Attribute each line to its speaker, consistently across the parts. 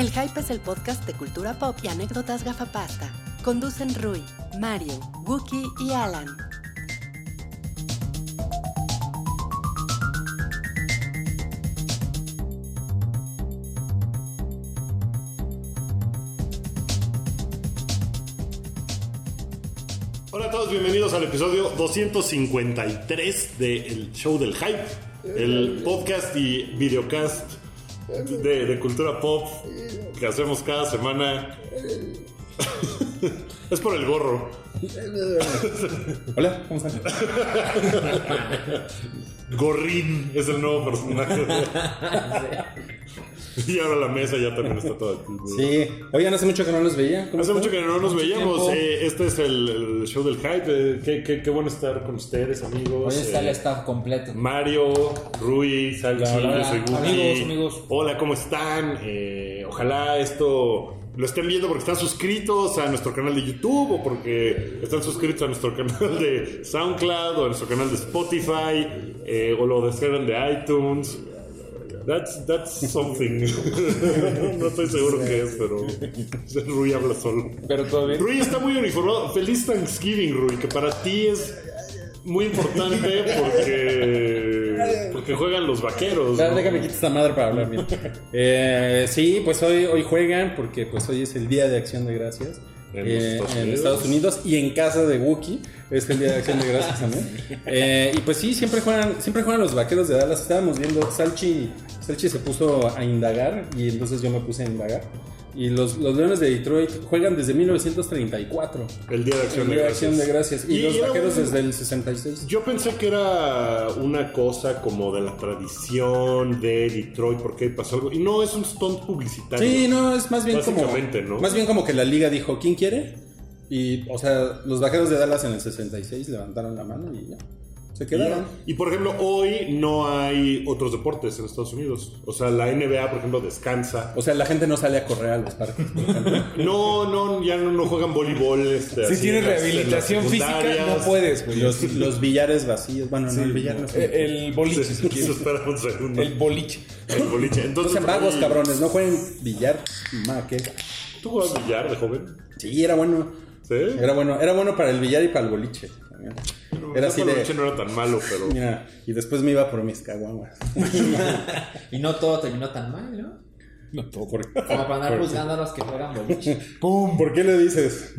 Speaker 1: El Hype es el podcast de cultura pop y anécdotas gafapasta. Conducen Rui, Mario, Wookie y Alan.
Speaker 2: Hola a todos, bienvenidos al episodio 253 del Show del Hype, el podcast y videocast de, de cultura pop que hacemos cada semana. es por el gorro.
Speaker 3: Hola, ¿cómo están?
Speaker 2: Gorrín es el nuevo personaje. y ahora la mesa ya también está toda.
Speaker 3: Sí, oigan, hace mucho que no los veía. ¿Cómo
Speaker 2: Hace mucho que no nos veíamos. eh, este es el, el show del hype. eh, qué, qué- qué bueno estar con ustedes, amigos.
Speaker 4: Hoy está el
Speaker 2: eh,
Speaker 4: staff completo.
Speaker 2: Mario, Rui, Salchi,
Speaker 3: Hola, hola.
Speaker 4: Amigos, amigos.
Speaker 2: Hola, ¿cómo están? Eh, ojalá esto lo estén viendo porque están suscritos a nuestro canal de YouTube o porque están suscritos a nuestro canal de SoundCloud o a nuestro canal de Spotify eh, o lo descargan de iTunes. That's, that's something. no estoy seguro qué es, pero Rui habla solo.
Speaker 4: Pero todo bien.
Speaker 2: Rui está muy uniformado. Feliz Thanksgiving, Rui, que para ti es muy importante porque, porque juegan los vaqueros. ¿no?
Speaker 3: Déjame quitar esta madre para hablar bien. Eh, sí, pues hoy, hoy juegan porque pues hoy es el Día de Acción de Gracias.
Speaker 2: En
Speaker 3: eh,
Speaker 2: los Estados
Speaker 3: en
Speaker 2: Unidos.
Speaker 3: Estados Unidos y en casa de Wookiee es el Día de Acción de Gracias también. Eh, y pues sí, siempre juegan, siempre juegan los vaqueros de Dallas. Estábamos viendo, Salchi, Salchi se puso a indagar y entonces yo me puse a indagar. Y los, los Leones de Detroit juegan desde 1934.
Speaker 2: El Día de Acción
Speaker 3: El
Speaker 2: de
Speaker 3: Día de
Speaker 2: Gracias.
Speaker 3: Acción de Gracias. Y,
Speaker 2: Y
Speaker 3: los vaqueros
Speaker 2: un-
Speaker 3: desde el 66.
Speaker 2: Yo pensé que era una cosa como de la tradición de Detroit, porque pasó algo. Y no, es un stunt publicitario.
Speaker 3: Sí, no, es más bien como.
Speaker 2: ¿no?
Speaker 3: Más bien como que la liga dijo, ¿quién quiere? Y, o sea, los vaqueros de Dallas en el 66 levantaron la mano y ya. Se quedaron.
Speaker 2: y, por ejemplo, hoy no hay otros deportes en Estados Unidos. O sea, la NBA, por ejemplo, descansa.
Speaker 3: O sea, la gente no sale a correr a los parques. por ejemplo.
Speaker 2: No, no, ya no, no juegan voleibol. Este,
Speaker 5: Si
Speaker 2: así
Speaker 5: tienes rehabilitación física, no puedes, güey.
Speaker 3: los, los billares vacíos. Bueno, no, el billar no.
Speaker 5: Eh, El boliche,
Speaker 2: Sí,
Speaker 5: si
Speaker 2: espera un segundo.
Speaker 5: El boliche.
Speaker 2: El boliche.
Speaker 3: No
Speaker 2: Entonces,
Speaker 3: sean vagos, cabrones. No jueguen billar. Ma, ¿qué?
Speaker 2: ¿Tú jugabas billar de joven?
Speaker 3: Sí, era bueno.
Speaker 2: ¿Sí?
Speaker 3: Era bueno. Era bueno para el billar y para el boliche. Era así
Speaker 2: El
Speaker 3: de.
Speaker 2: no era tan malo, pero...
Speaker 3: Mira, y después me iba por mis caguamas.
Speaker 4: Y no todo terminó tan mal, ¿no?
Speaker 3: No, por-
Speaker 4: Como para andar juzgando a los que juegan boliche.
Speaker 3: ¡Pum! ¿Por qué le dices?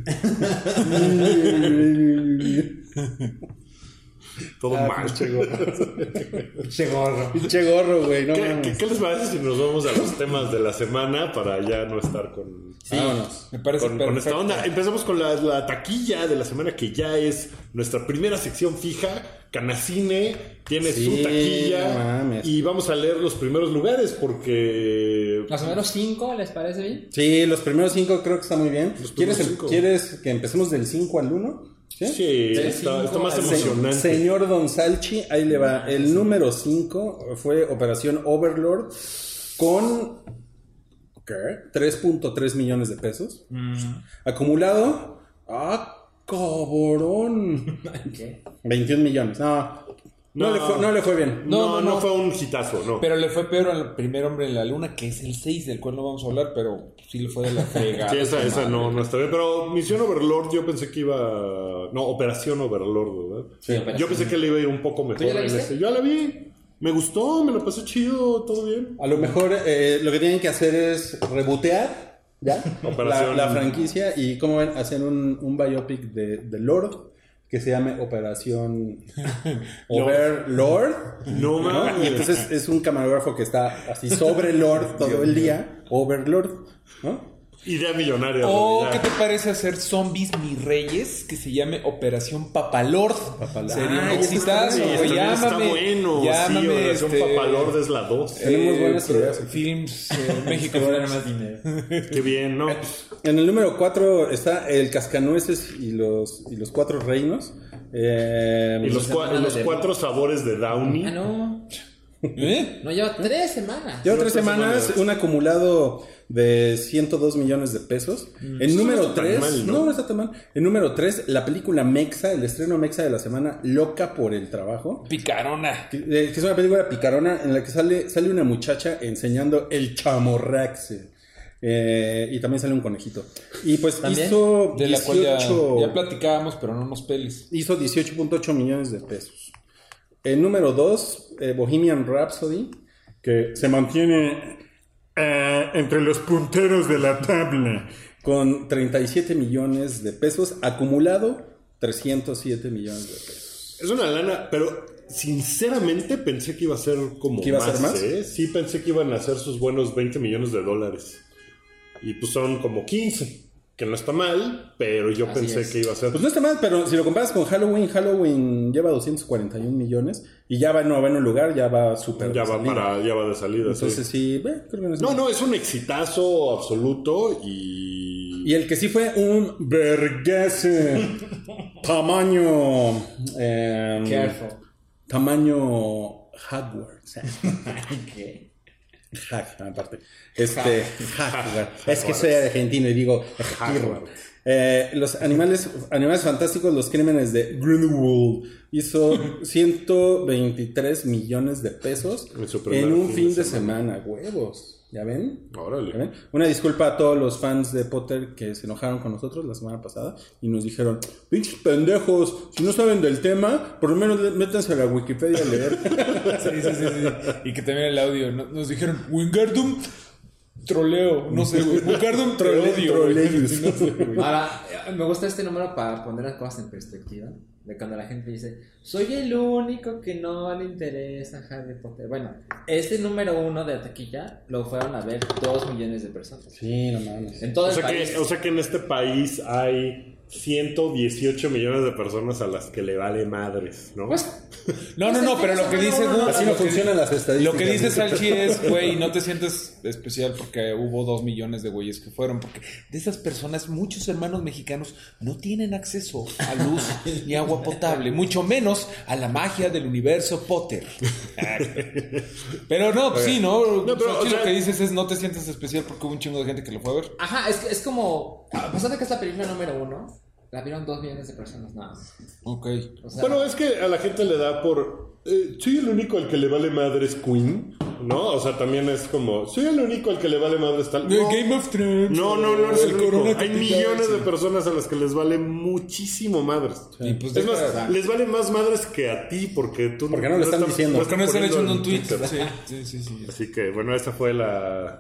Speaker 2: Todo
Speaker 3: Ah,
Speaker 2: mal.
Speaker 3: pinche gorro.
Speaker 4: Che gorro.
Speaker 3: Pinche gorro, güey. No
Speaker 2: ¿Qué, qué- qué les parece si nos vamos a los temas de la semana para ya no estar con,
Speaker 3: Vámonos.
Speaker 5: Me parece
Speaker 2: con, con esta onda? Empezamos con la, la taquilla de la semana que ya es nuestra primera sección fija. Canacine tiene
Speaker 3: Sí,
Speaker 2: su taquilla
Speaker 3: no mames.
Speaker 2: y vamos a leer los primeros lugares porque
Speaker 4: o menos cinco, ¿les parece bien?
Speaker 3: Sí, los primeros cinco creo que está muy bien.
Speaker 2: Los
Speaker 3: ¿Quieres,
Speaker 2: primeros
Speaker 3: el-
Speaker 2: cinco.
Speaker 3: ¿Quieres que empecemos del 5 al 1?
Speaker 2: Sí,
Speaker 4: Del
Speaker 2: está, está más emocionante.
Speaker 3: Señor Don Salchi, ahí le va. El número 5 fue Operación Overlord con ¿qué? 3.3 millones de pesos. Acumulado. ¡Ah, cabrón!
Speaker 4: ¿Qué?
Speaker 3: 21 millones. No, no,
Speaker 2: No.
Speaker 3: le, fue, no le fue bien.
Speaker 2: No, no,
Speaker 5: No, no, no.
Speaker 2: fue un hitazo, no.
Speaker 5: Pero le fue peor al primer hombre en la luna, que es el 6, del cual no vamos a hablar, pero sí le fue de la fregada.
Speaker 2: Sí, esa, esa no, no está bien. Pero Misión Overlord yo pensé que iba... No, Operación Overlord, ¿verdad?
Speaker 4: Sí, operación.
Speaker 2: Yo pensé que le iba a ir un poco mejor
Speaker 4: ya la
Speaker 2: en
Speaker 4: viste?
Speaker 2: ese. Yo la vi. Me gustó, me lo pasé chido, todo bien.
Speaker 3: A lo mejor eh, lo que tienen que hacer es rebotear ¿ya? la, la franquicia y, como ven, hacer un, un biopic de, de Lord que se llame Operación Overlord.
Speaker 2: No.
Speaker 3: Y entonces es un camarógrafo que está así sobre Lord todo el día, Overlord, ¿no?
Speaker 2: Idea millonaria.
Speaker 5: O. ¿qué te parece hacer Zombies Mi Reyes? Que se llame Operación Papalord.
Speaker 3: Papalord.
Speaker 5: Sería un exitazo,
Speaker 2: Sí,
Speaker 5: güey.
Speaker 2: está,
Speaker 5: Llámame.
Speaker 2: bueno.
Speaker 5: Llámame.
Speaker 2: sí, Operación
Speaker 5: este,
Speaker 2: Papalord es la 2.
Speaker 3: Tenemos buenas ideas.
Speaker 5: Films eh, México.
Speaker 4: más dinero.
Speaker 2: Qué bien, ¿no?
Speaker 3: En el número 4 está El Cascanueces y los, y los Cuatro Reinos. Eh,
Speaker 2: Y los, cua- cuatro sabores de Downey.
Speaker 4: Ah, no.
Speaker 5: ¿Eh?
Speaker 4: No lleva tres semanas.
Speaker 3: Lleva tres
Speaker 2: tres
Speaker 3: semanas,
Speaker 2: semanas.
Speaker 3: un acumulado de 102 millones de pesos. En
Speaker 2: Eso no
Speaker 3: número
Speaker 2: está tan
Speaker 3: 3,
Speaker 2: mal, ¿no?
Speaker 3: ¿no? no está tan mal. En número 3, la película Mexa, el estreno Mexa de la semana, Loca por el trabajo.
Speaker 5: Picarona.
Speaker 3: Que, eh, que es una película picarona en la que sale, sale una muchacha enseñando el chamorraxe. Eh, y también sale un conejito. Y pues
Speaker 4: ¿También?
Speaker 3: hizo
Speaker 5: De la cual ya,
Speaker 3: 18
Speaker 5: ya platicábamos, pero no nos peles.
Speaker 3: hizo 18.8 millones de pesos. El número 2, Bohemian Rhapsody, que se mantiene eh, entre los punteros de la tabla con 37 millones de pesos, acumulado 307 millones de pesos.
Speaker 2: Es una lana, pero sinceramente pensé que iba a ser como
Speaker 3: ¿Que iba a
Speaker 2: más,
Speaker 3: ser más?
Speaker 2: ¿eh? Sí, pensé que iban a ser sus buenos 20 millones de dólares. Y pues son como 15, que no está mal, pero yo
Speaker 4: Así
Speaker 2: pensé
Speaker 4: es.
Speaker 2: que iba a ser...
Speaker 3: Pues no está mal, pero si lo comparas con Halloween, Halloween lleva 241 millones y ya va en noveno lugar, ya va súper
Speaker 2: ya
Speaker 3: de
Speaker 2: va
Speaker 3: salida.
Speaker 2: para, ya va de salida.
Speaker 3: Entonces sí, ve, creo que no es
Speaker 2: No,
Speaker 3: mal.
Speaker 2: no, es un exitazo absoluto y...
Speaker 3: Y el que sí fue un vergase tamaño eh,
Speaker 4: Careful.
Speaker 3: tamaño Hogwarts. Hack, aparte. Este, Hogwarts. Es que soy argentino y digo. Eh, los animales, animales fantásticos, los crímenes de Grindelwald hizo 123 millones de pesos
Speaker 2: En
Speaker 3: un fin de semana. Huevos. ¿Ya ven?
Speaker 2: Órale.
Speaker 3: ¿Ya ven? Una disculpa a todos los fans de Potter que se enojaron con nosotros la semana pasada y nos dijeron, pinches pendejos, si no saben del tema, por lo menos métanse a la Wikipedia a leer.
Speaker 5: Sí, sí, sí, sí. Y que también el audio. no- Nos dijeron, Wingardium, troleo. No sé, güey. Te
Speaker 3: Trole-
Speaker 5: odio.
Speaker 3: troleus.
Speaker 5: No sé.
Speaker 4: Ahora, eh, me gusta este número para poner las cosas en perspectiva. De cuando la gente dice, soy el único que no le interesa Harry Potter. Bueno, este número uno de la taquilla lo fueron a ver dos millones de personas.
Speaker 3: Sí, no mames.
Speaker 4: En todo
Speaker 2: O
Speaker 4: el
Speaker 2: sea,
Speaker 4: país.
Speaker 2: que, o sea que en este país hay 118 millones de personas a las que le vale madres, ¿no?
Speaker 4: Pues,
Speaker 5: No, no, no, pero lo que dice Gus.
Speaker 3: Así no funcionan las estadísticas.
Speaker 5: Lo que dice Salchi es, güey, no te sientes especial porque hubo dos millones de güeyes que fueron. Porque de esas personas, muchos hermanos mexicanos no tienen acceso a luz ni agua potable, mucho menos a la magia del universo Potter. Pero no, pues sí, ¿no?
Speaker 2: No, pero,
Speaker 5: Salchi
Speaker 2: o sea-
Speaker 5: lo que dices es no te sientes especial porque hubo un chingo de gente que lo fue a ver.
Speaker 4: ajá, es, es como, a pesar de que es la película número uno, la vieron dos millones de personas nada más.
Speaker 5: Ok.
Speaker 4: O sea,
Speaker 2: Bueno, es que a la gente le da por... eh, soy el único al que le vale madres Queen, ¿no? O sea, también es como... Soy el único al que le vale madres tal... No,
Speaker 5: Game of Thrones.
Speaker 2: no, no, no es el
Speaker 5: El
Speaker 2: único.
Speaker 5: Corona
Speaker 2: Hay
Speaker 5: Capital,
Speaker 2: millones
Speaker 5: sí.
Speaker 2: de personas a las que les vale muchísimo madres.
Speaker 5: Y pues
Speaker 2: es más, les vale más madres que a ti porque tú
Speaker 3: Porque no lo están diciendo.
Speaker 5: Porque no están
Speaker 2: poniendo
Speaker 5: echando un
Speaker 2: en
Speaker 5: tweet. Sí, sí. sí.
Speaker 2: Así que, bueno, esa fue la...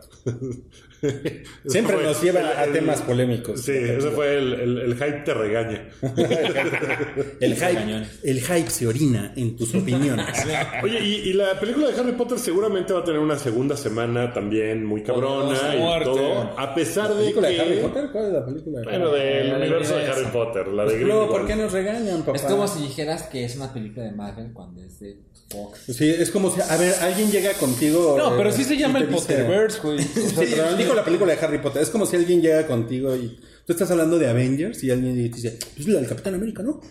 Speaker 3: Siempre
Speaker 2: Ese
Speaker 3: nos
Speaker 2: fue
Speaker 3: lleva a
Speaker 2: el-
Speaker 3: temas polémicos.
Speaker 2: Sí, ese fue el, el, el hype te regaña.
Speaker 3: El hype, el hype se orina en tus opiniones.
Speaker 2: Oye, y, y la película de Harry Potter seguramente va a tener una segunda semana también muy cabrona y
Speaker 5: muerte.
Speaker 2: todo. A pesar de
Speaker 3: ¿Película
Speaker 2: que...
Speaker 3: de Harry Potter? ¿Cuál es la película de Harry
Speaker 2: Bueno, del
Speaker 4: La
Speaker 2: universo de. Harry Potter, la de Grindelwald.
Speaker 3: ¿por qué nos regañan, papá?
Speaker 4: es como si dijeras que es una película de Marvel cuando es de Fox.
Speaker 3: Sí, es como si, a ver, alguien llega contigo.
Speaker 5: No,
Speaker 3: eh,
Speaker 5: pero sí se llama el Potterverse, güey.
Speaker 3: Sí, la película de Harry Potter. Es como si alguien llega contigo y tú estás hablando de Avengers y alguien te dice, pues la del Capitán América, ¿no?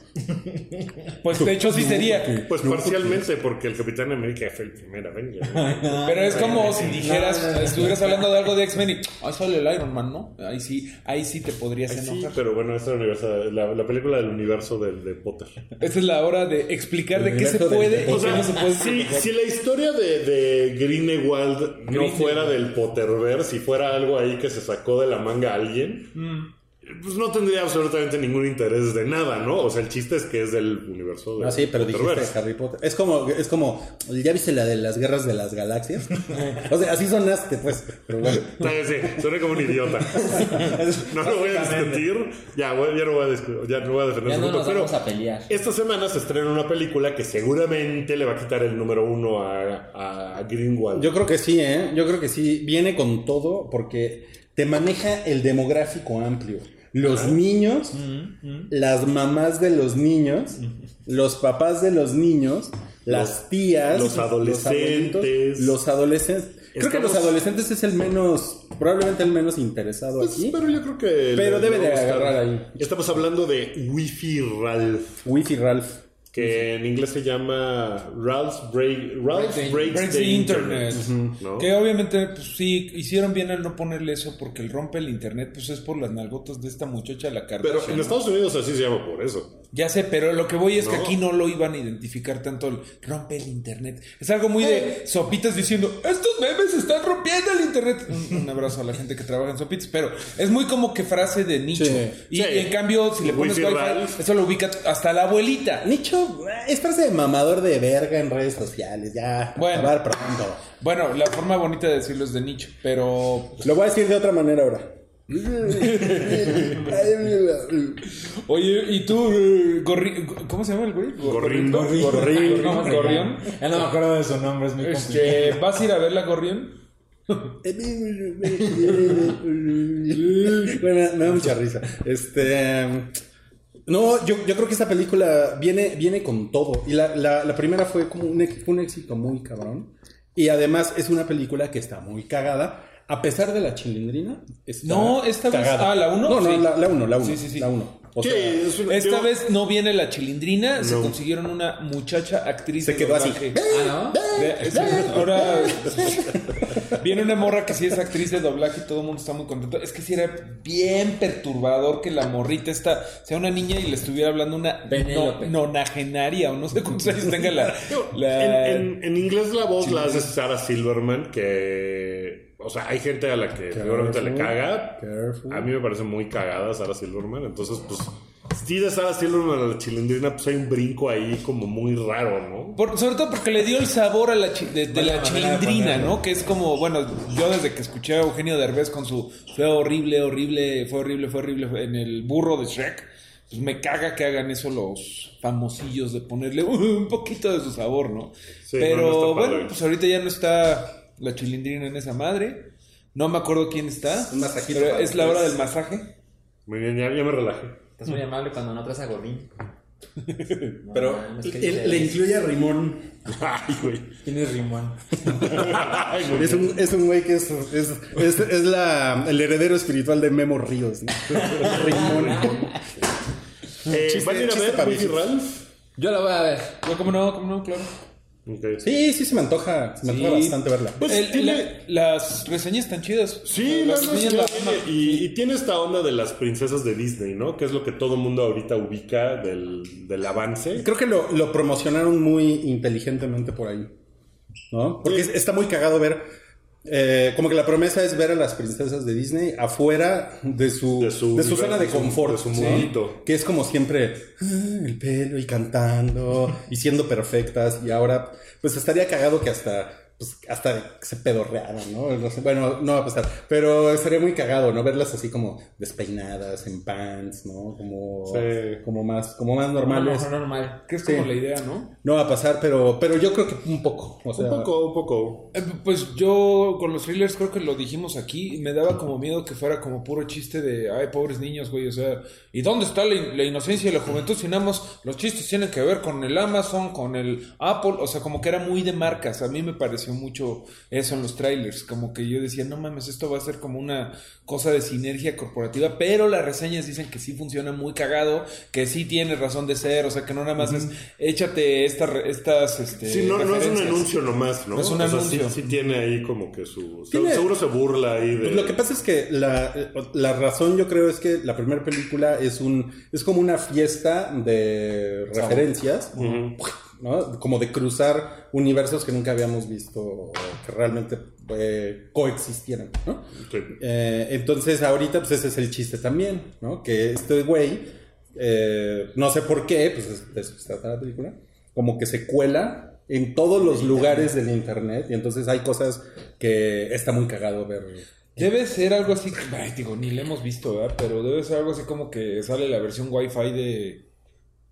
Speaker 5: Pues de hecho sí sería.
Speaker 2: Pues parcialmente, porque el Capitán América fue el primer Avenger. ¿no?
Speaker 5: Pero es como si dijeras, estuvieras hablando de algo de X-Men y ahí sale el Iron Man, ¿no? Ahí sí, ahí sí te podrías
Speaker 2: Sí,
Speaker 5: enojar.
Speaker 2: pero bueno, esta es la, la película del universo de, de Potter.
Speaker 5: Esta es la hora de explicar de qué se puede
Speaker 3: de-
Speaker 5: y qué
Speaker 2: O sea,
Speaker 5: no se puede.
Speaker 2: si, si la historia de, de Greenewald no fuera del Potterverse, si fuera algo ahí que se sacó de la manga a alguien, pues no tendría absolutamente ningún interés de nada, ¿no? O sea, el chiste es que es del universo de
Speaker 3: Ah, sí, pero dijiste. Harry Potter. Es como, es como, ¿ya viste la de las guerras de las galaxias? o sea, así sonaste, pues. Pero bueno.
Speaker 2: Sí, sí, suena como un idiota. No lo voy a discutir. Ya, voy- ya no voy a, discu- ya no voy a defender
Speaker 4: Ya no
Speaker 2: punto,
Speaker 4: nos
Speaker 2: pero
Speaker 4: vamos a pelear.
Speaker 2: esta semana se estrena una película que seguramente le va a quitar el número uno a, a Greenwald.
Speaker 3: Yo creo que sí, ¿eh? Yo creo que sí. Viene con todo porque te maneja el demográfico amplio. Los niños, las mamás de los niños, los papás de los niños, las tías,
Speaker 2: los adolescentes.
Speaker 3: los adolescentes. Creo que los adolescentes es el menos, probablemente el menos interesado
Speaker 2: Pues,
Speaker 3: aquí.
Speaker 2: pero yo creo que...
Speaker 3: Pero debe de agarrar ahí.
Speaker 2: Estamos hablando de Wi-Fi Ralph.
Speaker 3: Wi-Fi Ralph.
Speaker 2: Que en inglés se llama Ralph, Break, Ralph
Speaker 4: Breaks the-
Speaker 2: Breaks,
Speaker 5: Breaks
Speaker 2: the
Speaker 5: the
Speaker 2: Internet.
Speaker 5: Internet.
Speaker 2: ¿no?
Speaker 5: Que obviamente, pues sí, hicieron bien al no ponerle eso porque el rompe el internet, pues es por las nalgotas de esta muchacha, la
Speaker 2: Pero
Speaker 5: Kardashian.
Speaker 2: en. Estados Unidos así se llama por eso.
Speaker 5: Ya sé, pero lo que voy es que aquí no lo iban a identificar tanto el rompe el internet. Es algo muy de sopitas diciendo, estos memes están rompiendo el internet. Un, un abrazo a la gente que trabaja en sopitas, pero es muy como que frase de nicho.
Speaker 3: Sí.
Speaker 5: Y,
Speaker 2: Sí.
Speaker 5: y en cambio, si le pones
Speaker 2: Wifi
Speaker 5: eso lo ubica hasta la abuelita.
Speaker 3: Nicho es frase de mamador de verga en redes sociales. Ya,
Speaker 5: Bueno.
Speaker 3: acabar pronto.
Speaker 5: Bueno, la forma bonita de decirlo es de nicho, pero
Speaker 3: Lo voy a decir de otra manera ahora.
Speaker 5: Oye, ¿y tú, Gorri- ¿cómo se llama el güey?
Speaker 2: Gorrión.
Speaker 5: Gorrión.
Speaker 3: Gorrión.
Speaker 4: ¿Cómo se
Speaker 5: Gorrión.
Speaker 4: Ya no me acuerdo de su nombre, es muy complicado.
Speaker 5: Este, ¿Vas a ir a ver la Gorrión?
Speaker 3: bueno, me da mucha risa. Este. No, yo, yo creo que esta película viene, viene con todo. Y la, la- la primera fue como un, un éxito muy cabrón. Y además es una película que está muy cagada. A pesar de la chilindrina. está
Speaker 5: No, esta vez-
Speaker 3: cagada.
Speaker 5: ah, ¿la uno?
Speaker 3: No, no,
Speaker 5: Sí.
Speaker 3: la, la uno, la uno.
Speaker 5: Sí, sí, sí.
Speaker 3: La uno. O
Speaker 2: Sí,
Speaker 3: sea,
Speaker 2: es una-
Speaker 5: Esta vez no viene la chilindrina, se consiguieron una muchacha actriz
Speaker 3: Se
Speaker 5: de
Speaker 3: quedó así.
Speaker 5: doblaje.
Speaker 4: Ah, ¿no?
Speaker 5: De- es- ahora viene una morra que sí es actriz de doblaje y todo el mundo está muy contento. Es que sí era bien perturbador que la morrita esta sea una niña y le estuviera hablando una no- nonagenaria o no sé cuántos años tenga la. la-
Speaker 2: En, en- en inglés la voz la hace Sarah Silverman, que... O sea, hay gente a la que seguramente le caga.
Speaker 3: Careful.
Speaker 2: A mí me parece muy cagada Sarah Silverman. Entonces, pues... Sí, de Sarah Silverman a la chilindrina, pues hay un brinco ahí como muy raro, ¿no?
Speaker 5: Por- sobre todo porque le dio el sabor a la chi- de, la chilindrina. ¿no? Que es como, bueno, yo desde que escuché a Eugenio Derbez con su fue horrible, horrible, fue horrible, fue horrible en el burro de Shrek, pues me caga que hagan eso los famosillos de ponerle un poquito de su sabor, ¿no?
Speaker 2: Sí,
Speaker 5: Pero
Speaker 2: no
Speaker 5: bueno, pues ahorita ya no está la chilindrina en esa madre. No me acuerdo quién está.
Speaker 3: Un masajito
Speaker 5: pero es la hora del masaje.
Speaker 2: Muy bien, ya, ya me relajé.
Speaker 4: Estás muy amable cuando no traes a Gordín. No,
Speaker 3: Pero
Speaker 4: mames, ¿qué
Speaker 3: le, incluye a Rimón.
Speaker 2: Ay, güey.
Speaker 4: ¿Quién es Rimón?
Speaker 2: Ay, güey.
Speaker 3: Es un, es un güey que es, es, es, es la, el heredero espiritual de Memo Ríos. ¿no? Rimón.
Speaker 2: Eh,
Speaker 3: Chiste-
Speaker 2: ¿Van a ir a ver?
Speaker 4: Yo la voy a ver.
Speaker 5: Yo, ¿Cómo no? ¿Cómo no? Claro.
Speaker 3: Sí, sí se me antoja. Se me antoja bastante verla.
Speaker 2: Pues
Speaker 5: El-
Speaker 2: tiene-
Speaker 5: la- las reseñas están chidas.
Speaker 2: Sí,
Speaker 5: las
Speaker 2: no, no,
Speaker 5: reseñas
Speaker 2: sí,
Speaker 5: la
Speaker 2: tiene- y, y tiene esta onda de las princesas de Disney, ¿no? Que es lo que todo el mundo ahorita ubica del, del avance.
Speaker 3: Creo que lo, lo promocionaron muy inteligentemente por ahí. ¿No? Porque
Speaker 2: Sí.
Speaker 3: está muy cagado ver. Eh, como que la promesa es ver a las princesas de Disney afuera de su,
Speaker 2: De su
Speaker 3: de su zona de
Speaker 2: de su-
Speaker 3: confort.
Speaker 2: de su
Speaker 3: ¿sí?
Speaker 2: mundito.
Speaker 3: Que es como siempre ah, el pelo y cantando y siendo perfectas. Y ahora, pues estaría cagado que hasta. Pues hasta se pedorrearan, ¿no? No sé, bueno, no va a pasar. Pero estaría muy cagado, ¿no? Verlas así como despeinadas, en pants, ¿no? Como,
Speaker 2: Sí.
Speaker 3: como más, como más
Speaker 4: No,
Speaker 3: normales.
Speaker 4: no, normal.
Speaker 5: Que es
Speaker 3: Sí.
Speaker 5: como la idea, ¿no?
Speaker 3: No va a pasar, pero, pero yo creo que un poco. O sea,
Speaker 2: Un poco, un poco.
Speaker 5: Eh, Pues yo con los thrillers creo que lo dijimos aquí, me daba como miedo que fuera como puro chiste de, ay, pobres niños, güey, o sea, ¿y dónde está la, in- la inocencia y la juventud si nada más los chistes tienen que ver con el Amazon, con el Apple, o sea, como que era muy de marcas, a mí me pareció mucho eso en los trailers, como que yo decía, no mames, esto va a ser como una cosa de sinergia corporativa, pero las reseñas dicen que sí funciona muy cagado, que sí tiene razón de ser, o sea, que no nada más es, échate esta estas, este,
Speaker 2: Sí, no, no es un anuncio nomás, ¿no?
Speaker 5: No es un
Speaker 2: O sea,
Speaker 5: anuncio.
Speaker 2: sí, sí tiene ahí como que su...
Speaker 3: Tiene-
Speaker 2: Seguro se burla ahí de...
Speaker 3: Pues lo que pasa es que la, la razón yo creo es que la primera película es un es como una fiesta de referencias, ¿no? Como de cruzar universos que nunca habíamos visto que realmente eh, coexistieran, ¿no?
Speaker 2: Sí.
Speaker 3: Eh, entonces ahorita pues ese es el chiste también, ¿no? Que este güey, eh, no sé por qué, pues es- de eso se trata la película, como que se cuela en todos los lugares del internet y entonces hay cosas que está muy cagado ver.
Speaker 5: Debe ser algo así, ay, digo, ni lo hemos visto, ¿verdad? Pero debe ser algo así como que sale la versión Wi-Fi de,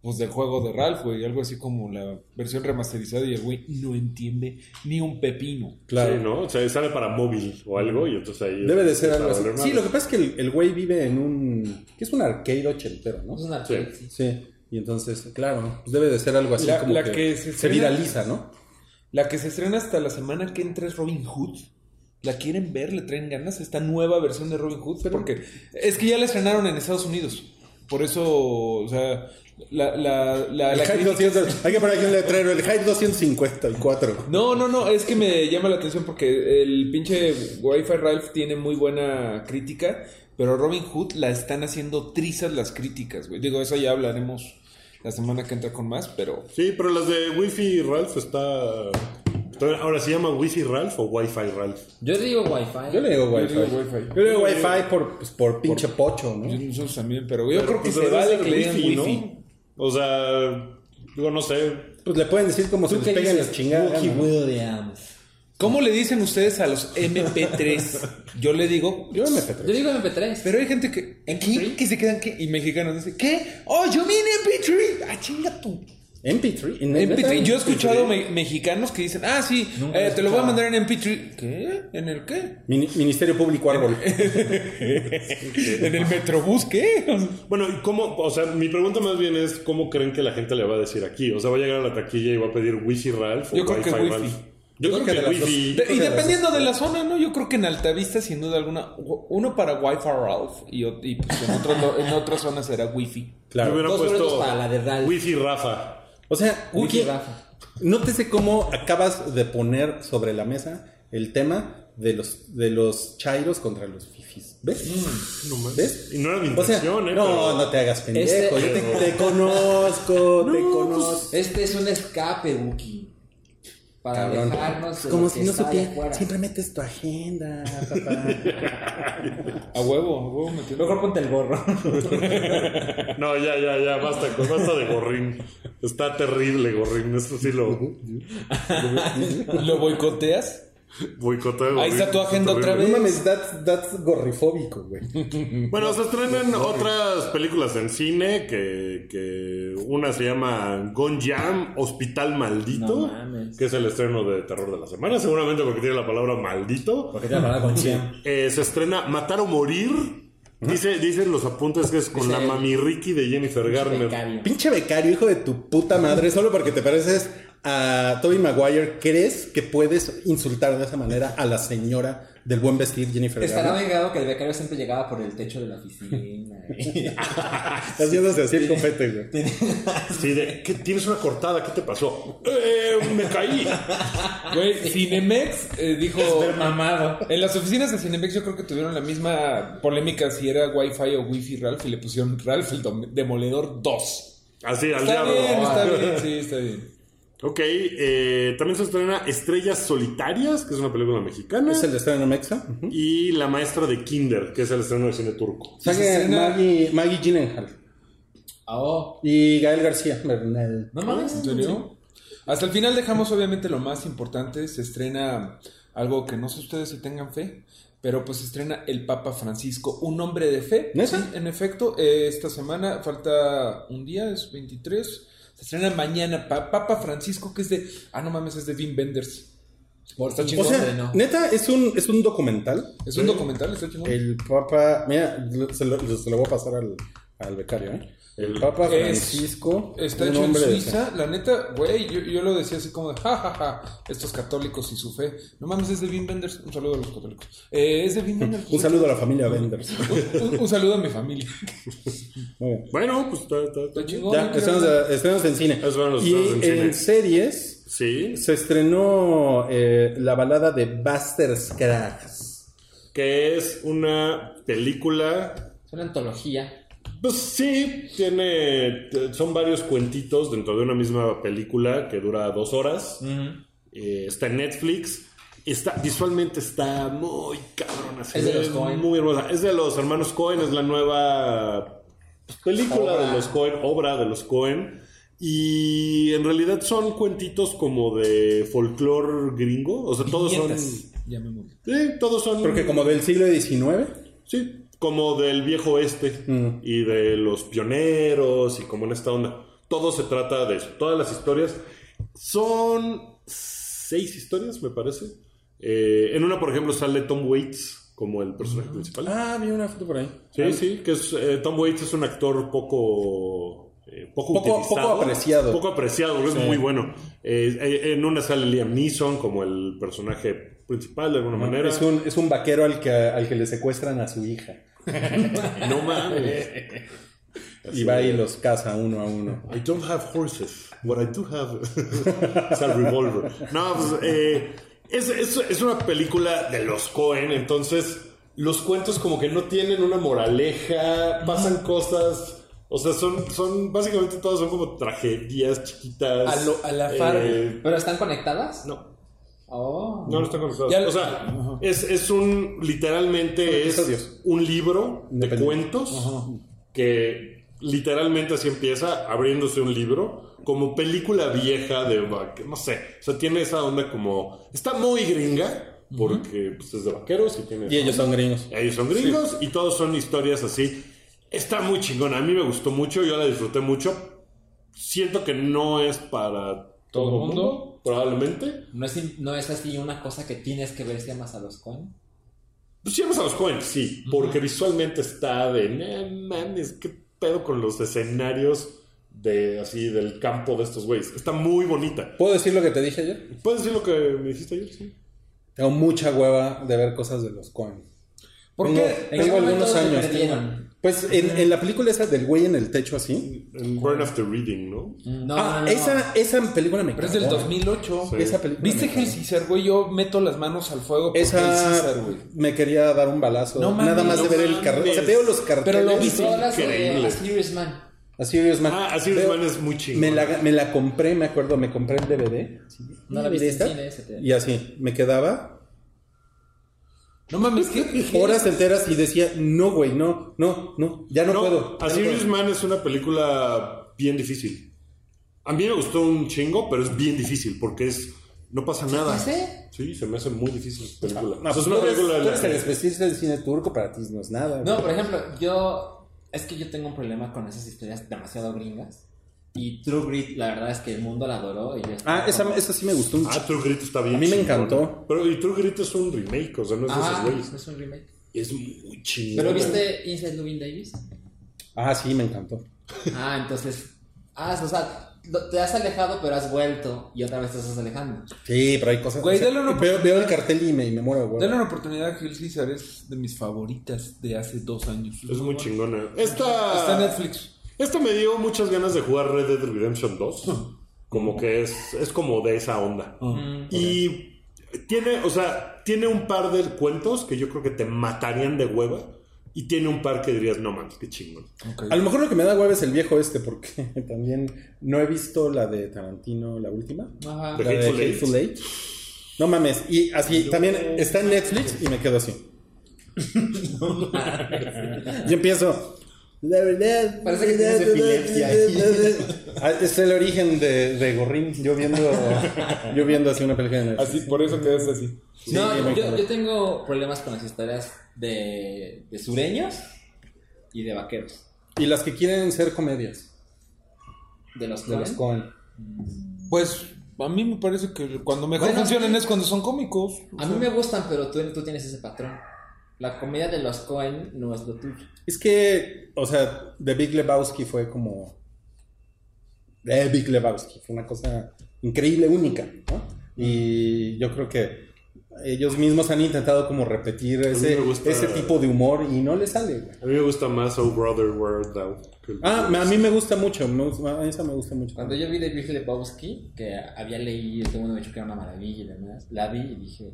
Speaker 5: pues, del juego de Ralph, güey, algo así como la versión remasterizada y el güey no entiende ni un pepino.
Speaker 3: Claro.
Speaker 2: Sí, ¿no? O sea, sale para móvil o algo y entonces ahí...
Speaker 3: Debe de ser algo así. Sí, lo que pasa es que el, el güey vive en un... que es un arcade ochentero, ¿no?
Speaker 4: Es una arcade, sí.
Speaker 3: Sí. Y entonces, claro, pues debe de ser algo así
Speaker 5: La-
Speaker 3: como
Speaker 5: la
Speaker 3: que,
Speaker 5: que se
Speaker 3: viraliza, ¿no?
Speaker 5: La que se estrena hasta la semana que entra es Robin Hood. ¿La quieren ver? ¿Le traen ganas? Esta nueva versión de Robin Hood. Porque es que ya la estrenaron en Estados Unidos. Por eso, o sea, la, la, la,
Speaker 3: El
Speaker 5: la
Speaker 3: Hype
Speaker 5: crítica-
Speaker 3: 200, hay que poner aquí un letrero, el Hype 254.
Speaker 5: No, no, no, es que me llama la atención porque el pinche Wi-Fi Ralph tiene muy buena crítica, pero Robin Hood la están haciendo trizas las críticas, güey. Digo, eso ya hablaremos la semana que entra con más, pero
Speaker 2: Sí, pero las de Wi-Fi Ralph está... Ahora se llama Wi-Fi Ralph o Wi-Fi Ralph.
Speaker 4: Yo digo Wi-Fi.
Speaker 3: Yo le digo Wi-Fi.
Speaker 5: Yo.
Speaker 3: Yo le digo Wi-Fi por, pues, por pinche pocho, ¿no?
Speaker 5: nosotros también, pero yo
Speaker 2: Pero,
Speaker 5: creo que
Speaker 2: pues,
Speaker 5: se vale que le digan
Speaker 2: Wi-Fi,
Speaker 5: Wi-Fi.
Speaker 2: ¿no? O sea, digo, no sé.
Speaker 3: Pues le pueden decir como se
Speaker 4: ¿Tú
Speaker 3: les pegan las chingadas.
Speaker 5: ¿Cómo le dicen ustedes a los MP3? Yo le digo,
Speaker 3: Yo me petré.
Speaker 4: Yo digo MP3.
Speaker 5: pero hay gente que, ¿qué? Que se quedan, ¿qué? Y mexicanos dicen, ¿qué? Oh, yo en MP3. Ah, chinga tú.
Speaker 3: MP3. ¿En
Speaker 5: MP3.
Speaker 3: neta?
Speaker 5: Yo he escuchado me- mexicanos que dicen, ah, sí, eh, te lo voy a mandar en MP3. ¿Qué? ¿En el qué?
Speaker 3: Mini- Ministerio Público Árbol.
Speaker 5: ¿En el Metrobús qué?
Speaker 2: Bueno, ¿y cómo? O sea, mi pregunta más bien es, ¿cómo creen que la gente le va a decir aquí? O sea, ¿va a llegar a la taquilla y va a pedir Wi-Fi Ralph o
Speaker 5: Yo creo que
Speaker 2: Wi-Fi. Ralph? Yo, creo,
Speaker 3: que
Speaker 2: que,
Speaker 3: de
Speaker 2: Wi-Fi.
Speaker 5: De- y dependiendo de la zona, ¿no? Yo creo que en Altavista, sin duda alguna, uno para Wi-Fi Ralph y, o- y, pues en, otro- en otras zonas será Wi-Fi.
Speaker 2: Yo
Speaker 3: Claro.
Speaker 2: hubiera
Speaker 4: Dos
Speaker 2: puesto
Speaker 4: para la de Ralph.
Speaker 2: Wi-Fi Rafa.
Speaker 3: O sea,
Speaker 4: Rafa.
Speaker 3: nótese cómo acabas de poner sobre la mesa el tema de los, de los chairos contra los fifis. ¿Ves? ¿Ves?
Speaker 2: Y no era mi
Speaker 3: O sea,
Speaker 2: intención, ¿eh?
Speaker 3: no,
Speaker 2: pero-
Speaker 3: no te hagas pendejo.
Speaker 4: Este-
Speaker 3: Yo te, te conozco, te
Speaker 2: No,
Speaker 3: conozco.
Speaker 4: Este es un escape, Wookie. Para
Speaker 3: Cabrón.
Speaker 4: alejarnos de
Speaker 3: Como si no supieras. Siempre metes tu agenda, papá.
Speaker 5: A huevo, a huevo metiendo.
Speaker 4: Mejor ponte el gorro.
Speaker 2: No, ya, ya, ya, basta, basta de gorrín. Está terrible, gorrín. Eso sí lo
Speaker 5: ¿Lo boicoteas?
Speaker 2: Boicoteo.
Speaker 5: Ahí está tu agenda otra
Speaker 3: no
Speaker 5: vez.
Speaker 3: mames, that's, that's gorrifóbico, güey.
Speaker 2: Bueno, se estrenan otras películas en cine que, que una se llama Gonjam, Hospital Maldito,
Speaker 4: No mames.
Speaker 2: que es el estreno de terror de la semana, seguramente porque tiene la palabra maldito.
Speaker 4: Porque te hablar con Chiem.
Speaker 2: Eh, se estrena Matar o Morir. Dice, dicen los apuntes que es con
Speaker 4: Dice
Speaker 2: la
Speaker 4: el-
Speaker 2: mami Ricky de Jennifer Garner.
Speaker 4: Becario.
Speaker 3: Pinche becario, hijo de tu puta madre, solo porque te pareces a Toby Maguire, ¿crees que puedes insultar de esa manera a la señora del buen vestir Jennifer
Speaker 4: Estará vengado que el becario siempre llegaba por el techo de la oficina.
Speaker 3: Haciéndose así el copete, güey.
Speaker 2: Sí, de, ¿qué, tienes una cortada, ¿qué te pasó? Eh, me caí.
Speaker 5: Güey, Cinemex eh, dijo.
Speaker 4: mamado.
Speaker 5: En las oficinas de Cinemex yo creo que tuvieron la misma polémica si era Wi-Fi o Wi-Fi Ralph y le pusieron Ralph el Demoledor 2.
Speaker 2: Así, al
Speaker 5: Está
Speaker 2: diablo.
Speaker 5: bien, está bien, sí, está bien.
Speaker 2: Ok, eh, también se estrena Estrellas Solitarias, que es una película mexicana.
Speaker 3: Es el estreno Mexa.
Speaker 2: Y La Maestra de Kinder, que es el estreno de cine turco.
Speaker 3: Sale Maggie, Maggie Gyllenhaal
Speaker 4: Oh,
Speaker 3: y Gael García Bernal.
Speaker 4: no mames.
Speaker 5: ¿En serio? Hasta el final dejamos obviamente lo más importante. Se estrena algo que no sé ustedes si tengan fe, pero pues se estrena el Papa Francisco, un hombre de fe.
Speaker 3: ¿Neta?
Speaker 5: Sí, en efecto, eh, esta semana falta un día, es 23. Se estrena mañana Pa- Papa Francisco, que es de... Ah, no mames, es de Vin Benders.
Speaker 4: Por
Speaker 5: Está
Speaker 3: O
Speaker 5: chingón.
Speaker 3: sea,
Speaker 4: no.
Speaker 3: neta, es un, es un documental.
Speaker 5: Es un documental, está chingón.
Speaker 3: El Papa, mira, se lo, se lo voy a pasar al, al becario, ¿eh? El Papa
Speaker 5: Es-
Speaker 3: Francisco.
Speaker 5: Está hecho en Suiza, la neta, güey, yo, yo lo decía así como de, ja, ja, ja, estos católicos y su fe. No mames, es de Vin Benders. Un saludo a los católicos. Eh, es de Vin Benders.
Speaker 3: fe. Un saludo a la familia Benders.
Speaker 5: Un, un- un saludo a mi familia.
Speaker 2: Bueno, pues está, está- está
Speaker 5: chingón.
Speaker 3: Ya,
Speaker 5: mira.
Speaker 3: estrenamos, estrenamos en cine. Y
Speaker 2: en
Speaker 3: en
Speaker 2: cine.
Speaker 3: series
Speaker 2: Sí,
Speaker 3: se estrenó eh, la balada de Buster Scruggs.
Speaker 2: que es una película
Speaker 4: Es una antología.
Speaker 2: Pues sí, tiene. Son varios cuentitos dentro de una misma película que dura dos horas. Eh, está en Netflix. Está, visualmente está muy cabrona.
Speaker 4: Es de los Coen.
Speaker 2: Muy hermosa. Es de los hermanos Cohen, es la nueva película
Speaker 4: Obra.
Speaker 2: de los Cohen, obra de los Cohen. Y en realidad son cuentitos como de folclore gringo. O sea, todos son.
Speaker 5: Ya me.
Speaker 2: Sí, todos son.
Speaker 3: Porque como del siglo XIX.
Speaker 2: Sí, como del viejo oeste
Speaker 3: Mm.
Speaker 2: y de los pioneros y como en esta onda. Todo se trata de eso. Todas las historias son seis historias, me parece. Eh, en una, por ejemplo, sale Tom Waits como el personaje principal.
Speaker 3: Ah, vi una foto por ahí.
Speaker 2: Sí, sí, que es, eh, Tom Waits es un actor poco, eh, poco,
Speaker 3: Poco- apreciado.
Speaker 2: Poco apreciado, es muy bueno. En una sale Liam Neeson como el personaje principal de alguna manera.
Speaker 3: Es un, es un vaquero al que, al que le secuestran a su hija.
Speaker 2: No mames.
Speaker 3: y va y los caza uno a uno.
Speaker 2: I don't have horses. What I do have es el revolver. No, pues, eh, es, es- es una película de los Cohen, entonces los cuentos como que no tienen una moraleja, pasan cosas, o sea, son, son básicamente todos son como tragedias chiquitas.
Speaker 5: A lo- a la Fargo.
Speaker 2: Eh,
Speaker 4: ¿Pero están conectadas?
Speaker 2: no,
Speaker 4: Oh.
Speaker 2: no, no están conectados.
Speaker 5: Ya-
Speaker 2: o sea, es, es un, literalmente es un libro de cuentos que literalmente así empieza abriéndose un libro como película vieja de no sé, o sea, tiene esa onda como está muy gringa porque pues, es de vaqueros y tiene
Speaker 3: Y ellos son gringos.
Speaker 2: ellos son gringos y todos son historias así. Está muy chingona, a mí me gustó mucho, yo la disfruté mucho. Siento que no es para todo el mundo, probablemente.
Speaker 4: ¿No es, no es así una cosa que tienes que ver si amas a los Cohen?
Speaker 2: Pues sí, vamos a los Coen, sí, porque visualmente está de, "No mames, qué pedo con los escenarios de así del campo de estos güeyes. Está muy bonita.
Speaker 3: ¿Puedo decir lo que te dije ayer?
Speaker 2: ¿Puedes decir lo que me dijiste ayer? Sí.
Speaker 3: Tengo mucha hueva de ver cosas de los Cohen.
Speaker 5: ¿Por
Speaker 3: tengo,
Speaker 5: qué?
Speaker 4: ¿En
Speaker 3: tengo
Speaker 4: qué momento
Speaker 3: algunos
Speaker 4: se
Speaker 3: años. Pues en, en la película esa del güey en el techo así.
Speaker 2: En Burn After Reading, ¿no?
Speaker 4: No,
Speaker 3: ah,
Speaker 4: no, no.
Speaker 3: Esa, esa película me
Speaker 5: Pero es del
Speaker 3: cagó.
Speaker 5: 2008.
Speaker 2: Sí.
Speaker 3: Esa película
Speaker 5: ¿Viste Hell. Caesar, güey? Yo meto las manos al fuego por
Speaker 3: Esa
Speaker 5: Caesar, güey.
Speaker 3: me quería dar un balazo.
Speaker 5: No
Speaker 3: Nada más de ver el cartel. O sea, veo los carteles.
Speaker 5: Pero lo vi,
Speaker 4: Tú hablas de
Speaker 2: increíble.
Speaker 4: A Serious Man.
Speaker 3: A Serious Man.
Speaker 2: Ah, A Serious Man es muy chingón.
Speaker 3: Me la, me la compré, me acuerdo, me compré el DVD.
Speaker 4: No la
Speaker 3: ¿Y
Speaker 4: viste en cine ese,
Speaker 3: Y así, me quedaba
Speaker 5: No mames, ¿qué?
Speaker 3: horas enteras y decía, no, güey, no, no, no, ya no,
Speaker 2: No,
Speaker 3: puedo.
Speaker 2: A
Speaker 3: ya no
Speaker 2: Serious
Speaker 3: puedo".
Speaker 2: Man es una película bien difícil. A mí me gustó un chingo, pero es bien difícil porque es no pasa nada.
Speaker 4: ¿Ah, sí?
Speaker 2: Sí, se me hace muy difícil esa película.
Speaker 3: No, pues
Speaker 2: es una
Speaker 3: tú eres,
Speaker 2: película de
Speaker 3: tú
Speaker 2: la
Speaker 3: eres el especialista del cine turco, para ti no es nada.
Speaker 4: No,
Speaker 3: güey.
Speaker 4: por ejemplo, yo. Es que yo tengo un problema con esas historias demasiado gringas. Y True Grit, la verdad es que el mundo la adoró. Y
Speaker 3: Ah, esa, esa sí me gustó un
Speaker 2: Ah. True Grit está bien.
Speaker 3: A mí me
Speaker 2: chingona.
Speaker 3: encantó.
Speaker 2: Pero y True Grit es un remake, o sea, no es de esos
Speaker 4: Ah,
Speaker 2: güeyes.
Speaker 4: es un remake.
Speaker 2: Es muy chingón.
Speaker 4: ¿Pero viste Inside Louis Davis?
Speaker 3: Ah, sí, me encantó.
Speaker 4: Ah, entonces. Ah, o sea, te has alejado, pero has vuelto. Y otra vez te estás alejando.
Speaker 3: Sí, pero hay cosas.
Speaker 5: Güey, dale una
Speaker 3: veo, veo el cartel y me, me muero, güey.
Speaker 5: Dale una oportunidad a Hell Caesar, es de mis favoritas de hace dos años.
Speaker 2: Es muy chingona.
Speaker 5: Está
Speaker 2: Esta,
Speaker 5: en Netflix.
Speaker 2: Esta me dio muchas ganas de jugar Red Dead Redemption 2. Como que es, es como de esa onda. Y tiene, o sea, tiene un par de cuentos que yo creo que te matarían de hueva. Y tiene un par que dirías, no mames, qué chingón.
Speaker 3: A lo mejor lo que me da hueva es el viejo este, porque también no he visto la de Tarantino, la última.
Speaker 4: Ajá.
Speaker 3: La de
Speaker 2: Hateful.
Speaker 3: Hateful Eight. No mames. Y así, también está en Netflix y me quedo así. y empiezo. La verdad.
Speaker 4: Parece que tienes epilepsia.
Speaker 3: Ah, Es el origen de, de Gorrín. Yo viendo, yo viendo así una película de.
Speaker 5: Así, por eso quedas así.
Speaker 3: Sí,
Speaker 4: no, yo, yo tengo problemas con las historias de, de sureños y de vaqueros.
Speaker 3: Y las que quieren ser comedias.
Speaker 4: De los
Speaker 3: De los
Speaker 4: Coen.
Speaker 3: Coen.
Speaker 5: Pues a mí me parece que cuando mejor
Speaker 4: Bueno,
Speaker 5: funcionan es cuando son cómicos.
Speaker 4: A mí me gustan, pero tú, tú tienes ese patrón. La comedia de los Cohen no es lo tuyo.
Speaker 3: Es que, o sea, The Big Lebowski fue como. The Big Lebowski. Fue una cosa increíble, única, ¿no? Y yo creo que ellos mismos han intentado como repetir ese,
Speaker 2: gusta-
Speaker 3: ese tipo de humor y no les sale, güey.
Speaker 2: A mí me gusta más Oh Brother, que el-
Speaker 3: Ah, a mí me gusta mucho, me gusta- esa me gusta mucho.
Speaker 4: Cuando yo vi de Big Lebowski, que había leído, todo el mundo me dijo que era una maravilla y demás, la vi y dije.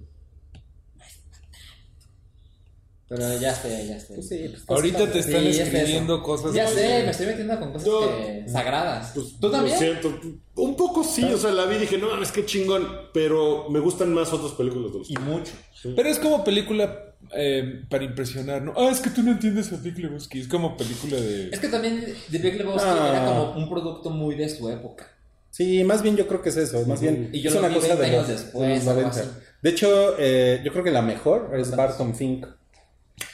Speaker 4: Pero ya sé, ya sé.
Speaker 3: Pues sí, pues,
Speaker 5: Ahorita te están
Speaker 4: Sí, es
Speaker 5: escribiendo cosas.
Speaker 4: Ya sé, me estoy metiendo con cosas
Speaker 2: Yo-
Speaker 4: que- sagradas.
Speaker 2: Pues,
Speaker 4: ¿Tú también?
Speaker 2: Lo siento. Un poco sí, o sea, la vi y dije, no, es que chingón, pero me gustan más otras películas de los
Speaker 4: Y mucho.
Speaker 5: Pero es como película eh, para impresionar, ¿no? Ah, es que tú no entiendes a Big Lebowski. Es como película de.
Speaker 4: Es que también The Big Lebowski
Speaker 3: Ah.
Speaker 4: era como un producto muy de su época.
Speaker 3: Sí, más bien yo creo que es eso, más bien
Speaker 4: Y yo
Speaker 3: es
Speaker 4: lo
Speaker 3: una
Speaker 4: vi
Speaker 3: cosa
Speaker 4: 20
Speaker 3: de los,
Speaker 4: después,
Speaker 3: de los
Speaker 4: algo
Speaker 3: 90.
Speaker 4: así.
Speaker 3: De hecho, eh, yo creo que la mejor es Barton Fink.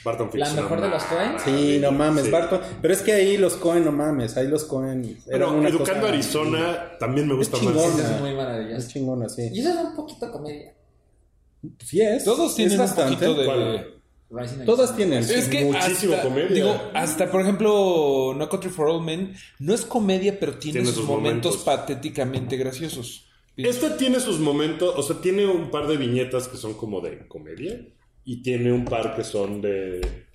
Speaker 2: Barton.
Speaker 4: ¿La
Speaker 2: es
Speaker 4: mejor de los Coen?
Speaker 3: Sí, no mames,
Speaker 2: Sí.
Speaker 3: Barton. Pero es que ahí los Cohen, no mames, ahí los Cohen eran
Speaker 2: Bueno,
Speaker 3: una
Speaker 2: Educando
Speaker 3: cosa-
Speaker 2: Arizona también me gusta
Speaker 3: Es
Speaker 2: más.
Speaker 4: Esa es muy
Speaker 3: Es
Speaker 4: maravillosa.
Speaker 3: chingona, sí.
Speaker 4: Y eso es un poquito comedia.
Speaker 3: Sí es.
Speaker 5: Todos tienen
Speaker 3: es
Speaker 5: un
Speaker 3: bastante.
Speaker 5: poquito de.
Speaker 3: Todas tienen.
Speaker 5: Es que
Speaker 2: Muchísimo
Speaker 5: hasta,
Speaker 2: comedia.
Speaker 5: Digo, hasta por ejemplo, No Country for Old Men no es comedia, pero tiene, sus momentos,
Speaker 2: momentos.
Speaker 5: patéticamente graciosos.
Speaker 2: Esta tiene sus momentos, o sea, tiene un par de viñetas que son como de comedia y tiene un par que son de.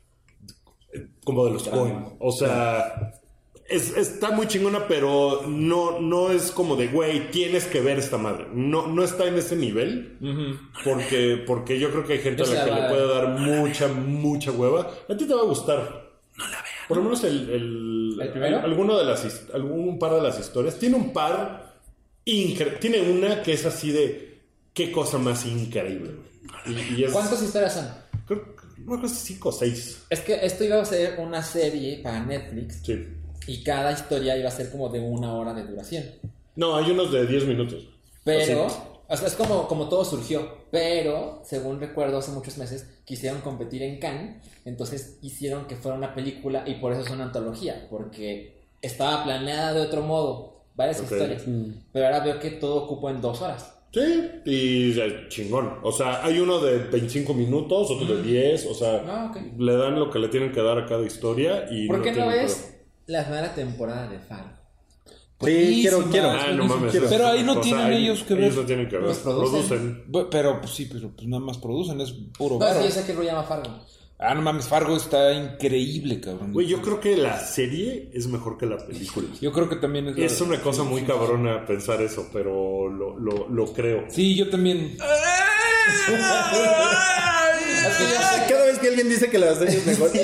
Speaker 2: como de los Coen. O sea, es- está muy chingona, pero no, no es como de, güey, tienes que ver esta madre. No, no está en ese nivel. porque, porque yo creo que hay gente a la que le puede dar mucha, mucha hueva. A ti te va a gustar. No la veas. Por lo menos el, el,
Speaker 4: ¿El primero?
Speaker 2: alguno de las, algún par de las historias. Tiene un par. incre- Tiene una que es así de. Qué cosa más increíble. Güey. Y, y es,
Speaker 4: ¿Cuántas historias son?
Speaker 2: Creo, no creo que cinco o seis.
Speaker 4: Es que esto iba a ser una serie para Netflix
Speaker 2: Sí.
Speaker 4: y cada historia iba a ser como de una hora de duración.
Speaker 2: No, hay unos de 10 minutos.
Speaker 4: Pero, o sea, es como, como todo surgió. Pero, según recuerdo, hace muchos meses quisieron competir en Cannes. Entonces hicieron que fuera una película y por eso es una antología. Porque estaba planeada de otro modo. Varias historias. Pero ahora veo que todo ocupó en dos horas.
Speaker 2: Sí, y chingón. O sea, hay uno de 25 minutos, otro de 10. O sea,
Speaker 4: Ah,
Speaker 2: le dan lo que le tienen que dar a cada historia. y
Speaker 4: ¿Por qué no ves la primera temporada de Fargo?
Speaker 3: Sí, quiero, quiero.
Speaker 2: Ah, no mames.
Speaker 3: quiero.
Speaker 2: es
Speaker 5: Pero ahí no tienen
Speaker 2: ahí-
Speaker 5: ellos que ver.
Speaker 2: Ellos no tienen que ver.
Speaker 4: Los producen.
Speaker 5: Pero pues sí, pero pues nada más producen, es puro
Speaker 4: No,
Speaker 5: varo.
Speaker 4: sí, yo sé que lo llama Fargo.
Speaker 5: Ah, no mames, Fargo está increíble, cabrón.
Speaker 2: Güey, yo creo que la serie es mejor que la película.
Speaker 5: Yo creo que también es... la-
Speaker 2: Es una cosa muy cabrona pensar eso, pero lo, lo, lo creo.
Speaker 5: Sí, yo también.
Speaker 3: Cada vez que alguien dice que la serie es mejor.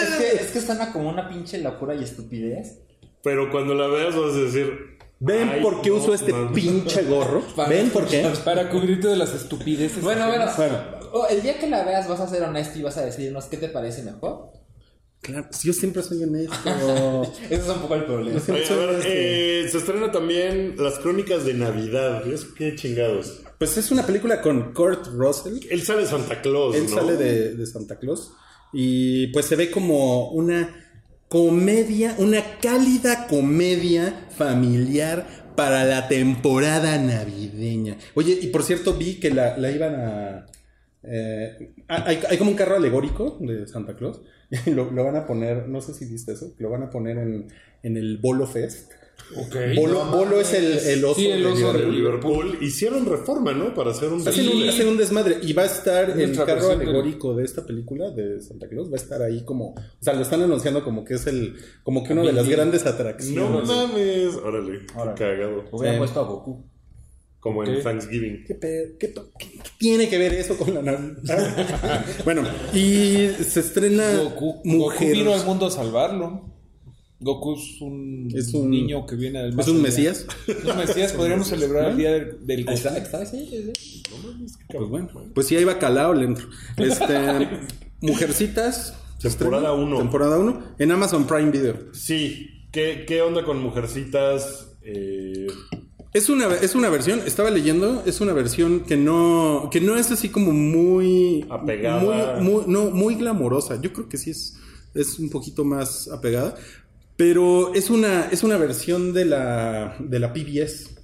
Speaker 4: Es que, es que suena como una pinche locura y estupidez.
Speaker 2: Pero cuando la veas vas a decir...
Speaker 3: ¿Ven
Speaker 2: "Ay,
Speaker 3: por qué
Speaker 2: no
Speaker 3: uso este
Speaker 2: mames".
Speaker 3: pinche gorro? ¿Ven por qué?
Speaker 5: Para cubrirte de las estupideces.
Speaker 4: Bueno, bueno.
Speaker 3: Bueno.
Speaker 4: Oh, el día que la veas vas a ser honesto y vas a decirnos qué te parece mejor.
Speaker 3: Claro, si yo siempre soy honesto.
Speaker 4: Ese es un poco el problema.
Speaker 2: Oye, a ver, eh, se estrena también Las Crónicas de Navidad. ¿Ves qué chingados?
Speaker 3: Pues es una película con Kurt Russell.
Speaker 2: Él sale de Santa Claus,
Speaker 3: Él
Speaker 2: ¿no?
Speaker 3: sale de, de Santa Claus. Y pues se ve como una comedia, una cálida comedia familiar para la temporada navideña. Oye, y por cierto, vi que la, la iban a. eh, hay, hay como un carro alegórico de Santa Claus. Lo, lo van a poner, no sé si viste eso, lo van a poner en, en el Bolo Fest.
Speaker 5: Ok.
Speaker 3: Bolo, Bolo es el, el oso,
Speaker 5: Sí, el
Speaker 3: de
Speaker 5: oso
Speaker 2: de
Speaker 3: Liverpool.
Speaker 2: Liverpool. Hicieron reforma, ¿no? Para hacer un...
Speaker 3: Hacen, un, hacen un desmadre y va a estar el carro alegórico de esta película de Santa Claus va a estar ahí como, o sea, lo están anunciando como que es el, como que una de las grandes
Speaker 2: No
Speaker 3: atracciones.
Speaker 2: mames. Órale, qué cagado.
Speaker 4: Hubieran
Speaker 3: Sí.
Speaker 4: puesto a Goku.
Speaker 2: Como en Thanksgiving.
Speaker 3: ¿Qué, pe- qué to- qué- qué tiene que ver eso con la Navidad? bueno, y se estrena
Speaker 5: Goku, Goku vino al mundo a salvarlo. Goku es un,
Speaker 3: Es un-
Speaker 5: niño que viene del
Speaker 3: ¿Es un mesías?
Speaker 5: Es un mesías. Podríamos celebrar el día del, del Goku.
Speaker 4: ¿Está, está, sí, sí, sí.
Speaker 3: Pues bueno, pues sí, hay bacalao le entro. Este, Mujercitas.
Speaker 2: Temporada
Speaker 3: estrena,
Speaker 2: uno.
Speaker 3: Temporada 1 en Amazon Prime Video.
Speaker 2: Sí. ¿Qué, qué onda con Mujercitas? Eh,
Speaker 3: Es una, es una versión, estaba leyendo, es una versión que no, que no es así como muy...
Speaker 2: Apegada.
Speaker 3: Muy, muy- no, muy glamorosa. Yo creo que sí es, es un poquito más apegada. Pero es una, es una versión de la, de la PBS.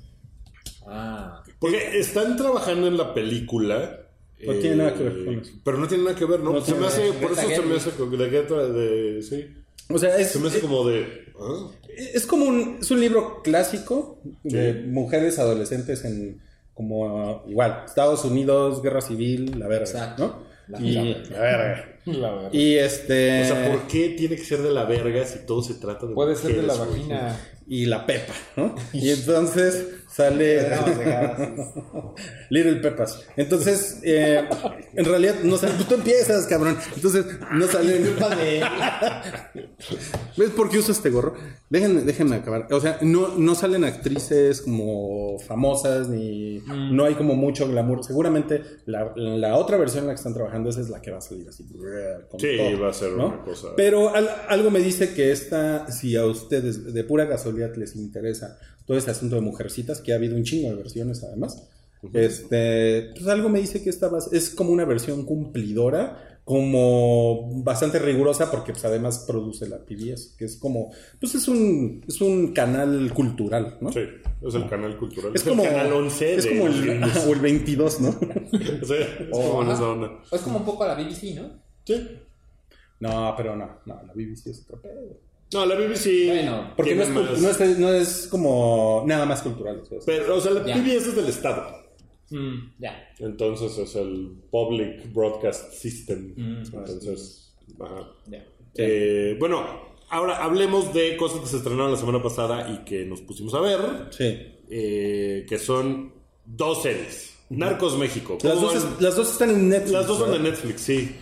Speaker 4: Ah.
Speaker 2: porque están trabajando en la película.
Speaker 3: No tiene nada que ver con eso.
Speaker 2: Pero no tiene nada que ver, ¿no?
Speaker 3: No
Speaker 2: se me hace, por eso se me hace como de Greta, de, sí.
Speaker 3: O sea, es,
Speaker 2: Se me hace como de, ¿ah?
Speaker 3: Es como un, es un libro clásico de
Speaker 2: Sí.
Speaker 3: mujeres adolescentes en como igual, Estados Unidos, guerra civil, la verga,
Speaker 4: Exacto.
Speaker 3: ¿no?
Speaker 4: La-
Speaker 3: y,
Speaker 4: la
Speaker 3: la verga.
Speaker 5: La verdad.
Speaker 3: Y este...
Speaker 2: O sea, ¿por qué tiene que ser de la verga si todo se trata de
Speaker 5: Puede ser de la vagina.
Speaker 3: y la Pepa, ¿no? Y entonces sale Little Pepas. Entonces, eh, en realidad no sale, pues tú empiezas, cabrón. Entonces, no salen. ¿Ves por qué uso este gorro? Déjenme, déjenme acabar. O sea, no, no salen actrices como famosas ni no hay como mucho glamour. Seguramente la, la otra versión en la que están trabajando esa es la que va a salir así. Con
Speaker 2: Sí,
Speaker 3: todo,
Speaker 2: va a ser
Speaker 3: ¿no?
Speaker 2: una cosa.
Speaker 3: Pero al- algo me dice que esta, si a ustedes de pura casualidad les interesa todo este asunto de mujercitas, que ha habido un chingo de versiones además, este, pues algo me dice que esta va- es como una versión cumplidora, como bastante rigurosa, porque pues además produce la PBS, que es como, pues es un, es un canal cultural, ¿no?
Speaker 2: Sí, es el canal cultural.
Speaker 3: Es como
Speaker 2: el canal 11
Speaker 3: es como el, o el 22, ¿no?
Speaker 2: Sí, es como en esa onda.
Speaker 4: Es como un poco la BBC, ¿no?
Speaker 2: Sí.
Speaker 3: No, pero no, no, la BBC es otro pedo.
Speaker 2: No, la BBC.
Speaker 4: Bueno,
Speaker 3: Porque no es,
Speaker 2: más-
Speaker 3: no, es, no es como nada más cultural. o sea,
Speaker 2: Pero, o sea, la
Speaker 4: Ya.
Speaker 2: PBS es del Estado.
Speaker 4: Ya.
Speaker 2: Entonces es el Public Broadcast System.
Speaker 4: Mm,
Speaker 2: Entonces, ajá.
Speaker 4: Ya.
Speaker 2: Eh, bueno, Ahora, hablemos de cosas que se estrenaron la semana pasada y que nos pusimos a ver,
Speaker 3: Sí.
Speaker 2: eh, que son dos series. Narcos México.
Speaker 3: Las
Speaker 2: ¿Cómo
Speaker 3: dos,
Speaker 2: van?
Speaker 3: es- las dos están en Netflix.
Speaker 2: Las dos son de. Netflix, sí.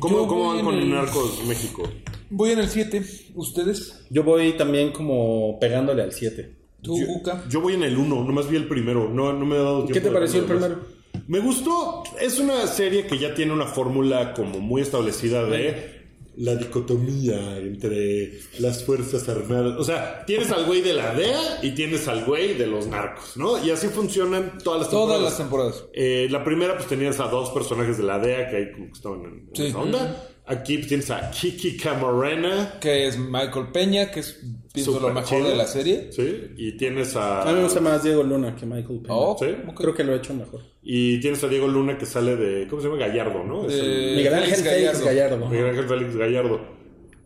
Speaker 2: ¿Cómo,
Speaker 5: Yo
Speaker 2: cómo van con
Speaker 5: el-
Speaker 2: Narcos México?
Speaker 5: Voy en el 7. ¿Ustedes?
Speaker 3: Yo voy también como pegándole al 7.
Speaker 5: ¿Tú, Buca?
Speaker 2: Yo voy en el 1, nomás vi el primero. No, no me he dado tiempo.
Speaker 3: ¿Qué te pareció el primero?
Speaker 2: Me gustó. Es una serie que ya tiene una fórmula como muy establecida de la dicotomía entre las fuerzas armadas. O sea, tienes al güey de la DEA y tienes al güey de los narcos, ¿no? Y así funcionan todas las
Speaker 5: Todas
Speaker 2: temporadas.
Speaker 5: las temporadas.
Speaker 2: Eh, la primera, pues tenías a dos personajes de la DEA que ahí como que estaban en,
Speaker 5: Sí.
Speaker 2: esa onda. Aquí pues, tienes a Kiki Camarena.
Speaker 5: Que es Michael Peña, que es pienso lo mejor
Speaker 2: chido.
Speaker 5: de la serie.
Speaker 2: Sí. Y tienes a.
Speaker 3: A mí me gusta más Diego Luna que Michael Peña.
Speaker 5: Oh,
Speaker 2: Sí.
Speaker 3: Creo que lo he hecho mejor.
Speaker 2: Y tienes a Diego Luna que sale de. ¿Cómo se llama? Gallardo, ¿no? Es el-
Speaker 5: De
Speaker 3: Miguel Ángel
Speaker 5: Félix
Speaker 3: Gallardo.
Speaker 2: Miguel Ángel Félix Gallardo.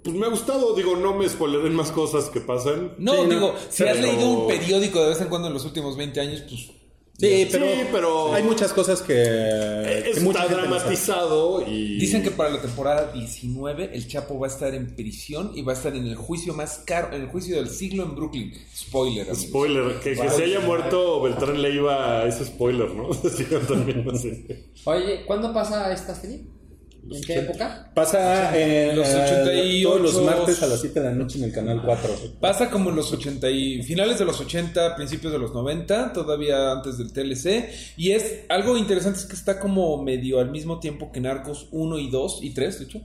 Speaker 2: Pues me ha gustado, digo, no me spoileren más cosas que pasan.
Speaker 5: No,
Speaker 3: Sí, no.
Speaker 5: digo, si has leído un periódico de vez en cuando en los últimos 20 años, pues
Speaker 3: Sí, pero,
Speaker 2: Sí, pero-
Speaker 3: hay muchas cosas que, que
Speaker 2: Está
Speaker 3: mucha
Speaker 2: dramatizado y.
Speaker 5: Dicen que para la temporada 19 el Chapo va a estar en prisión y va a estar en el juicio más caro, en el juicio del siglo en Brooklyn. Spoiler. amigos.
Speaker 2: Spoiler, que, que se haya muerto Beltrán Leiva es spoiler, ¿no? Decían también, no sé.
Speaker 4: Oye, ¿cuándo pasa esta serie? ¿En qué época?
Speaker 3: Pasa en
Speaker 5: Los 88.
Speaker 3: todos los martes a las 7 de la noche en el canal 4.
Speaker 5: Pasa como en los 80 y finales de los 80, principios de los 90, todavía antes del TLC. Y es algo interesante es que está como medio al mismo tiempo que Narcos 1 y 2 y 3, de hecho.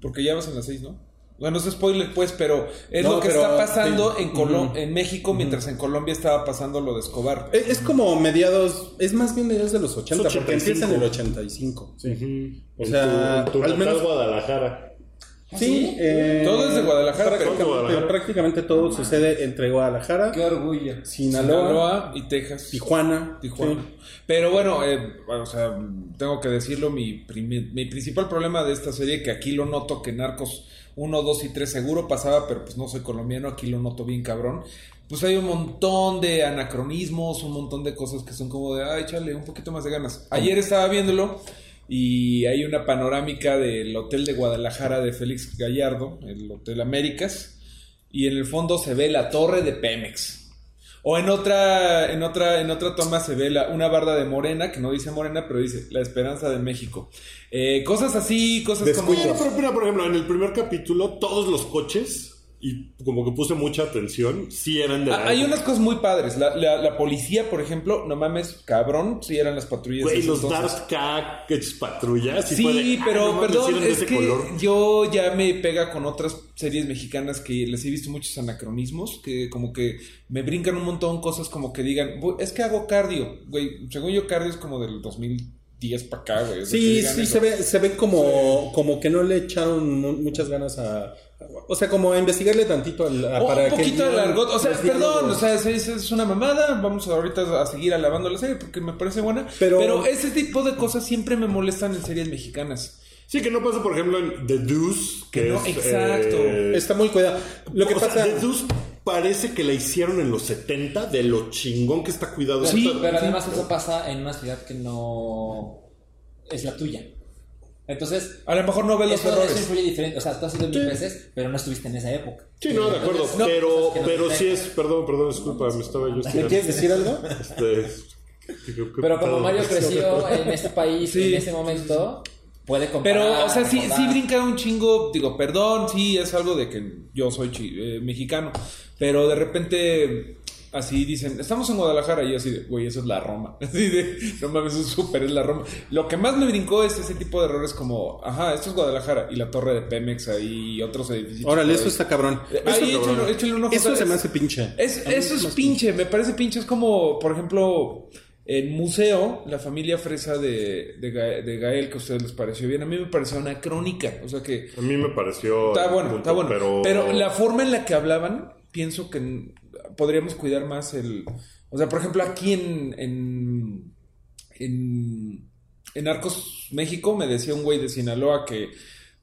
Speaker 5: Porque ya vas en las 6, ¿no? Bueno, es spoiler pues, pero es
Speaker 3: No,
Speaker 5: lo que
Speaker 3: pero-
Speaker 5: está pasando
Speaker 3: sí.
Speaker 5: en, en México mientras en Colombia estaba pasando lo de Escobar.
Speaker 3: Es, es como mediados, es más bien mediados de los 80,
Speaker 2: Es
Speaker 3: porque
Speaker 2: 85.
Speaker 3: empieza en el 85. Sí. O sea,
Speaker 2: tu,
Speaker 3: al menos-
Speaker 2: Guadalajara.
Speaker 3: Sí, eh,
Speaker 5: Todo es de Guadalajara, pero-
Speaker 3: prácticamente,
Speaker 2: Guadalajara.
Speaker 3: prácticamente todo sucede entre Guadalajara,
Speaker 4: Qué orgullo.
Speaker 3: Sinaloa,
Speaker 5: Sinaloa y Texas.
Speaker 3: Tijuana.
Speaker 5: Tijuana.
Speaker 3: sí.
Speaker 5: Pero bueno, eh, o sea, tengo que decirlo, mi, mi principal problema de esta serie, que aquí lo noto que Narcos 1, 2 y 3 seguro pasaba, pero pues no soy colombiano, aquí lo noto bien cabrón. Pues hay un montón de anacronismos, un montón de cosas que son como de, ay, échale un poquito más de ganas. Ayer estaba viéndolo y hay una panorámica del Hotel de Guadalajara de Félix Gallardo, el Hotel Américas, y en el fondo se ve la torre de Pemex. O en otra, en otra, en otra toma se ve la- una barda de Morena, que no dice Morena, pero dice La Esperanza de México. Eh, cosas así, cosas como.
Speaker 2: Bueno, pero mira, por ejemplo, en el primer capítulo, todos los coches, y como que puse mucha atención, sí eran de la
Speaker 5: Ah, Hay
Speaker 2: época.
Speaker 5: unas cosas muy padres. La, la- la policía, por ejemplo, no mames, cabrón, sí eran las patrullas. de
Speaker 2: Güey, los. Dark K patrullas.
Speaker 5: Sí,
Speaker 2: de, ah,
Speaker 5: pero
Speaker 2: no
Speaker 5: perdón, es que
Speaker 2: color.
Speaker 5: yo ya me pega con otras series mexicanas que les he visto muchos anacronismos, que como que me brincan un montón cosas como que digan, "Bu- es que hago cardio, güey, según yo cardio es como del 2010 para acá, güey.
Speaker 3: Sí, sí,
Speaker 5: eso.
Speaker 3: se ve, se ve como, como que no le echaron mu- muchas ganas a... O sea, como a investigarle tantito al- a-
Speaker 5: O
Speaker 3: para
Speaker 5: un poquito de
Speaker 3: dieran
Speaker 5: largot, o sea, perdón,
Speaker 3: diálogos.
Speaker 5: o sea, es, una mamada, vamos ahorita a seguir alabando la serie porque me parece buena,
Speaker 3: Pero-
Speaker 5: pero, ese tipo de cosas siempre me molestan en series mexicanas.
Speaker 2: Sí, que no pasa, por ejemplo, en The Deuce, que
Speaker 5: Que no,
Speaker 2: es...
Speaker 5: exacto.
Speaker 2: eh,
Speaker 3: Está muy cuidado. Lo que
Speaker 2: o sea,
Speaker 3: pasa...
Speaker 2: The Deuce parece que la hicieron en los 70, de lo chingón que está cuidado.
Speaker 5: Sí,
Speaker 4: Pero además eso pasa en una ciudad que no es la tuya. Entonces,
Speaker 5: A lo mejor no ve los
Speaker 4: eso, eso
Speaker 5: errores.
Speaker 4: influye diferente. O sea, tú has ido mil
Speaker 2: Sí.
Speaker 4: veces, pero no estuviste en esa época.
Speaker 2: Sí, no, de acuerdo, pero,
Speaker 4: no
Speaker 2: pero sí es... Perdón, perdón, disculpa, me estaba yo
Speaker 3: ¿Me quieres decir algo?
Speaker 2: Este, ¿qué- qué-
Speaker 4: Pero como? Mario creció en este país
Speaker 5: Sí.
Speaker 4: en ese momento, puede comparar.
Speaker 5: Pero, o sea, sí, sí brinca un chingo. Digo, perdón, sí, es algo de que yo soy chi- eh, mexicano. Pero de repente, así dicen, estamos en Guadalajara. Y yo así de, güey, eso es la Roma. Así de, no mames, eso es súper, es la Roma. Lo que más me brincó es ese tipo de errores como, ajá, esto es Guadalajara. Y la torre de Pemex ahí, y otros edificios.
Speaker 3: Órale, eso
Speaker 5: ahí.
Speaker 3: está cabrón.
Speaker 5: Eh,
Speaker 3: Eso,
Speaker 5: Ahí échale, échale un ojo.
Speaker 3: eso
Speaker 5: Es-
Speaker 3: se me hace pinche.
Speaker 5: Es, eso es pinche, me parece pinche. Es como, por ejemplo, en Museo, la familia fresa de, de, Ga- de Gael, que a ustedes les pareció bien, a mí me pareció una crónica. O sea que
Speaker 2: A mí me pareció...
Speaker 5: está bueno,
Speaker 2: punto,
Speaker 5: está bueno.
Speaker 2: Pero,
Speaker 5: Pero... la forma en la que hablaban, pienso que podríamos cuidar más el. O sea, por ejemplo, aquí en. en en, Arcos México me decía un güey de Sinaloa que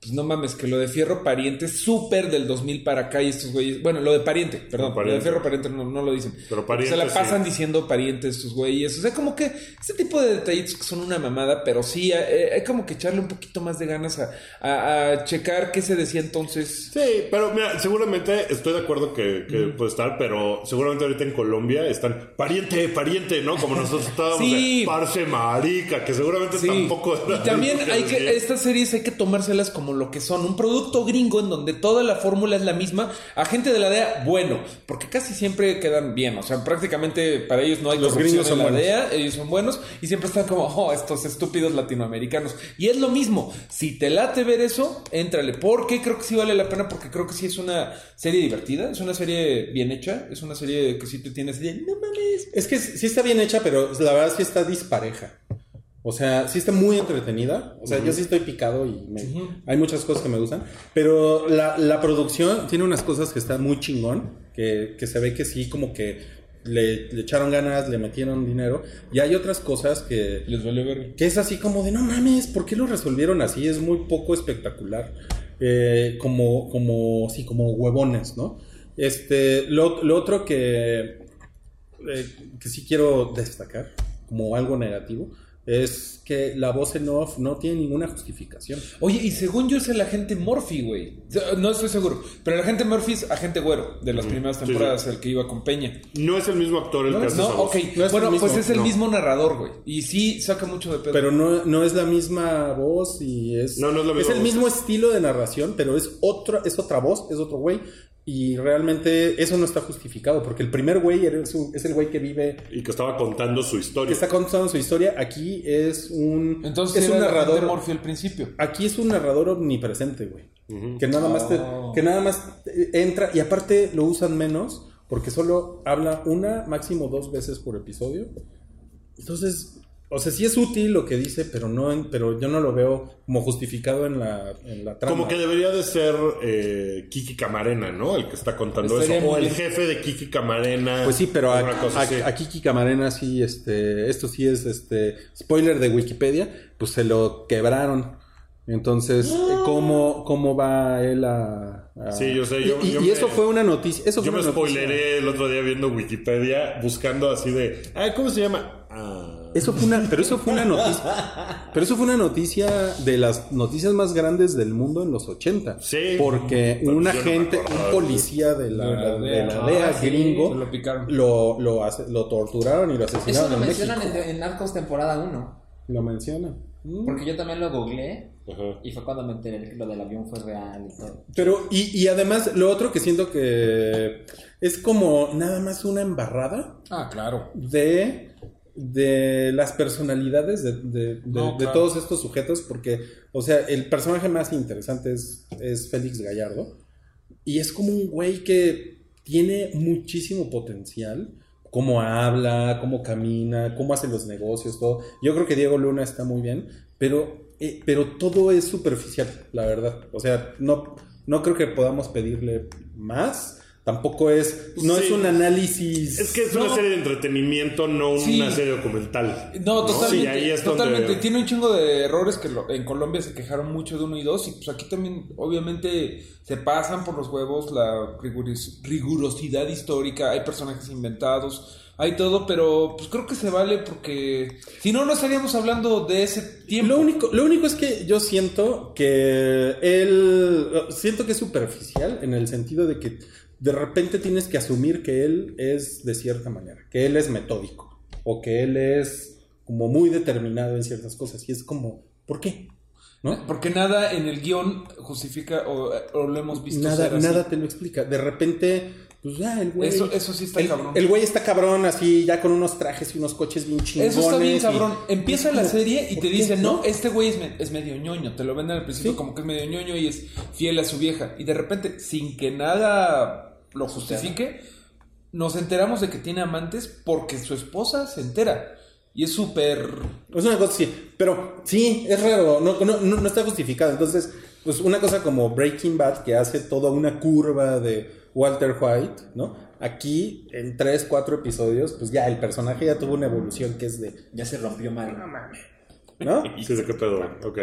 Speaker 5: Pues no mames, que lo de Fierro Pariente es súper del 2000 para acá y estos güeyes. Bueno, lo de Pariente, perdón. Lo de Fierro Pariente no, no lo dicen.
Speaker 2: Pero
Speaker 5: Se
Speaker 2: Pariente,
Speaker 5: la pasan
Speaker 2: sí.
Speaker 5: diciendo Pariente estos güeyes. O sea, como que este tipo de detallitos que son una mamada, pero sí, eh, hay como que echarle un poquito más de ganas a, a- a checar qué se decía entonces.
Speaker 2: Sí, pero mira, seguramente estoy de acuerdo que, que puede estar, pero seguramente ahorita en Colombia están pariente, pariente, ¿no? Como nosotros estábamos
Speaker 5: Sí.
Speaker 2: de parce marica, que seguramente
Speaker 5: Sí.
Speaker 2: tampoco
Speaker 5: Y también hay que, estas series hay que tomárselas como lo que son, un producto gringo en donde toda la fórmula es la misma. A gente de la DEA, bueno, porque casi siempre quedan bien, o sea, prácticamente para ellos no hay
Speaker 3: Los gringos son
Speaker 5: en la
Speaker 3: buenos.
Speaker 5: DEA, ellos son buenos y siempre están como, oh, estos estúpidos latinoamericanos. Y es lo mismo, si te late ver eso, éntrale, porque creo que sí vale la pena, porque creo que sí es una serie divertida, es una serie bien hecha, es una serie que sí te tienes de, no mames.
Speaker 3: Es que sí está bien hecha, pero la verdad sí está dispareja. O sea, sí está muy entretenida. O sea, yo sí estoy picado y me- hay muchas cosas que me gustan. Pero la, la producción tiene unas cosas que están muy chingón. Que, que se ve que sí, como que le, le echaron ganas, le metieron dinero. Y hay otras cosas que,
Speaker 5: Les vale ver.
Speaker 3: que es así como de no mames, ¿por qué lo resolvieron así? Es muy poco espectacular. Eh, como, como, sí, como huevones, ¿no? Este, lo, lo otro que, eh, que sí quiero destacar como algo negativo es que la voz en off no tiene ninguna justificación.
Speaker 5: Oye, y según yo es el agente Murphy, güey. No estoy seguro. Pero el agente Murphy es agente güero de las primeras
Speaker 2: sí,
Speaker 5: temporadas, el que iba con Peña.
Speaker 2: No es el mismo actor el
Speaker 3: No,
Speaker 2: que hace
Speaker 5: No,
Speaker 2: esa voz.
Speaker 5: ok.
Speaker 3: No es
Speaker 5: bueno,
Speaker 3: el mismo,
Speaker 5: pues es el
Speaker 2: no.
Speaker 5: mismo narrador, güey. Y sí saca mucho de pedo.
Speaker 3: Pero no, no es la misma voz y es,
Speaker 2: No, no es la misma
Speaker 3: el
Speaker 2: voz.
Speaker 3: mismo estilo de narración, pero es otra, es otra voz, es otro güey. Y realmente eso no está justificado, porque el primer güey es, un- es el güey que vive
Speaker 2: Y que estaba contando su
Speaker 3: que
Speaker 2: historia.
Speaker 3: está contando su historia. Aquí es un,
Speaker 5: Entonces
Speaker 3: es un narrador.
Speaker 5: Murphy al principio.
Speaker 3: Aquí es un narrador omnipresente, güey. Que nada más te-
Speaker 5: Oh.
Speaker 3: que nada más entra y aparte lo usan menos porque solo habla una, máximo dos veces por episodio. Entonces, o sea, sí es útil lo que dice, pero no en- pero yo no lo veo como justificado en la, en la trama.
Speaker 2: Como que debería de ser eh, Kiki Camarena, ¿no? El que está contando
Speaker 5: Estaría
Speaker 2: eso. O el
Speaker 5: bien.
Speaker 2: jefe de Kiki Camarena.
Speaker 3: Pues sí, pero a- a- Kika Camarena sí, este, esto sí es este spoiler de Wikipedia, pues se lo quebraron. Entonces, eh, ¿cómo, cómo va él a, a-
Speaker 2: Sí, yo sé, yo-
Speaker 3: y, y-
Speaker 2: yo
Speaker 3: y
Speaker 2: me-
Speaker 3: eso fue una noticia. Eso
Speaker 2: Yo me spoileré el otro día viendo Wikipedia, buscando así de. Ah, ¿cómo se llama?
Speaker 3: Eso fue una, pero eso fue una noticia. Pero eso fue una noticia de las noticias más grandes del mundo en los 80.
Speaker 2: Sí.
Speaker 3: Porque
Speaker 2: Pero
Speaker 3: un
Speaker 2: no
Speaker 3: agente,
Speaker 2: acordaba
Speaker 3: un policía de la,
Speaker 5: De la
Speaker 3: de la DEA
Speaker 4: Ah,
Speaker 3: gringo
Speaker 5: lo picaron.
Speaker 3: lo, lo, lo torturaron y lo
Speaker 4: Eso
Speaker 3: asesinaron
Speaker 4: lo
Speaker 3: en
Speaker 4: mencionan
Speaker 3: México.
Speaker 4: en, en Narcos temporada 1.
Speaker 3: Lo mencionan. Mm.
Speaker 4: Porque yo también lo googleé
Speaker 2: Ajá.
Speaker 4: y fue cuando me enteré que lo del avión fue real y todo.
Speaker 3: Pero, y, y además, lo otro que siento que es como nada más una embarrada
Speaker 5: Ah, claro.
Speaker 3: de, de las personalidades de, de- de-
Speaker 5: No,
Speaker 3: de
Speaker 5: claro.
Speaker 3: todos estos sujetos, porque, o sea, el personaje más interesante es, es Félix Gallardo, y es como un güey que tiene muchísimo potencial, cómo habla, cómo camina, cómo hace los negocios, todo. Yo creo que Diego Luna está muy bien, pero, eh, pero todo es superficial, la verdad. O sea, no, no creo que podamos pedirle más. Tampoco es, no
Speaker 2: Sí.
Speaker 3: es un análisis.
Speaker 2: Es que es una
Speaker 5: No.
Speaker 2: serie de entretenimiento, no una serie documental.
Speaker 5: No, totalmente.
Speaker 2: Sí, ahí es donde-
Speaker 5: totalmente. Tiene un chingo de errores que lo- en Colombia se quejaron mucho de uno y dos. Y pues aquí también, obviamente, se pasan por los huevos la riguris- rigurosidad histórica. Hay personajes inventados, hay todo, pero pues creo que se vale porque si no, no estaríamos hablando de ese tiempo.
Speaker 3: Lo único, lo único es que yo siento que él. Siento que es superficial en el sentido de que de repente tienes que asumir que él es de cierta manera, que él es metódico o que él es como muy determinado en ciertas cosas. Y es como, ¿por qué? ¿No?
Speaker 5: Porque nada en el guion justifica o, o lo hemos visto
Speaker 3: Nada,
Speaker 5: ser así.
Speaker 3: nada te lo explica. De repente, pues ya el güey.
Speaker 5: Eso- eso sí está
Speaker 3: el,
Speaker 5: cabrón.
Speaker 3: El güey está cabrón, así, ya con unos trajes y unos coches bien chingones.
Speaker 5: Eso está bien
Speaker 3: y-
Speaker 5: cabrón. Empieza la serie y
Speaker 3: ¿por
Speaker 5: te dice, no, este güey es, me- es medio ñoño. Te lo venden al principio
Speaker 3: Sí.
Speaker 5: como que es medio ñoño y es fiel a su vieja. Y de repente, sin que nada lo justifique, nos enteramos de que tiene amantes porque su esposa se entera. Y es súper...
Speaker 3: Es una cosa sí, pero sí, es raro, no, no, no, no está justificado. Entonces, pues una cosa como Breaking Bad, que hace toda una curva de Walter White, ¿no? Aquí, en tres, cuatro episodios, pues ya el personaje ya tuvo una evolución que es de,
Speaker 4: Ya se rompió mal.
Speaker 3: ¿no?
Speaker 2: Sí, de qué pedo. Ok.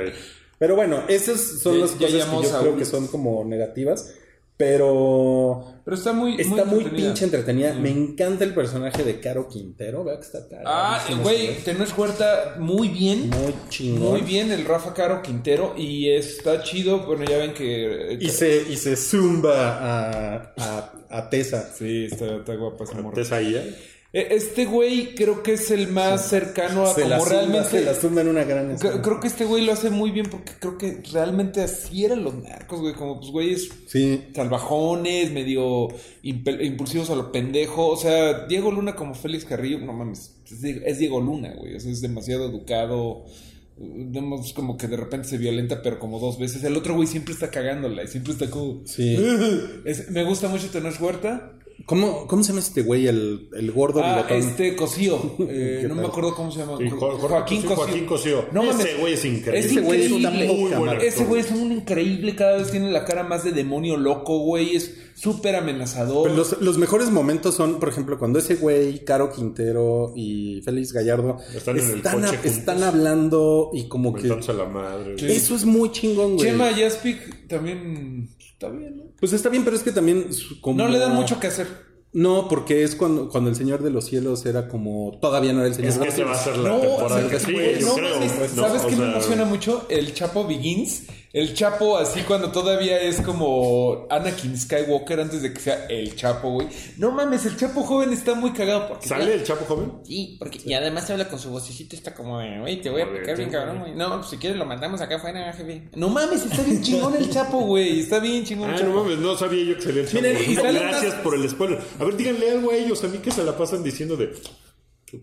Speaker 3: Pero bueno, esas son
Speaker 5: Ya-
Speaker 3: las cosas que yo creo
Speaker 5: un-
Speaker 3: que son como negativas. Pero
Speaker 5: Pero está muy.
Speaker 3: está muy,
Speaker 5: entretenida.
Speaker 3: pinche entretenida. Me encanta el personaje de Caro Quintero. Vea que está
Speaker 5: Ah,
Speaker 3: cagadísimo
Speaker 5: güey, Tenés Huerta muy bien.
Speaker 3: Muy chingón.
Speaker 5: Muy bien el Rafa Caro Quintero y está chido, bueno ya ven que...
Speaker 3: Y se, y se zumba a, a, a Tessa.
Speaker 5: Sí, está, está guapa esa morra.
Speaker 2: Antes ahí, ¿eh?
Speaker 5: Eh, Este güey creo que es el más cercano a
Speaker 3: Se
Speaker 5: como realmente...
Speaker 3: se la zumba en una gran
Speaker 5: Creo,
Speaker 3: escena.
Speaker 5: creo que este güey lo hace muy bien porque creo que realmente así eran los narcos, güey. Como pues güeyes
Speaker 3: Sí.
Speaker 5: salvajones, medio impulsivos a lo pendejo. O sea, Diego Luna como Félix Carrillo, no mames, es Diego, es Diego Luna, güey. O sea, es demasiado educado. Vemos como que de repente se violenta, pero como dos veces. El otro güey siempre está cagándola y siempre está como.
Speaker 3: Sí.
Speaker 5: Es- me gusta mucho tener Huerta.
Speaker 3: ¿Cómo, ¿Cómo se llama este güey? El, el gordo
Speaker 5: Ah,
Speaker 3: bigotón.
Speaker 5: este Cosío. Eh,
Speaker 3: ¿Qué
Speaker 5: no me acuerdo cómo se llama.
Speaker 2: Sí, Jo- Jo-
Speaker 5: Joaquín Cosío.
Speaker 2: Joaquín Cosío.
Speaker 5: No
Speaker 2: Ese
Speaker 5: mames.
Speaker 2: güey es increíble.
Speaker 5: Es
Speaker 3: Ese güey es madre.
Speaker 5: Ese güey es un increíble, cada vez tiene la cara más de demonio loco, güey, es súper amenazador.
Speaker 3: Pero los, los mejores momentos son, por ejemplo, cuando ese güey, Caro Quintero y Félix Gallardo
Speaker 2: Están en el
Speaker 3: están,
Speaker 2: coche
Speaker 3: a- están hablando y como que...
Speaker 2: La madre.
Speaker 3: Eso es muy chingón, güey.
Speaker 5: Chema Jaspic también está bien, ¿no?
Speaker 3: Pues está bien, pero es que también... Como...
Speaker 5: No le dan mucho que hacer.
Speaker 3: No, porque es cuando, cuando el Señor de los Cielos era como... Todavía no era el Señor
Speaker 2: Es
Speaker 3: de
Speaker 2: que
Speaker 3: los
Speaker 2: se va a
Speaker 3: Cielos.
Speaker 2: hacer la
Speaker 5: No,
Speaker 2: temporada
Speaker 5: ¿sabes
Speaker 2: que
Speaker 5: qué?
Speaker 2: sigue, yo
Speaker 5: No,
Speaker 2: creo.
Speaker 5: mames,
Speaker 2: ¿no?
Speaker 5: ¿Sabes
Speaker 2: O
Speaker 5: qué me
Speaker 2: sea,
Speaker 5: emociona mucho? El Chapo Begins. El Chapo así cuando todavía es como Anakin Skywalker antes de que sea el Chapo, güey. No mames, el Chapo joven está muy cagado porque...
Speaker 2: ¿Sale el Chapo joven?
Speaker 6: Sí, porque y además habla con su vocecito, está como de, güey, te voy a
Speaker 2: Joder,
Speaker 6: picar bien cabrón, güey. No, pues si quieres lo mandamos acá afuera, jefe.
Speaker 5: No mames, está bien chingón el Chapo, güey. Está bien chingón el
Speaker 2: Ah,
Speaker 5: Chapo.
Speaker 2: no mames, no sabía yo que salía el Chapo.
Speaker 5: Miren, y
Speaker 2: Gracias
Speaker 5: unas-
Speaker 2: por el spoiler. A ver, díganle algo a ellos, a mí que se la pasan diciendo de...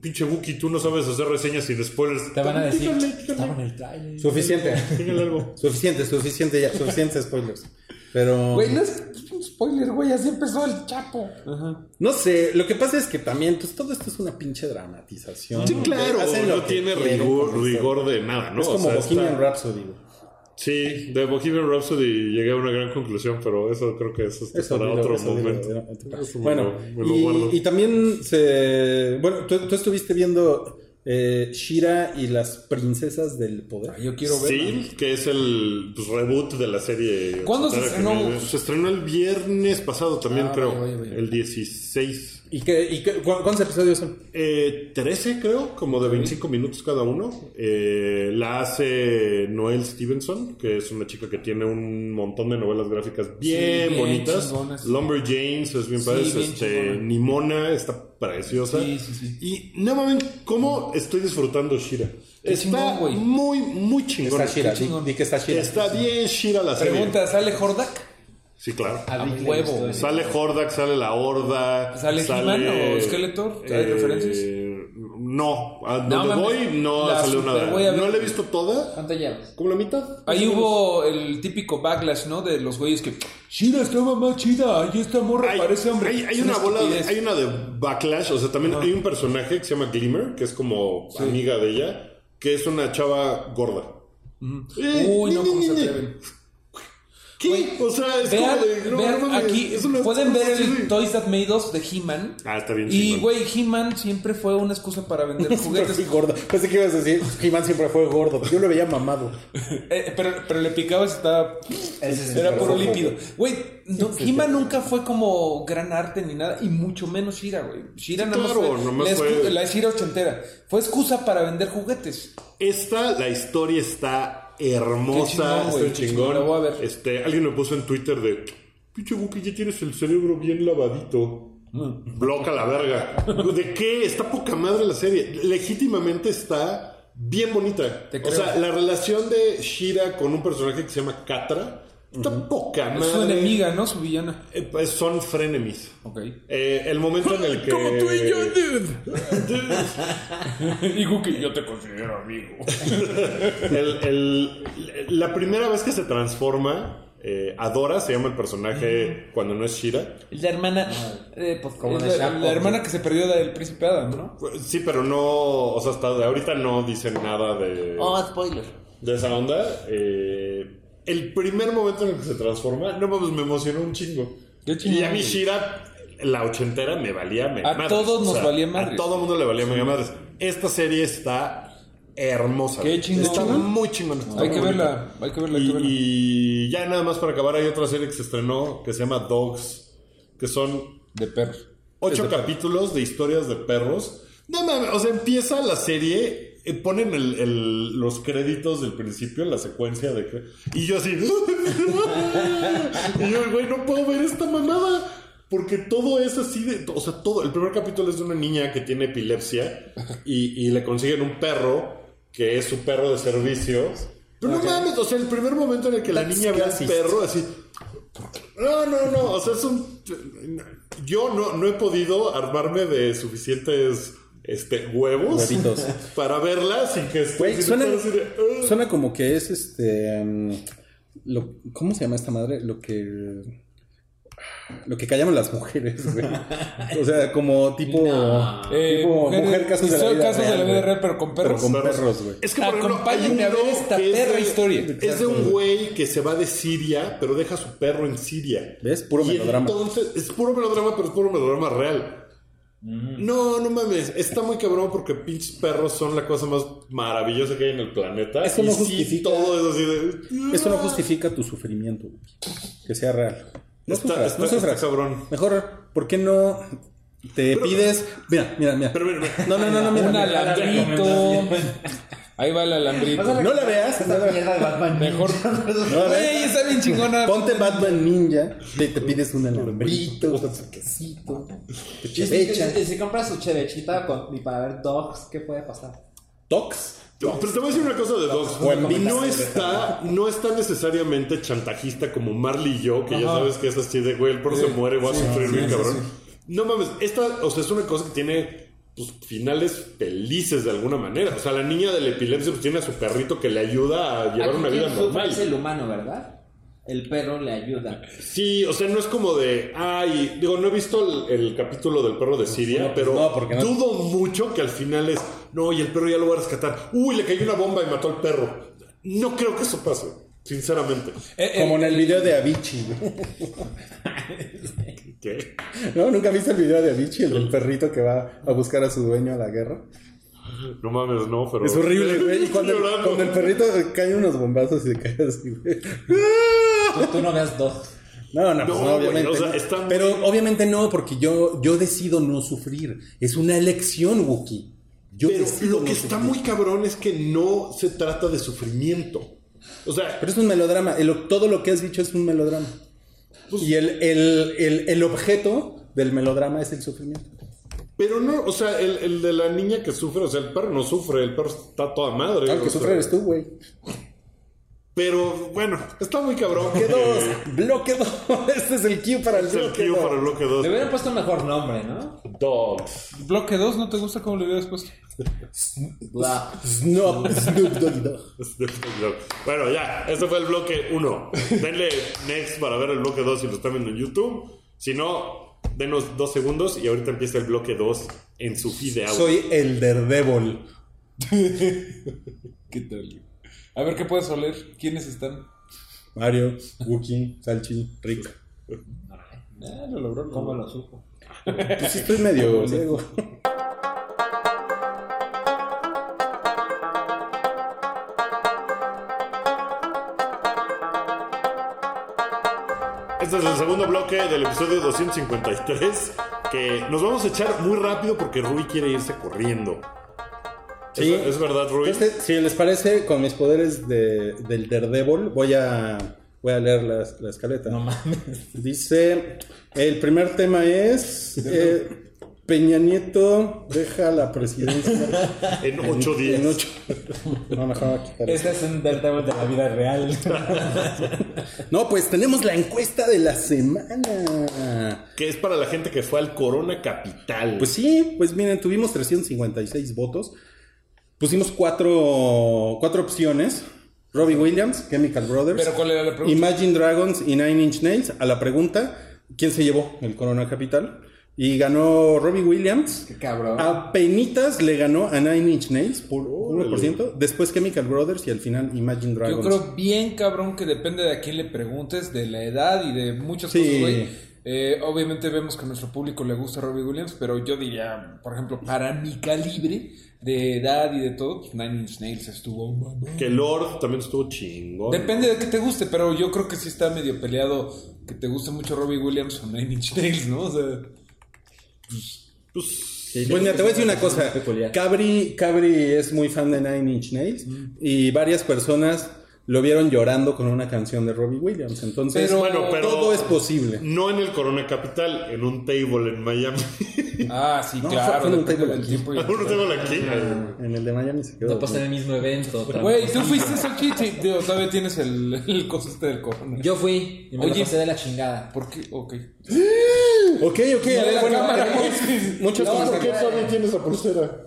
Speaker 2: Pinche Wookie, tú no sabes hacer reseñas sin spoilers.
Speaker 4: Te van a decir.
Speaker 2: Díganle,
Speaker 4: Estaba en
Speaker 2: díganle,
Speaker 4: el trailer.
Speaker 3: Suficiente.
Speaker 2: algo.
Speaker 3: suficiente, suficiente ya. Suficientes spoilers. Pero...
Speaker 5: Güey, no es un spoiler, güey. Así empezó el Chapo.
Speaker 3: No sé, lo que pasa es que también, pues todo esto es una pinche dramatización.
Speaker 2: Sí, claro,
Speaker 3: Hacen lo
Speaker 2: no
Speaker 3: que
Speaker 2: tiene rigor, rigor de nada, ¿no?
Speaker 3: Es
Speaker 2: O
Speaker 3: como
Speaker 2: sea,
Speaker 3: Bohemian
Speaker 2: está-
Speaker 3: Rhapsody. güey.
Speaker 2: Sí, de Bohemian Rhapsody llegué a una gran conclusión, pero eso creo que eso
Speaker 3: Eso
Speaker 2: para otro momento.
Speaker 3: Bueno, y, y también se. Bueno, tú, tú estuviste viendo eh, Shira y las princesas del poder.
Speaker 5: Yo quiero verla.
Speaker 2: Sí, que es el pues, reboot de la serie.
Speaker 5: ¿Cuándo se estrenó?
Speaker 2: me- Se estrenó el viernes pasado también,
Speaker 5: Ah,
Speaker 2: creo.
Speaker 5: vaya, vaya, vaya.
Speaker 2: El 16.
Speaker 3: ¿Y, qué, y qué- cu- cuántos episodios son?
Speaker 2: Eh, 13, creo, como de 25 minutos cada uno. Eh, la hace Noel Stevenson, que es una chica que tiene un montón de novelas gráficas bien,
Speaker 5: bien
Speaker 2: bonitas.
Speaker 5: chingonas.
Speaker 2: Lumberjanes es bien
Speaker 5: Sí,
Speaker 2: padre.
Speaker 5: bien
Speaker 2: este. Nimona está preciosa.
Speaker 5: Sí, sí, sí.
Speaker 2: Y no mames, ¿cómo estoy disfrutando Shira? Está
Speaker 5: chingón,
Speaker 2: muy, muy chingón.
Speaker 3: Está Shira, di, que está Shira.
Speaker 2: Está bien Shira la serie.
Speaker 5: Pregunta, ¿sale Hordak?
Speaker 2: Sí, claro.
Speaker 5: A huevo.
Speaker 2: Sale Hordak, sale la Horda.
Speaker 5: ¿Sale He-Man o Skeletor? ¿Hay referencias?
Speaker 2: No, a donde
Speaker 5: mames.
Speaker 2: voy no
Speaker 5: La
Speaker 2: salió
Speaker 5: super
Speaker 2: nada. No la he visto toda,
Speaker 4: ¿Cuánto llevas?
Speaker 2: como la mitad.
Speaker 5: Ahí hubo el típico backlash, ¿no? De los güeyes que. Shira estaba más chida. Y esta morra
Speaker 2: Hay,
Speaker 5: parece hombre.
Speaker 2: hay, una bola, de- hay una de backlash, o sea, también hay un personaje que se llama Glimmer, que es como amiga de ella, que es una chava gorda. Eh,
Speaker 5: Uy, no,
Speaker 2: ni,
Speaker 5: cómo
Speaker 2: ni,
Speaker 5: se
Speaker 2: ni. ¿Qué? o sea, es
Speaker 5: Vean,
Speaker 2: como de. no,
Speaker 5: vean
Speaker 2: no mames,
Speaker 5: aquí, pueden ver el. Toys That Made Us de He-Man.
Speaker 2: Ah, está bien.
Speaker 5: Y, güey, He-Man siempre fue una excusa para vender
Speaker 3: Siempre
Speaker 5: juguetes.
Speaker 3: fui gordo. Pensé que ibas a decir, He-Man siempre fue gordo. Yo lo veía mamado.
Speaker 5: Eh, pero, pero le picabas y estaba. Era puro lípido. Güey, no, He-Man nunca fue como gran arte ni nada, y mucho menos Shira, güey. Shira
Speaker 2: Sí,
Speaker 5: nada más
Speaker 2: claro,
Speaker 5: fue.
Speaker 2: nomás
Speaker 5: la,
Speaker 2: fue-
Speaker 5: la Shira ochentera. Fue excusa para vender juguetes.
Speaker 2: Esta, la historia está hermosa,
Speaker 5: chingón, güey,
Speaker 2: está
Speaker 5: qué
Speaker 2: chingón.
Speaker 5: chingón, la voy a ver.
Speaker 2: Este, alguien me puso en Twitter de, pinche Wookie, ya tienes el cerebro bien lavadito.
Speaker 5: Mm.
Speaker 2: Bloca la verga. ¿De qué? Está poca madre la serie. Legítimamente está bien bonita. O sea, la relación de Shira con un personaje que se llama Katra madre.
Speaker 5: Es su enemiga, ¿no? Su villana.
Speaker 2: Eh, pues son frenemies.
Speaker 5: Ok.
Speaker 2: Eh, el momento en el que...
Speaker 5: Como tú y yo, y Guki, yo te considero amigo.
Speaker 2: El- el- la primera vez que se transforma, eh, Adora se llama el personaje cuando no es Shira.
Speaker 5: La hermana. eh, pues,
Speaker 4: Como
Speaker 5: la,
Speaker 4: Shapo,
Speaker 5: la hermana
Speaker 4: ¿no?
Speaker 5: que se perdió del príncipe Adam, ¿no?
Speaker 2: Pues, Sí, pero no, o sea, hasta de ahorita no dicen nada de,
Speaker 6: Oh, spoiler.
Speaker 2: de esa onda. Eh, el primer momento en el que se transforma, no mames, me emocionó un chingo. Y a mí. Shira, la ochentera, me valía me
Speaker 5: A todos nos valía
Speaker 2: A
Speaker 5: madres.
Speaker 2: todo mundo le valía mega madres. Esta serie está hermosa.
Speaker 5: Qué chingón.
Speaker 2: Está muy chingón. está
Speaker 5: Hay
Speaker 2: muy
Speaker 5: que verla, hay que verla, hay
Speaker 2: Y,
Speaker 5: que verla.
Speaker 2: y ya nada más para acabar, hay otra serie que se estrenó que se llama Dogs, que son
Speaker 5: De perros.
Speaker 2: ocho capítulos de historias de perros. No mames, o sea, empieza la serie, ponen el- el- los créditos del principio, la secuencia de que... Y yo así... y yo, güey, no puedo ver esta mamada. Porque todo es así de... O sea, todo... El primer capítulo es de una niña que tiene epilepsia y, y le consiguen un perro que es su perro de servicio. Pero no mames, o sea, el primer momento en el que la niña ve al perro así... No, no, no. O sea, es un. Yo no, no he podido armarme de suficientes este, huevos
Speaker 3: Huevitos.
Speaker 2: para verla sin que esté.
Speaker 3: Güey,
Speaker 2: sin
Speaker 3: suena, suena como que es este. mm, lo, ¿Cómo se llama esta madre? Lo que. Lo que callamos las mujeres, güey. O sea, como tipo.
Speaker 5: Eh,
Speaker 3: tipo
Speaker 5: mujeres-
Speaker 3: mujer casos de la vida
Speaker 5: casos de
Speaker 3: real,
Speaker 5: la vida real, pero con perros.
Speaker 3: Pero con perros, güey.
Speaker 2: Es que por ejemplo, hay
Speaker 5: Acompáñame a
Speaker 2: uno
Speaker 5: ver esta
Speaker 2: es
Speaker 5: perra
Speaker 2: de-
Speaker 5: historia.
Speaker 2: Es de un güey que se va de Siria, pero deja a su perro en Siria.
Speaker 3: ¿Ves? Puro
Speaker 2: Y
Speaker 3: melodrama.
Speaker 2: Entonces, es puro melodrama, pero es puro melodrama real. No, no mames, está muy cabrón porque pinches perros son la cosa más maravillosa que hay en el planeta.
Speaker 3: Eso
Speaker 2: Y
Speaker 3: no
Speaker 2: sí,
Speaker 3: justifica-
Speaker 2: todo es así de.
Speaker 3: Eso no justifica tu sufrimiento. Que sea real. No
Speaker 2: Está-
Speaker 3: sufras,
Speaker 2: está-
Speaker 3: no sufras.
Speaker 2: está cabrón.
Speaker 3: Mejor, ¿por qué no te pides? Mira, mira, mira.
Speaker 2: Pero mira, mira.
Speaker 3: No, no, no, no, mira.
Speaker 5: Un alambrito. Ahí va el alambrito.
Speaker 3: No la veas, no la veas.
Speaker 4: mierda de Batman.
Speaker 5: Mejor.
Speaker 3: No la veas.
Speaker 5: Güey, está bien chingona.
Speaker 3: Ponte Batman Ninja, te, te pides un alambrito, quesito, tu
Speaker 4: Y si,
Speaker 3: chevecha.
Speaker 4: y si compras su chevechita con, y para ver dogs, ¿qué puede pasar?
Speaker 3: Tox.
Speaker 2: Pero te voy a decir una cosa de Dogs. Y no está, no está necesariamente chantajista como Marley y yo, que ya sabes que es así de, güey, el perro se muere, voy a sufrir bien, cabrón. No mames, esta, o sea, es una cosa que tiene pues, finales felices de alguna manera. O sea, la niña de la epilepsia pues, tiene a su perrito que le ayuda a llevar
Speaker 4: Aquí
Speaker 2: una vida normal.
Speaker 4: Es el humano, ¿verdad? El perro le ayuda.
Speaker 2: Sí, o sea, no es como de, ay, digo, no he visto el, el capítulo del perro de Siria,
Speaker 3: no, pues
Speaker 2: pero
Speaker 3: no, porque no-
Speaker 2: dudo mucho que al final es, no, y el perro ya lo va a rescatar. Uy, le cayó una bomba y mató al perro. No creo que eso pase, sinceramente.
Speaker 5: Eh, eh,
Speaker 3: Como en el video de Avicii.
Speaker 2: ¿Qué?
Speaker 3: ¿No? ¿Nunca viste el video de Avicii? El del perrito que va a buscar a su dueño a la guerra.
Speaker 2: No mames, no, pero...
Speaker 3: Es horrible, güey. Y cuando, el perrito cae unos bombazos y se cae así, güey.
Speaker 4: Tú, tú no veas dogs.
Speaker 3: No, no, pues
Speaker 2: No,
Speaker 3: no,
Speaker 2: güey,
Speaker 3: obviamente.
Speaker 2: o sea,
Speaker 3: no.
Speaker 2: está muy-
Speaker 3: Pero obviamente no, porque yo, yo decido no sufrir. Es una elección, Wookie. Yo
Speaker 2: Pero
Speaker 3: decido
Speaker 2: lo que
Speaker 3: no
Speaker 2: está
Speaker 3: sufrir.
Speaker 2: muy cabrón es que no se trata de sufrimiento. O sea,
Speaker 3: Pero es un melodrama. El- todo lo que has dicho es un melodrama.
Speaker 2: Pues-
Speaker 3: y el, el, el, el objeto del melodrama es el sufrimiento.
Speaker 2: pero no, o sea, el, el de la niña que sufre, o sea, el perro no sufre, el perro está toda madre.
Speaker 3: Claro,
Speaker 2: o
Speaker 3: que
Speaker 2: sea,
Speaker 3: sufre eres tú, güey.
Speaker 2: Pero bueno, está muy cabrón.
Speaker 3: Bloque
Speaker 2: porque-
Speaker 3: 2. Bloque 2. Este es el cue para el
Speaker 2: Es el
Speaker 3: bloque
Speaker 2: cue
Speaker 3: 2.
Speaker 2: para el bloque 2.
Speaker 4: Le hubieran puesto un mejor nombre, ¿no?
Speaker 2: Dogs.
Speaker 5: Bloque 2, ¿no te gusta cómo le hubieras puesto?
Speaker 4: Bla.
Speaker 3: Snoop, Snoop Doggy Dogg.
Speaker 2: Bueno, ya, este fue el bloque 1. Denle next para ver el bloque 2 si lo están viendo en YouTube. Si no, denos dos segundos y ahorita empieza el bloque 2 en su feed de audio.
Speaker 3: Soy el Daredevil.
Speaker 5: ¿Qué tal? A ver qué puedes oler. ¿Quiénes están?
Speaker 3: Mario, Wookie, Salchi, Rick.
Speaker 5: Ah, lo logró.
Speaker 4: ¿Cómo lo supo?
Speaker 3: Pues sí estoy medio ciego.
Speaker 2: Este es el segundo bloque del episodio 253 que nos vamos a echar muy rápido porque Rui quiere irse corriendo.
Speaker 3: Sí.
Speaker 2: ¿Es, es verdad, Rui?
Speaker 3: Entonces, si les parece, con mis poderes de, del Daredevil, voy a, voy a leer la, la escaleta.
Speaker 4: No mames.
Speaker 3: Dice, el primer tema es eh, Peña Nieto deja la presidencia
Speaker 2: en ocho días.
Speaker 3: en ocho. No, mejor a quitar
Speaker 4: Este es un Daredevil de la vida real.
Speaker 3: No, pues tenemos la encuesta de la semana.
Speaker 2: Que es para la gente que fue al Corona Capital.
Speaker 3: Pues sí, pues miren, tuvimos 356 votos. Pusimos cuatro, cuatro opciones. Robbie Williams, Chemical Brothers.
Speaker 5: Pero ¿cuál era la pregunta?
Speaker 3: Imagine Dragons y Nine Inch Nails. A la pregunta, ¿quién se llevó el Corona Capital? Y ganó Robbie Williams.
Speaker 4: Qué cabrón.
Speaker 3: Apenitas le ganó a Nine Inch Nails por
Speaker 2: Órale.
Speaker 3: 1%. Después Chemical Brothers y al final Imagine
Speaker 5: Yo
Speaker 3: Dragons.
Speaker 5: creo bien cabrón que depende de a quién le preguntes, de la edad y de muchas
Speaker 3: Sí.
Speaker 5: cosas, güey. Eh, obviamente vemos que a nuestro público le gusta Robbie Williams, pero yo diría, por ejemplo, para mi calibre, de edad y de todo, pues Nine Inch Nails estuvo.
Speaker 2: Que Lord también estuvo chingón.
Speaker 5: Depende de que te guste, pero yo creo que sí está medio peleado que te guste mucho Robbie Williams o Nine Inch Nails, ¿no? O sea,
Speaker 2: Pues,
Speaker 3: Pues mira, te voy a decir una cosa.
Speaker 4: Peculiar.
Speaker 3: Cabri, Cabri es muy fan de Nine Inch Nails y varias personas lo vieron llorando con una canción de Robbie Williams. Entonces,
Speaker 5: Pero-
Speaker 2: bueno, pero
Speaker 3: todo es posible.
Speaker 2: No en el Corona Capital, en un table en Miami.
Speaker 5: ah, sí,
Speaker 3: No,
Speaker 5: claro,
Speaker 3: fue en un table aquí.
Speaker 5: tiempo.
Speaker 2: un table aquí.
Speaker 3: En el de Miami se quedó.
Speaker 4: No pasa en el mismo evento.
Speaker 5: Güey, tú fuiste chiste, digo, todavía tienes el, el coso este del corona.
Speaker 4: Yo fui y me lo
Speaker 5: Oye.
Speaker 4: pasé de la chingada.
Speaker 5: ¿Por qué? Ok.
Speaker 3: Ok, ok, a ver,
Speaker 5: la
Speaker 3: bueno, muchos
Speaker 2: ¿Por
Speaker 3: comentarios.
Speaker 2: qué todavía tienes esa pulsera?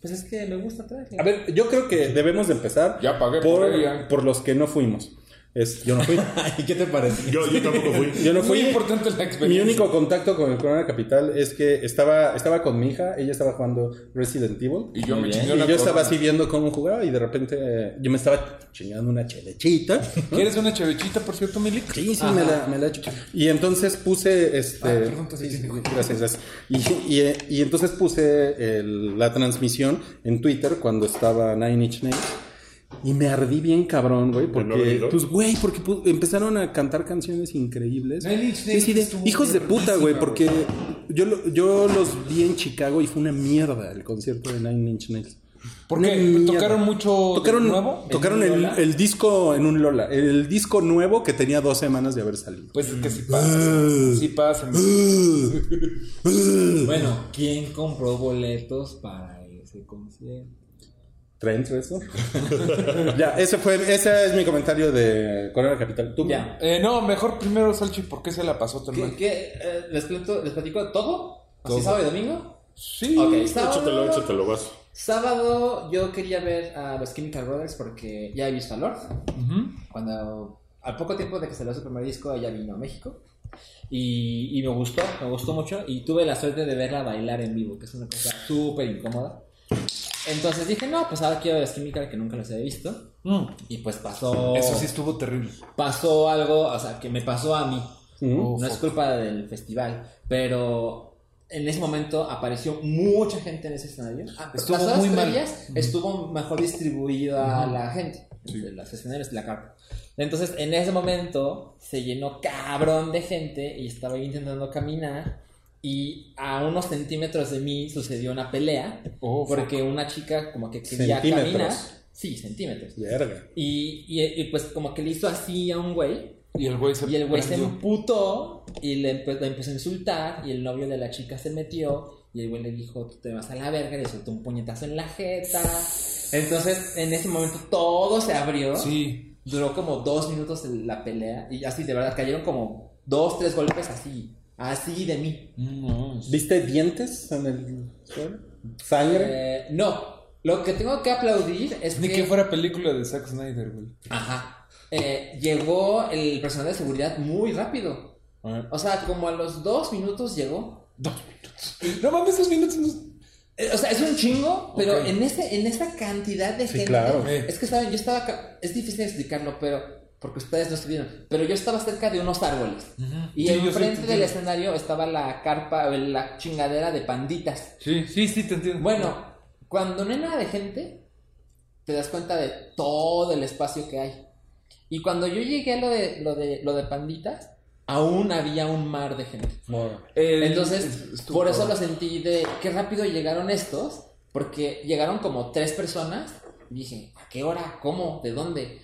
Speaker 4: Pues es que me gusta traje.
Speaker 3: A ver, yo creo que debemos de empezar
Speaker 5: Ya pagué
Speaker 3: por,
Speaker 5: por ella.
Speaker 3: por los que no fuimos. Es, yo no fui.
Speaker 4: ¿Y qué te parece?
Speaker 2: Yo, yo tampoco fui.
Speaker 3: Yo no
Speaker 5: Muy
Speaker 3: fui.
Speaker 5: importante la
Speaker 3: Mi
Speaker 5: experiencia.
Speaker 3: único contacto con el Corona Capital es que estaba, estaba con mi hija, ella estaba jugando Resident Evil.
Speaker 5: Y yo
Speaker 4: Muy
Speaker 5: me chingué
Speaker 3: Y yo estaba así viendo cómo jugaba y de repente eh, yo me estaba chingando una chelechita.
Speaker 5: ¿Quieres una chevechita, por cierto, Milik?
Speaker 3: Sí, sí, me la, me la he hecho. Y entonces puse este.
Speaker 5: Ah, perdón, te
Speaker 3: sí, sí,
Speaker 5: dije.
Speaker 3: gracias, gracias. Y, y, y entonces puse el- la transmisión en Twitter cuando estaba Nine Inch Nails. Y me ardí bien cabrón, güey, porque, pues, güey, porque empezaron a cantar canciones increíbles.
Speaker 5: Nine Inch
Speaker 3: Sí,
Speaker 5: Nails
Speaker 3: sí, de- hijos de puta, güey, porque yo, yo los vi en Chicago y fue una mierda el concierto de Nine Inch Nails.
Speaker 5: ¿Por
Speaker 3: Una
Speaker 5: qué?
Speaker 3: mierda.
Speaker 5: ¿Tocaron mucho
Speaker 3: Tocaron,
Speaker 5: nuevo?
Speaker 3: tocaron
Speaker 5: ¿En
Speaker 3: el, el disco en un Lola, el disco nuevo que tenía dos semanas de haber salido.
Speaker 5: Pues es que sí pasa. Sí pasa.
Speaker 4: Bueno, ¿quién compró boletos para ese concierto?
Speaker 3: ¿Traen eso? ya, ese fue, ese es mi comentario de Corona Capital. ¿Tú?
Speaker 4: Ya.
Speaker 5: Eh, no, mejor primero, Salchi, ¿por qué se la pasó tan
Speaker 4: ¿Qué,
Speaker 5: mal?
Speaker 4: qué, eh, les, platico, ¿Les platico todo? ¿Así
Speaker 5: Todo.
Speaker 4: sábado y domingo?
Speaker 5: Sí.
Speaker 4: Ok, sábado.
Speaker 2: Échatelo, échatelo, vas.
Speaker 4: Sábado yo quería ver a los Chemical Brothers porque ya he visto a Lord. Cuando al poco tiempo de que salió su primer disco, ella vino a México. Y, y me gustó, me gustó mucho. Y tuve la suerte de verla bailar en vivo, que es una cosa súper incómoda. Entonces dije, no, pues ahora quiero ver Chemical que nunca los había visto.
Speaker 5: Mm.
Speaker 4: Y pues pasó.
Speaker 5: Eso sí estuvo terrible.
Speaker 4: Pasó algo, o sea, que me pasó a mí.
Speaker 3: Ujú.
Speaker 4: No es culpa del festival, pero en ese momento apareció mucha gente en ese escenario. Ah,
Speaker 5: Estuvo
Speaker 4: las horas
Speaker 5: muy mal.
Speaker 4: Estuvo mejor distribuida a la gente, de los escenarios de la carpa. Entonces, en ese momento se llenó cabrón de gente y estaba yo intentando caminar. Y a unos centímetros de mí sucedió una pelea
Speaker 5: Oh,
Speaker 4: porque una chica como que quería caminar. Sí, centímetros.
Speaker 3: Verga.
Speaker 4: Y, y, y, pues como que le hizo así a un güey
Speaker 5: Y el güey se
Speaker 4: y el güey se emputó y le, empe- le empezó a insultar y el novio de la chica se metió y el güey le dijo, tú te vas a la verga, le soltó un puñetazo en la jeta. Entonces, en ese momento todo se abrió.
Speaker 5: Sí.
Speaker 4: Duró como dos minutos la pelea y así, de verdad, cayeron como dos, tres golpes así, así de mí.
Speaker 5: No,
Speaker 3: ¿Viste dientes en el suelo? ¿Sangre?
Speaker 4: Eh, no, lo que tengo que aplaudir es
Speaker 5: Ni
Speaker 4: que...
Speaker 5: que fuera película de Zack Snyder, güey.
Speaker 4: Ajá. Eh, llegó el personal de seguridad muy rápido. O sea, como a los dos minutos llegó.
Speaker 5: Dos minutos. No mames, dos minutos. no-
Speaker 4: Eh, O sea, es un chingo, pero en ese, en esa cantidad de
Speaker 3: Sí,
Speaker 4: gente.
Speaker 3: claro.
Speaker 4: Es que estaba, yo estaba es difícil explicarlo, pero porque ustedes no estuvieron. Pero yo estaba cerca de unos árboles. Y
Speaker 5: Sí, yo sí
Speaker 4: enfrente
Speaker 5: te
Speaker 4: del escenario estaba la carpa, o la chingadera de panditas.
Speaker 5: Sí, sí, sí, te entiendo.
Speaker 4: Bueno, cuando no hay nada de gente, te das cuenta de todo el espacio que hay. Y cuando yo llegué a lo de, lo de, lo de panditas, aún había un mar de gente.
Speaker 5: El-
Speaker 4: Entonces, por eso lo sentí de qué rápido llegaron estos, porque llegaron como tres personas. Y dije, ¿a qué hora? ¿Cómo? ¿De dónde?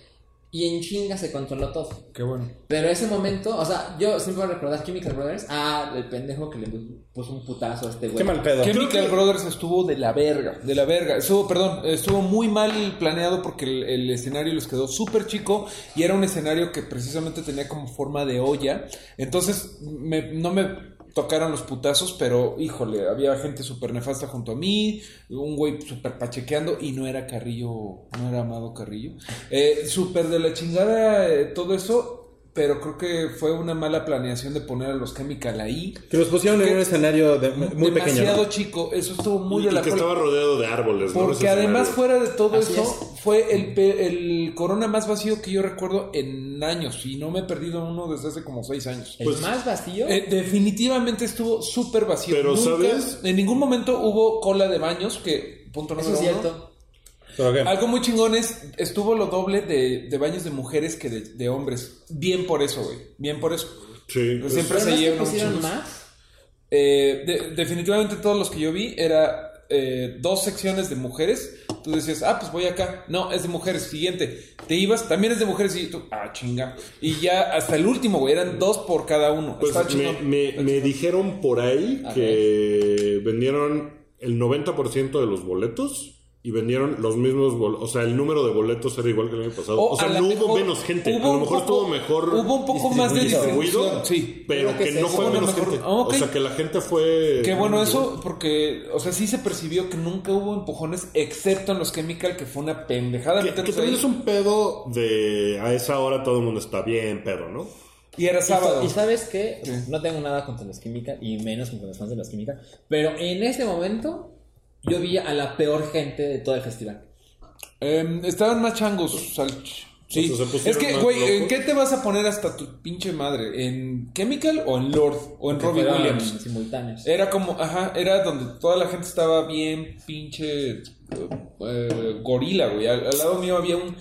Speaker 4: Y en chinga se controló todo.
Speaker 5: Qué bueno.
Speaker 4: Pero ese momento, o sea, yo siempre voy a recordar Chemical Brothers. Ah, el pendejo que le puso un putazo a este güey.
Speaker 3: Qué mal pedo.
Speaker 5: Chemical Brothers estuvo de la verga, de la verga. Estuvo, perdón, estuvo muy mal planeado porque el, el escenario les quedó súper chico y era un escenario que precisamente tenía como forma de olla. Entonces, me- no me tocaron los putazos, pero híjole, había gente súper nefasta junto a mí, un güey súper pachequeando y no era Carrillo, no era Amado Carrillo. Eh, súper de la chingada eh, todo eso. Pero creo que fue una mala planeación de poner a los Chemical ahí.
Speaker 3: Que los pusieron en un escenario de- muy pequeño.
Speaker 5: demasiado
Speaker 3: ¿no?
Speaker 5: chico. Eso estuvo muy
Speaker 2: Y,
Speaker 5: de la
Speaker 2: y que estaba rodeado de árboles, ¿no?
Speaker 5: Porque
Speaker 2: Ese
Speaker 5: además fuera de todo
Speaker 4: Así
Speaker 5: eso, fue el, pe- el corona más vacío que yo recuerdo en años. Y no me he perdido uno desde hace como seis años.
Speaker 4: El
Speaker 2: Pues-
Speaker 4: más vacío.
Speaker 5: Eh, definitivamente estuvo súper vacío.
Speaker 2: Pero,
Speaker 5: Nunca-
Speaker 2: ¿sabes?
Speaker 5: En ningún momento hubo cola de baños que punto
Speaker 4: Eso
Speaker 5: número
Speaker 4: es
Speaker 5: uno.
Speaker 4: cierto.
Speaker 3: ¿Pero qué?
Speaker 5: Algo muy chingón es, estuvo lo doble de, de baños de mujeres que de, de hombres. Bien por eso, güey. Bien por eso.
Speaker 2: Sí.
Speaker 5: Pues siempre
Speaker 4: Pero
Speaker 5: se llevan
Speaker 4: más.
Speaker 5: Eh, de- definitivamente todos los que yo vi era eh, dos secciones de mujeres. Tú decías, ah, pues voy acá. No, es de mujeres. Siguiente. Te ibas, también es de mujeres. Y tú, ah, chinga. Y ya hasta el último, güey. Eran dos por cada uno.
Speaker 2: Pues me,
Speaker 5: chingón.
Speaker 2: me- me dijeron por ahí
Speaker 4: A
Speaker 2: que vendieron el 90% de los boletos y vendieron los mismos boletos. O sea, el número de boletos era igual que el año pasado.
Speaker 5: O
Speaker 2: O, sea, no
Speaker 5: mejor
Speaker 2: hubo menos gente.
Speaker 5: hubo
Speaker 2: a lo mejor
Speaker 5: poco-
Speaker 2: estuvo mejor
Speaker 5: Hubo un poco más de
Speaker 2: distribuido.
Speaker 5: Sí.
Speaker 2: pero
Speaker 4: que
Speaker 2: que no fue menos
Speaker 5: mejor-
Speaker 2: gente. O sea, que la gente fue...
Speaker 5: Qué bueno eso, porque, o sea, sí se percibió que nunca hubo empujones, excepto en los Chemical, que fue una pendejada.
Speaker 2: Que, que también es un pedo de... A esa hora todo el mundo está bien pedo, ¿no?
Speaker 5: Y era sábado.
Speaker 4: Y sabes qué, no tengo nada contra los Química y menos contra los fans de los Química, pero en ese momento yo vi a la peor gente de todo el festival.
Speaker 5: Em, estaban más changos, Salch. Sí.
Speaker 2: O sea, se pusieron
Speaker 5: es que, güey, ¿en qué te vas a poner hasta tu pinche madre? ¿En Chemical o en Lord? ¿O en Robbie Williams?
Speaker 4: simultáneos.
Speaker 5: Era como, ajá, era donde toda la gente estaba bien pinche eh, gorila, güey. Al, al lado mío había un-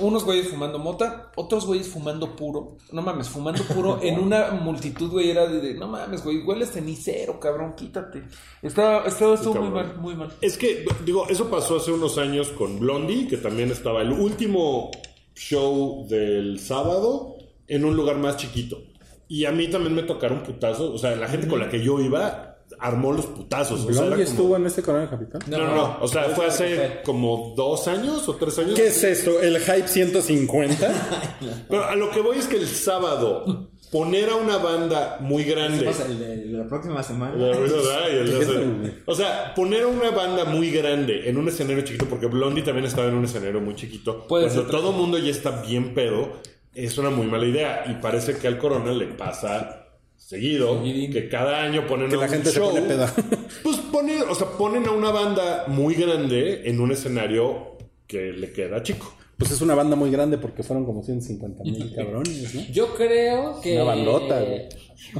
Speaker 5: unos güeyes fumando mota, otros güeyes fumando puro. No mames, fumando puro en una multitud, güey. Era de, de, no mames, güey, hueles cenicero, cabrón, quítate. Estaba, estaba, estuvo muy mal, muy mal.
Speaker 2: Es que, digo, eso pasó hace unos años con Blondie, que también estaba el último show del sábado en un lugar más chiquito. Y a mí también me tocaron putazos. O sea, la gente con la que yo iba armó los putazos. O sea, era
Speaker 3: ¿Blondie
Speaker 2: como-
Speaker 3: estuvo en este Corona Capital?
Speaker 2: No, no, no. O sea, fue hace como dos años o tres años.
Speaker 3: ¿Qué es esto? ¿El Hype 150?
Speaker 2: Pero a lo que voy es que el sábado poner a una banda muy grande.
Speaker 4: El de la próxima semana.
Speaker 2: La verdad, el de O sea, poner a una banda muy grande en un escenario chiquito, porque Blondie también estaba en un escenario muy chiquito.
Speaker 5: Puede
Speaker 2: cuando
Speaker 5: ser.
Speaker 2: todo el mundo ya está bien pedo, es una muy mala idea. Y parece que al Corona le pasa seguido,
Speaker 5: Seguidín.
Speaker 2: que cada año ponen
Speaker 3: Que
Speaker 2: a
Speaker 3: la
Speaker 2: un
Speaker 3: gente se
Speaker 2: show,
Speaker 3: pone peda.
Speaker 2: Pues ponen, o sea, ponen a una banda muy grande en un escenario que le queda chico.
Speaker 3: Pues es una banda muy grande porque fueron como 150 mil cabrones, ¿no?
Speaker 4: Yo creo que.
Speaker 3: Una bandota, güey.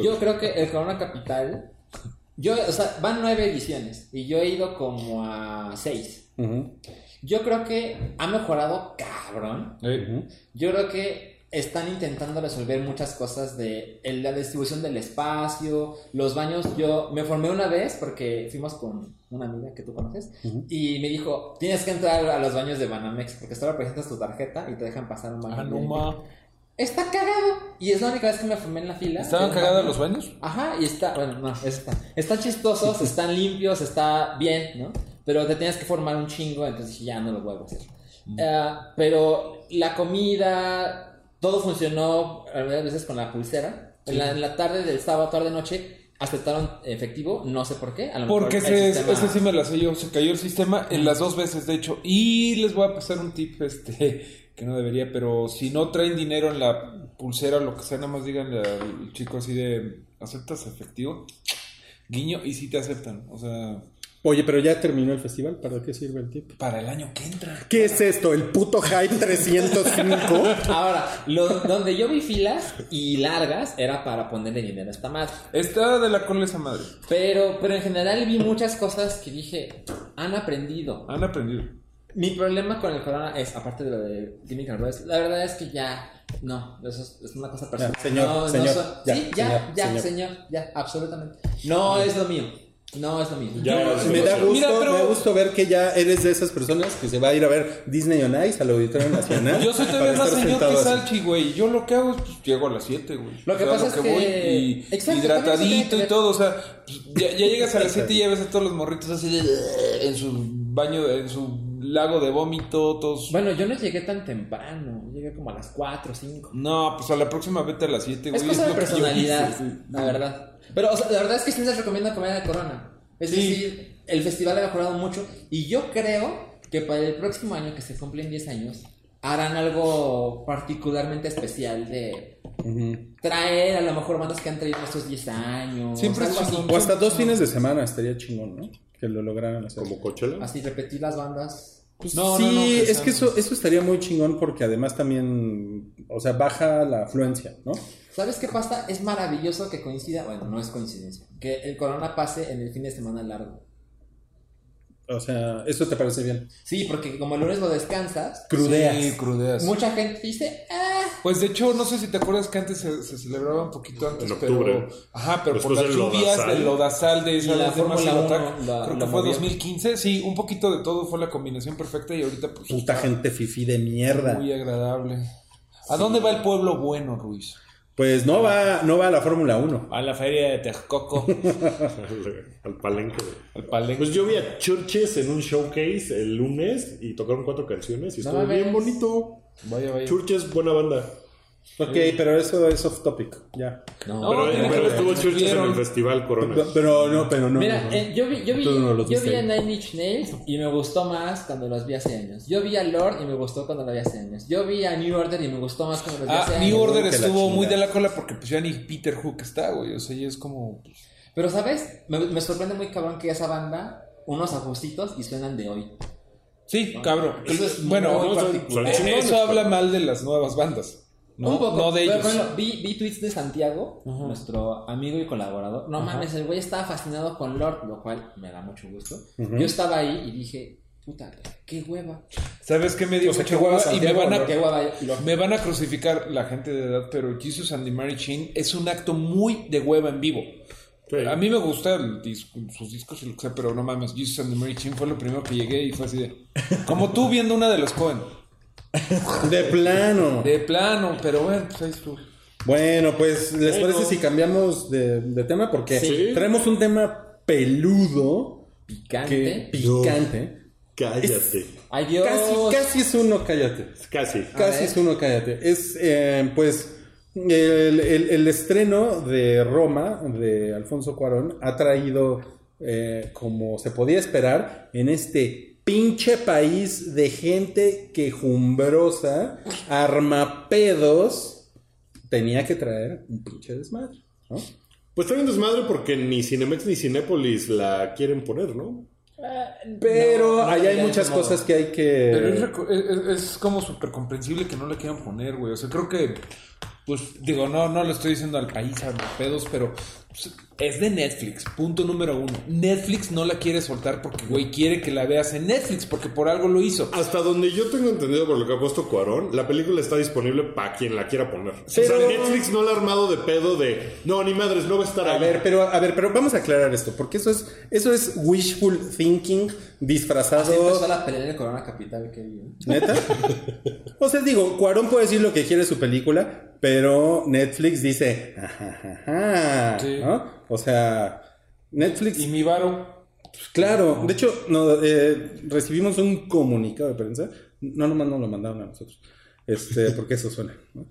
Speaker 4: Yo creo que el Corona Capital. Yo, o sea, van nueve ediciones y yo he ido como a seis. Yo creo que ha mejorado cabrón. Yo creo que están intentando resolver muchas cosas de la distribución del espacio, los baños. Yo me formé una vez porque fuimos con una amiga que tú conoces y me dijo, tienes que entrar a los baños de Banamex porque solo presentas tu tarjeta y te dejan pasar un baño.
Speaker 5: Ah, no
Speaker 4: VIP".
Speaker 5: ma.
Speaker 4: Está cagado. Y es la única vez que me formé en la fila.
Speaker 5: ¿Estaban cagados los baños?
Speaker 4: Ajá, y está, bueno, no, está. Están chistosos, están limpios, está bien, ¿no? Pero te tienes que formar un chingo, entonces dije, ya no lo vuelvo a hacer. Ah, pero la comida, todo funcionó algunas veces con la pulsera. En, la, en la tarde del sábado, tarde noche, aceptaron efectivo, no sé por qué. A lo mejor
Speaker 5: Porque
Speaker 4: el
Speaker 5: ese,
Speaker 4: sistema-
Speaker 5: ese sí me la sé yo. Se cayó el sistema en las dos veces, de hecho. Y les voy a pasar un tip, este, que no debería, pero si no traen dinero en la pulsera o lo que sea, nada más díganle al chico así de, ¿aceptas efectivo? Guiño, y sí te aceptan. O sea,
Speaker 3: Oye, pero ya terminó el festival, ¿para qué sirve el tip?
Speaker 5: para el año que entra.
Speaker 3: ¿Qué es esto? ¿El puto Hype 305?
Speaker 4: Ahora, lo- donde yo vi filas y largas era para ponerle dinero a esta madre.
Speaker 5: Está de la cola esa madre.
Speaker 4: Pero, pero en general vi muchas cosas que dije, han aprendido.
Speaker 5: Han aprendido.
Speaker 4: Mi problema con el corona es, aparte de lo de Chemical Brothers, la verdad es que ya, no, eso es, es una cosa personal.
Speaker 3: Ya, señor,
Speaker 4: No, no
Speaker 3: señor,
Speaker 4: soy-
Speaker 3: ya,
Speaker 4: sí, ya,
Speaker 3: señor,
Speaker 4: ya,
Speaker 3: señor.
Speaker 4: señor. ya, absolutamente. No es lo mío, no es lo mío.
Speaker 2: Ya,
Speaker 3: Me da gusto,
Speaker 5: Mira, pero-
Speaker 3: me da gusto ver que ya eres de esas personas que se va a ir a ver Disney on Ice al Auditorio Nacional.
Speaker 5: Yo soy todavía más señor que. Salchi, güey. Yo lo que hago es, pues, llego a las 7, güey.
Speaker 4: Lo que
Speaker 5: O sea,
Speaker 4: pasa es que-
Speaker 5: voy y
Speaker 4: Exacto,
Speaker 5: hidratadito
Speaker 4: que
Speaker 5: y todo, o sea, ya, ya llegas a las 7 y ya ves a todos los morritos así de, en su baño, en su lago de vómito, todos...
Speaker 4: Bueno, yo no llegué tan temprano, llegué como a las 4 o 5.
Speaker 5: No, pues a la próxima vete a las 7, güey.
Speaker 4: Es cosa de
Speaker 5: lo que yo
Speaker 4: personalidad,
Speaker 5: hice,
Speaker 4: la verdad. Pero, o sea, la verdad es que sí les recomiendo comer a Corona. Es
Speaker 5: Sí.
Speaker 4: decir, el festival ha mejorado mucho y yo creo que para el próximo año, que se cumplen 10 años, harán algo particularmente especial de traer a lo mejor bandas que han traído estos 10 años.
Speaker 5: Siempre es
Speaker 4: así.
Speaker 3: O hasta dos fines de semana estaría chingón, ¿no? Que lo lograran hacer.
Speaker 2: Como Coachella.
Speaker 4: Así repetir las bandas.
Speaker 3: Pues
Speaker 5: No,
Speaker 3: sí,
Speaker 5: no, no, que
Speaker 3: es que eso, eso estaría muy chingón porque además también, o sea, baja la afluencia, ¿no?
Speaker 4: ¿Sabes qué pasa? Es maravilloso que coincida, bueno, no es coincidencia, que el Corona pase en el fin de semana largo.
Speaker 3: O sea, ¿eso te parece bien?
Speaker 4: Sí, porque como el lunes lo descansas,
Speaker 3: Crudeas.
Speaker 5: Sí, crudeas.
Speaker 4: mucha gente dice, ah,
Speaker 5: Pues de hecho, no sé si te acuerdas que antes se, se celebraba un poquito antes,
Speaker 2: En octubre.
Speaker 5: pero. Ajá, pero
Speaker 2: Después
Speaker 5: por las
Speaker 2: del
Speaker 5: lluvias
Speaker 2: lodazal.
Speaker 5: del lodazal de esa
Speaker 4: Y la
Speaker 5: de
Speaker 4: Fórmula
Speaker 5: Massive
Speaker 4: uno
Speaker 5: Attack,
Speaker 4: la-
Speaker 5: creo
Speaker 4: la
Speaker 5: que fue
Speaker 4: movió.
Speaker 5: 2015. Sí, un poquito de todo fue la combinación perfecta y ahorita pues
Speaker 3: Puta
Speaker 5: está
Speaker 3: gente fifí de mierda.
Speaker 5: muy agradable. ¿A dónde va el pueblo bueno, Ruiz?
Speaker 3: Pues no va, no va a la Fórmula 1.
Speaker 5: A la feria de Texcoco,
Speaker 2: al, al palenque.
Speaker 5: al palenque.
Speaker 2: Pues yo vi a Churches en un showcase el lunes y tocaron cuatro canciones y
Speaker 4: No
Speaker 2: estuvo bien bonito.
Speaker 5: Vaya, vaya.
Speaker 2: Churches, buena banda.
Speaker 3: Ok, pero eso es off topic. Ya.
Speaker 4: no.
Speaker 5: No,
Speaker 2: pero
Speaker 5: que
Speaker 2: pero estuvo Churches en el Festival Corona.
Speaker 3: Pero, pero no, pero no.
Speaker 4: Mira,
Speaker 3: no, no.
Speaker 4: eh, yo vi, yo vi,
Speaker 3: no
Speaker 4: yo vi a. Nine Inch Nails y me gustó más cuando los vi hace años. Yo vi a Lord y me gustó cuando los vi hace años. Yo vi a New Order y me gustó más cuando los vi hace
Speaker 5: Ah,
Speaker 4: años.
Speaker 5: New Order estuvo muy de la cola porque pues ya ni Peter Hook está, güey. O sea, ya es como... pues,
Speaker 4: Pero, ¿sabes? Me, me sorprende muy cabrón que esa banda, unos ajustitos y suenan de hoy.
Speaker 5: Sí, cabrón.
Speaker 4: Eso es
Speaker 5: bueno,
Speaker 4: muy particular.
Speaker 5: eh,
Speaker 2: chingones,
Speaker 5: eso
Speaker 2: pero-
Speaker 5: habla mal de las nuevas bandas. No,
Speaker 4: Un poco.
Speaker 5: no de ellos.
Speaker 4: vi, vi tweets de Santiago, nuestro amigo y colaborador. No mames, el güey estaba fascinado con Lord, lo cual me da mucho gusto. Yo estaba ahí y dije, puta, qué hueva.
Speaker 5: ¿Sabes qué me dio
Speaker 3: O sea, qué hueva
Speaker 5: hueva? Y me van, a,
Speaker 3: ¿no?
Speaker 4: Qué hueva Lord.
Speaker 5: me van a crucificar la gente de edad, pero Jesus and the Mary Chain es un acto muy de hueva en vivo.
Speaker 2: Sí.
Speaker 5: A mí me gusta el disco, sus discos y lo que sea, pero no mames, Jesus and the Mary Chain fue lo primero que llegué y fue así de... Como tú viendo una de los Cohen.
Speaker 3: De plano.
Speaker 5: De plano, pero bueno, pues ahí estuvo.
Speaker 3: Bueno, pues, ¿les
Speaker 2: Bueno.
Speaker 3: parece si cambiamos de, de tema? Porque
Speaker 2: Sí.
Speaker 3: traemos un tema peludo,
Speaker 4: Picante.
Speaker 3: que, picante.
Speaker 2: Cállate.
Speaker 3: Casi, casi es uno, cállate.
Speaker 2: Casi.
Speaker 3: Casi es uno, cállate. Es, eh, pues, el, el- el estreno de Roma, de Alfonso Cuarón, ha traído, eh, como se podía esperar, en este pinche país de gente quejumbrosa, armapedos, tenía que traer un pinche desmadre, ¿no?
Speaker 2: Pues está bien desmadre porque ni Cinemex ni Cinépolis la quieren poner, ¿no?
Speaker 3: Pero
Speaker 4: No, no
Speaker 3: ahí hay muchas cosas que hay que...
Speaker 5: Pero es, es- es como súper comprensible que no le quieran poner, güey. O sea, creo que, pues, digo, no, no le estoy diciendo al país a pedos, pero pues, es de Netflix, punto número uno. Netflix no la quiere soltar porque, güey, quiere que la veas en Netflix, porque por algo lo hizo.
Speaker 2: Hasta donde yo tengo entendido por lo que ha puesto Cuarón, la película está disponible para quien la quiera poner. O sea, Netflix no la ha armado de pedo de, no, ni madres, no va a estar
Speaker 3: A
Speaker 2: ahí.
Speaker 3: ver, pero a ver, pero vamos a aclarar esto, porque eso es eso es wishful thinking disfrazado.
Speaker 4: Así empezó la pelea en el Corona Capital que vi.
Speaker 3: ¿Neta? O sea, digo, Cuarón puede decir lo que quiere de su película, pero Netflix dice, "Ajajaja",
Speaker 5: Sí.
Speaker 3: ¿no? O sea, Netflix,
Speaker 5: Y mi varo,
Speaker 3: claro, de hecho, no, eh, recibimos un comunicado de prensa, no nomás nos lo mandaron a nosotros, este, porque eso suena. ¿no?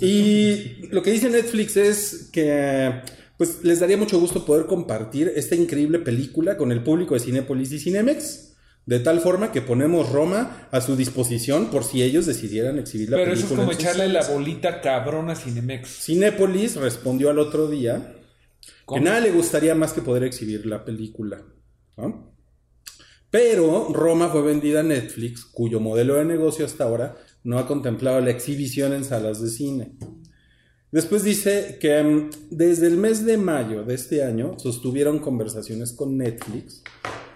Speaker 3: Y lo que dice Netflix es que, pues, les daría mucho gusto poder compartir esta increíble película con el público de Cinépolis y Cinemex. De tal forma que ponemos Roma a su disposición por si ellos decidieran exhibir la
Speaker 5: pero eso es
Speaker 3: película.
Speaker 5: como echarle la bolita cabrona a Cinemex.
Speaker 3: Cinépolis respondió al otro día
Speaker 5: ¿Cómo?
Speaker 3: que nada le gustaría más que poder exhibir la película. ¿no? Pero Roma fue vendida a Netflix, cuyo modelo de negocio hasta ahora no ha contemplado la exhibición en salas de cine. Después dice que mm, desde el mes de mayo de este año sostuvieron conversaciones con Netflix,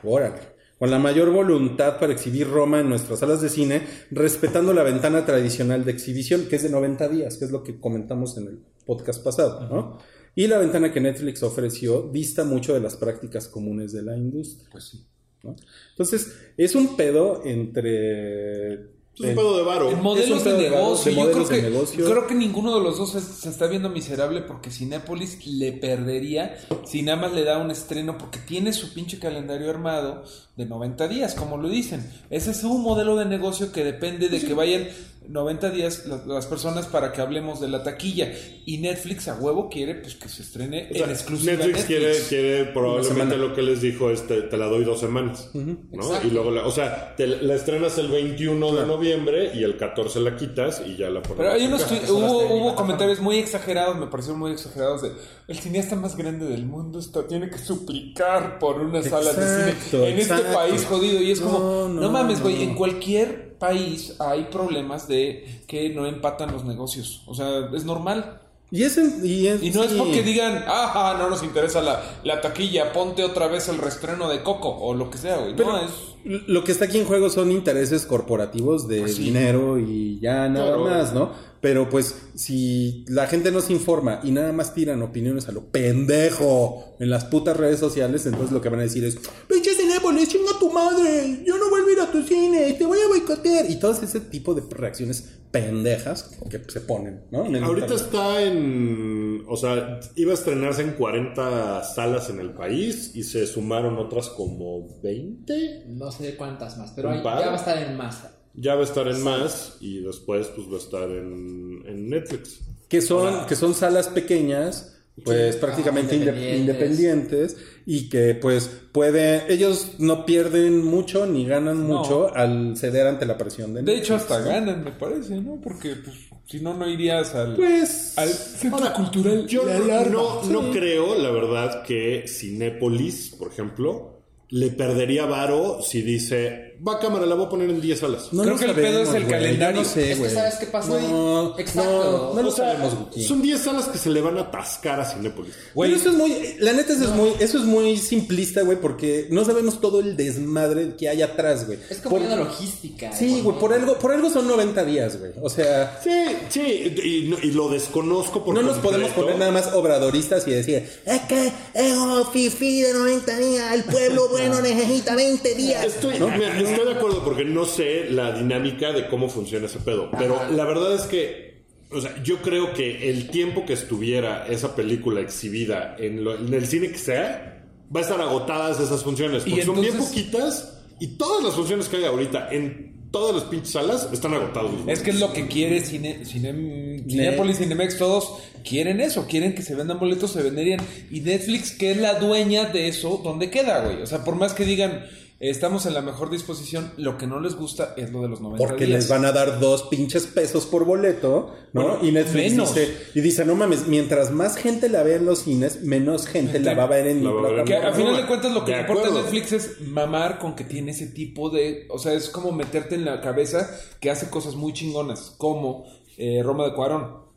Speaker 3: órale, con la mayor voluntad para exhibir Roma en nuestras salas de cine, respetando la ventana tradicional de exhibición, que es de 90 días, que es lo que comentamos en el podcast pasado, ¿no? Y la ventana que Netflix ofreció dista mucho de las prácticas comunes de la industria.
Speaker 5: Pues sí.
Speaker 3: ¿no? Entonces, es un pedo entre...
Speaker 2: Es un pedo de varo.
Speaker 5: Modelos de negocio.
Speaker 3: de
Speaker 5: Yo creo que,
Speaker 3: negocio.
Speaker 5: creo que ninguno de los dos se, se está viendo miserable porque Cinépolis le perdería si nada más le da un estreno porque tiene su pinche calendario armado de 90 días, como lo dicen. Ese es un modelo de negocio que depende de que vayan 90 días la- las personas para que hablemos de la taquilla. Y Netflix a huevo quiere pues que se estrene
Speaker 2: O sea,
Speaker 5: en exclusiva
Speaker 2: Netflix, quiere,
Speaker 5: Netflix.
Speaker 2: quiere probablemente lo que les dijo es te, te la doy dos semanas, ¿no? Y luego, la, o sea, te la estrenas el 21 de noviembre y el 14 la quitas y ya la pones.
Speaker 5: Pero hay unos hubo, hubo comentarios muy exagerados, me parecieron muy exagerados de el cineasta más grande del mundo está, tiene que suplicar por una sala de cine en este país jodido y es como
Speaker 3: No,
Speaker 5: no,
Speaker 3: no,
Speaker 5: mames, güey,
Speaker 3: no.
Speaker 5: en cualquier país hay problemas de que no empatan los negocios, o sea, es normal.
Speaker 3: Y, es en- y, es-
Speaker 5: Y no es porque digan, ah, no nos interesa la, la taquilla, ponte otra vez el restreno de Coco o lo que sea, güey.
Speaker 3: Pero
Speaker 5: no, es...
Speaker 3: lo que está aquí en juego son intereses corporativos de
Speaker 5: Pues sí.
Speaker 3: dinero y ya nada
Speaker 2: Claro.
Speaker 3: más, ¿no? Pero pues si la gente no se informa y nada más tiran opiniones a lo pendejo en las putas redes sociales, entonces lo que van a decir es, pinche Cinépolis, chinga tu madre, yo no vuelvo a ir a tu cine, te voy a boicotear. Y todo ese tipo de reacciones pendejas que se ponen, ¿no? En
Speaker 2: Ahorita
Speaker 3: internet.
Speaker 2: está en. O sea, iba a estrenarse en 40 salas en el país y se sumaron otras como 20.
Speaker 4: No sé cuántas más, pero
Speaker 2: par.
Speaker 4: ya va a estar en más.
Speaker 2: Ya va a estar en más y después pues va a estar en, en Netflix.
Speaker 3: que son, que son salas pequeñas, pues prácticamente inde-
Speaker 4: independientes.
Speaker 3: independientes. y que pues puede, ellos no pierden mucho ni ganan
Speaker 5: No.
Speaker 3: mucho al ceder ante la presión de
Speaker 5: De hecho,
Speaker 3: Netflix,
Speaker 5: hasta
Speaker 3: ¿no?
Speaker 5: ganan, me parece, ¿no? Porque, pues, si no, no irías al,
Speaker 3: Pues
Speaker 5: al centro
Speaker 2: Ahora,
Speaker 5: cultural.
Speaker 2: Yo no, no creo, la verdad, que Cinépolis, por ejemplo, le perdería varo si dice, va cámara, la voy a poner en 10 salas.
Speaker 3: no
Speaker 5: Creo
Speaker 3: lo
Speaker 5: que el pedo es
Speaker 3: sabemos,
Speaker 5: el calendario.
Speaker 3: No sé,
Speaker 4: Es que. ¿sabes qué pasa?
Speaker 3: No,
Speaker 4: Exacto.
Speaker 3: no, no lo
Speaker 2: O sea,
Speaker 3: sabemos, Guki.
Speaker 2: son 10 salas que se le van a atascar a Cinépolis.
Speaker 5: Güey,
Speaker 3: Pero eso es muy, la neta eso es muy, eso es muy simplista, güey, porque no sabemos todo el desmadre que hay atrás, güey.
Speaker 4: Es como
Speaker 3: Por-
Speaker 4: una logística.
Speaker 3: Sí,
Speaker 4: ¿no?
Speaker 3: güey, por algo, por algo son 90 días, güey. O sea,
Speaker 2: Sí, sí, y, no- y lo desconozco por
Speaker 3: no nos podemos poner nada más obradoristas y decir, es que es un fifi de 90 días, el pueblo bueno necesita 20 días.
Speaker 2: Estoy, mira, estoy de acuerdo porque no sé la dinámica de cómo funciona ese pedo. Pero la verdad es que, o sea, yo creo que el tiempo que estuviera esa película exhibida en, lo- en el cine que sea, va a estar agotadas esas funciones.
Speaker 5: Y
Speaker 2: Porque son bien poquitas y todas las funciones que hay ahorita en todas las pinches salas están agotados.
Speaker 5: Es que es lo que quiere Cine, Cine- Cinépolis, Cinemex, todos quieren eso, quieren que se vendan boletos, se venderían. Y Netflix, que es la dueña de eso, ¿dónde queda, güey? O sea, por más que digan, estamos en la mejor disposición, lo que no les gusta es lo de los 90
Speaker 3: Porque
Speaker 5: días.
Speaker 3: les van a dar dos pinches pesos por boleto, ¿no?
Speaker 5: Bueno,
Speaker 3: y Netflix
Speaker 5: menos.
Speaker 3: dice, y dice, no mames, mientras más gente la vea en los cines, menos gente la va a ver en mi
Speaker 2: La va a ver en-
Speaker 5: Que a
Speaker 3: plataforma.
Speaker 5: final de cuentas lo que
Speaker 2: De
Speaker 5: le importa. Netflix es mamar con que tiene ese tipo de... O sea, es como meterte en la cabeza que hace cosas muy chingonas, como eh, Roma de Cuarón.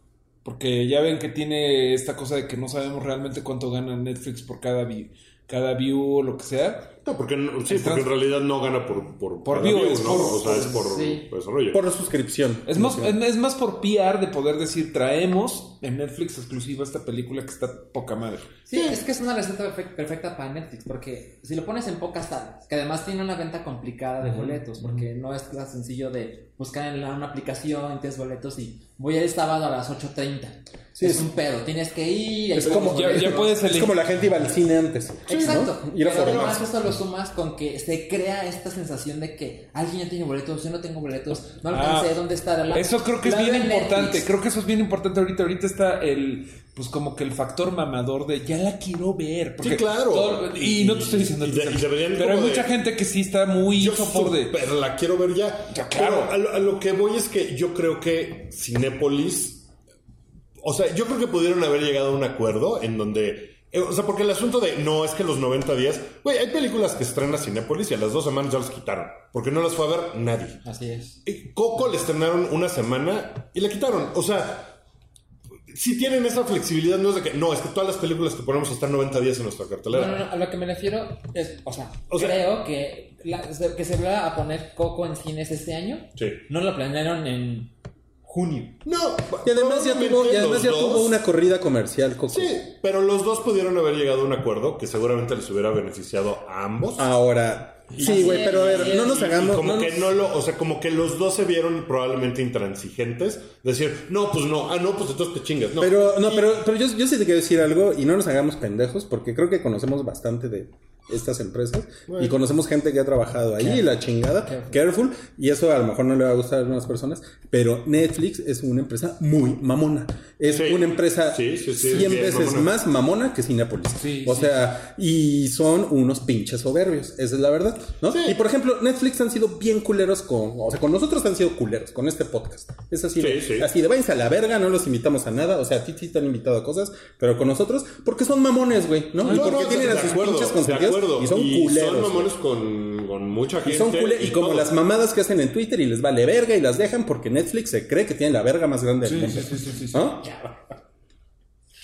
Speaker 5: Porque ya ven que tiene esta cosa de que no sabemos realmente cuánto gana Netflix por cada, vi- cada view o lo que sea.
Speaker 2: No, porque, no- sí, porque en realidad no gana por, por,
Speaker 5: Por view,
Speaker 2: view,
Speaker 5: es
Speaker 2: ¿no?
Speaker 5: por-
Speaker 2: o sea, es por,
Speaker 4: sí.
Speaker 2: por desarrollo.
Speaker 3: Por suscripción.
Speaker 5: Es más, es, es más por PR de poder decir, traemos en Netflix exclusiva esta película que está poca madre.
Speaker 4: Sí, es que es una receta perfe- perfecta para Netflix, porque si lo pones en pocas salas, que además tiene una venta complicada de boletos, porque no es tan sencillo de buscar en una aplicación, tienes boletos y voy el sábado a las 8.30.
Speaker 3: Sí,
Speaker 4: es,
Speaker 3: es-
Speaker 4: un pedo, tienes que ir.
Speaker 3: es como-
Speaker 5: Ya, ya puedes
Speaker 3: Es como la gente iba al cine antes.
Speaker 4: Exacto.
Speaker 3: ¿no? Ir a
Speaker 4: Pero lo sumas con que se crea esta sensación de que alguien ya tiene boletos, yo no tengo boletos, no alcancé,
Speaker 5: Ah,
Speaker 4: ¿dónde está? La-
Speaker 5: Eso creo que es bien importante.
Speaker 4: Netflix.
Speaker 5: Creo que eso es bien importante ahorita. Ahorita está el, pues como que el factor mamador de ya la quiero ver. Porque
Speaker 2: Sí, claro.
Speaker 5: todo- y, no te estoy diciendo.
Speaker 2: Y y
Speaker 5: pero hay mucha gente que sí está muy
Speaker 2: Yo
Speaker 5: a favor de.
Speaker 2: super la quiero ver ya.
Speaker 5: Ya, claro.
Speaker 2: Pero a lo, a lo que voy es que yo creo que Cinépolis. O sea, yo creo que pudieron haber llegado a un acuerdo en donde. Eh, O sea, porque el asunto de no es que los 90 días. Güey, hay películas que estrena Cinépolis y a las dos semanas ya las quitaron. Porque no las fue a ver nadie.
Speaker 4: Así es.
Speaker 2: Coco le estrenaron una semana y la quitaron. O sea. Si tienen esa flexibilidad, no es de que. No, es que todas las películas que ponemos están 90 días en nuestra cartelera.
Speaker 4: No, no, no, a lo que me refiero es, o sea,
Speaker 2: O sea-
Speaker 4: creo que, la- que se va a poner Coco en cines este año.
Speaker 2: Sí.
Speaker 4: No lo planearon en junio.
Speaker 2: No,
Speaker 3: Y además ya tuvo, y además ya tuvo una corrida comercial, Coco.
Speaker 2: Sí, pero los dos pudieron haber llegado a un acuerdo que seguramente les hubiera beneficiado a ambos.
Speaker 3: Ahora, sí, güey, pero a ver, no nos
Speaker 2: Y
Speaker 3: hagamos.
Speaker 2: como
Speaker 3: no
Speaker 2: que
Speaker 3: nos-
Speaker 2: no lo, o sea, como que los dos se vieron probablemente intransigentes. Decir, no, pues no, ah, no, pues entonces te chingas. No.
Speaker 3: Pero, no,
Speaker 2: Y-
Speaker 3: pero, pero yo, yo sí te quiero decir algo y no nos hagamos pendejos porque creo que conocemos bastante de estas empresas y conocemos gente que ha trabajado ahí y la chingada, careful. y eso a lo mejor no le va a gustar a algunas personas, pero Netflix es una empresa muy mamona. Es
Speaker 2: Sí.
Speaker 3: una empresa
Speaker 2: Sí, sí, sí,
Speaker 3: 100
Speaker 2: bien
Speaker 3: veces
Speaker 2: mamona.
Speaker 3: más mamona que Cinepolis.
Speaker 5: Sí,
Speaker 3: o
Speaker 5: sí.
Speaker 3: sea, y son unos pinches soberbios, esa es la verdad, ¿no?
Speaker 2: Sí.
Speaker 3: Y por ejemplo, Netflix han sido bien culeros con, o sea, con nosotros han sido culeros con este podcast. Es así, de-
Speaker 2: Sí, sí.
Speaker 3: así de váyanse a la verga, no los invitamos a nada, o sea, a ti sí te han invitado a cosas, pero con nosotros, porque son mamones, güey, ¿no? y porque
Speaker 2: no,
Speaker 3: tienen a sus
Speaker 2: acuerdo,
Speaker 3: pinches consentidos
Speaker 2: acuerdo.
Speaker 3: y son
Speaker 2: Y
Speaker 3: culeros.
Speaker 2: Son mamones con, con mucha
Speaker 3: Y
Speaker 2: gente.
Speaker 3: son culeros, y como
Speaker 2: todo.
Speaker 3: las mamadas que hacen en Twitter y les vale verga y las dejan porque Netflix se cree que tiene la verga más grande del mundo. ¿No?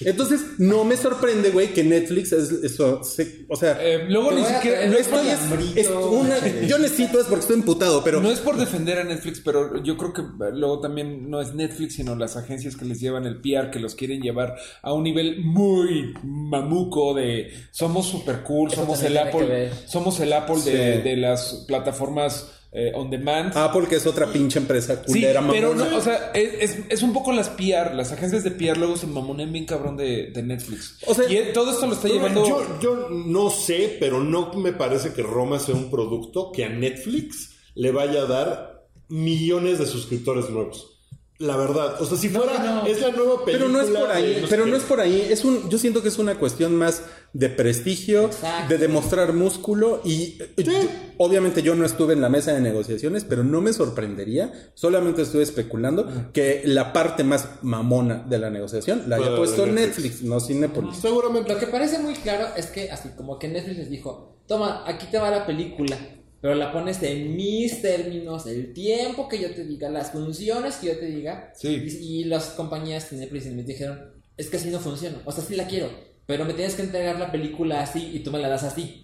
Speaker 3: Entonces, no me sorprende, güey, que Netflix es eso. se- o sea,
Speaker 5: Eh, luego ni siquiera. No es.
Speaker 3: Es,
Speaker 4: hambrito,
Speaker 3: es una, yo necesito es porque estoy emputado, pero.
Speaker 5: no es por defender a Netflix, pero yo creo que luego también no es Netflix, sino las agencias que les llevan el PR, que los quieren llevar a un nivel muy mamuco de somos super cool,
Speaker 4: Eso
Speaker 5: somos el Apple, somos el Apple de,
Speaker 3: Sí.
Speaker 5: de las plataformas eh, on demand.
Speaker 3: Apple, que es otra pinche empresa
Speaker 5: Sí,
Speaker 3: culera,
Speaker 5: pero
Speaker 3: mamona.
Speaker 5: no, o sea, es, es- es un poco las PR, las agencias de PR luego se mamonean bien cabrón de, de Netflix.
Speaker 3: O sea,
Speaker 5: y eh, todo esto lo está llevando...
Speaker 2: Yo, yo no sé, pero no me parece que Roma sea un producto que a Netflix le vaya a dar millones de suscriptores nuevos. La verdad, o sea, si fuera, es la nueva película.
Speaker 3: Pero no es por ahí, pero no es por ahí. Es un, yo siento que es una cuestión más de prestigio,
Speaker 4: Exacto.
Speaker 3: de demostrar músculo y eh, yo- obviamente yo no estuve en la mesa de negociaciones, pero no me sorprendería, solamente estuve especulando que la parte más mamona de la negociación la haya puesto
Speaker 2: Netflix.
Speaker 3: Netflix, no Cinepolis.
Speaker 2: Seguramente.
Speaker 4: Lo que parece muy claro es que así como que Netflix les dijo, toma, aquí te va la película, pero la pones en mis términos, el tiempo que yo te diga, las funciones que yo te diga.
Speaker 5: Sí.
Speaker 4: Y, y las compañías de Netflix me dijeron, es que así no funciona, o sea, sí la quiero, pero me tienes que entregar la película así y tú me la das así.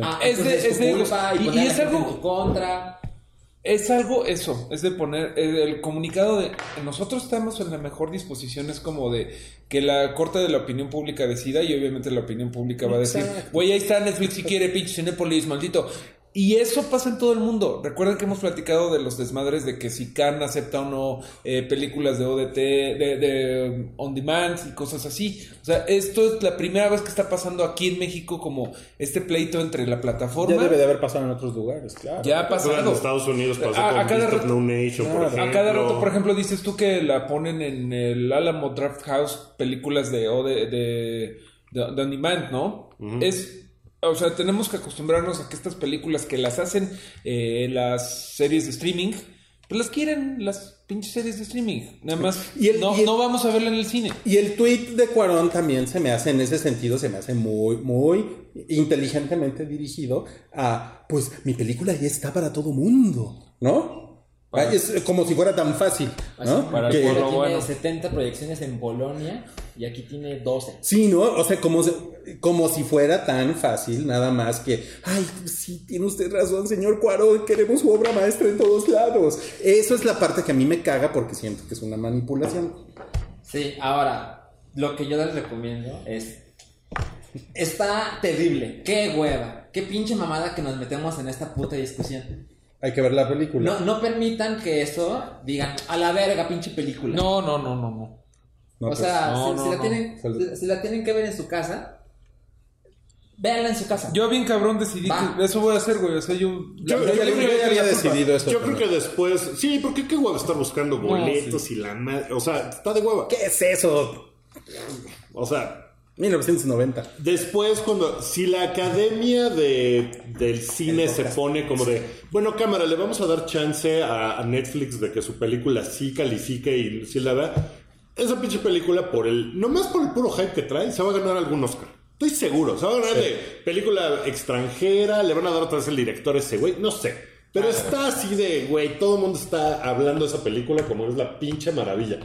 Speaker 4: Ah,
Speaker 5: Es de- es
Speaker 4: culpa y,
Speaker 5: es algo-
Speaker 4: en tu contra.
Speaker 5: Es algo eso, es de poner el comunicado de nosotros estamos en la mejor disposición, es como de que la corte de la opinión pública decida y obviamente la opinión pública va a decir, güey, ahí está Netflix si quiere, pinche Cinepolis, maldito. Y eso pasa en todo el mundo. Recuerden que hemos platicado de los desmadres de que si Cannes acepta o no eh, películas de ODT, de, de um, on demand y cosas así. O sea, esto es la primera vez que está pasando aquí en México como este pleito entre la plataforma.
Speaker 3: Ya debe de haber pasado en otros lugares, claro.
Speaker 5: Ya ha
Speaker 2: Pero
Speaker 5: pasado.
Speaker 2: En Estados Unidos pasó
Speaker 5: A-
Speaker 2: con
Speaker 5: a cada rato-
Speaker 2: No Nation, por ejemplo.
Speaker 5: A cada rato, por ejemplo, dices tú que la ponen en el Alamo Draft House películas de o de, de, de- de on demand, ¿no? Es, o sea, tenemos que acostumbrarnos a que estas películas que las hacen eh, las series de streaming, pues las quieren las pinches series de streaming. Nada más,
Speaker 3: Y el-
Speaker 5: no,
Speaker 3: y el-
Speaker 5: no vamos a verla en el cine.
Speaker 3: Y el tweet de Cuarón también se me hace, en ese sentido, se me hace muy, muy inteligentemente dirigido a, pues, mi película ya está para todo mundo, ¿no?
Speaker 5: Para-
Speaker 3: es como si fuera tan fácil, ¿no?
Speaker 5: para el
Speaker 3: Que-
Speaker 5: pueblo.
Speaker 4: tiene
Speaker 5: bueno.
Speaker 4: 70 proyecciones en Polonia y aquí tiene 12.
Speaker 3: Sí, ¿no? O sea, como, se- como si fuera tan fácil, nada más que, ay, sí, tiene usted razón, señor Cuarón, queremos su obra maestra en todos lados. Eso es la parte que a mí me caga porque siento que es una manipulación.
Speaker 4: Sí, ahora, lo que yo les recomiendo es. Está terrible, qué hueva, qué pinche mamada que nos metemos en esta puta discusión.
Speaker 3: Hay que ver la película.
Speaker 4: No, no permitan que eso digan a la verga, pinche película.
Speaker 5: No, no, no, no, no.
Speaker 3: No,
Speaker 4: o
Speaker 3: pues,
Speaker 4: sea,
Speaker 5: no,
Speaker 4: si, la tienen,
Speaker 3: Salud.
Speaker 4: si, si la tienen que ver en su casa, véanla en su casa.
Speaker 5: Yo bien cabrón decidí
Speaker 4: Va.
Speaker 5: que eso voy a hacer, güey. O sea, yo...
Speaker 2: Yo-
Speaker 5: la-
Speaker 2: yo
Speaker 3: había decidido eso.
Speaker 2: Yo creo que después. Sí, porque qué hueva estar buscando boletos
Speaker 5: sí.
Speaker 2: y la madre. O sea, está de hueva.
Speaker 3: ¿Qué es eso?
Speaker 2: O sea,
Speaker 3: 1990.
Speaker 2: Después, cuando, si la academia de, del cine se pone como de, bueno, cámara, le vamos a dar chance a, a Netflix de que su película sí califique y sí la da, esa pinche película, por el, nomás por el puro hype que trae, se va a ganar algún Oscar. Estoy seguro, se va a ganar de película extranjera, le van a dar otra vez el director a ese güey, no sé. Pero está así de, güey, todo el mundo está hablando de esa película como es la pinche maravilla.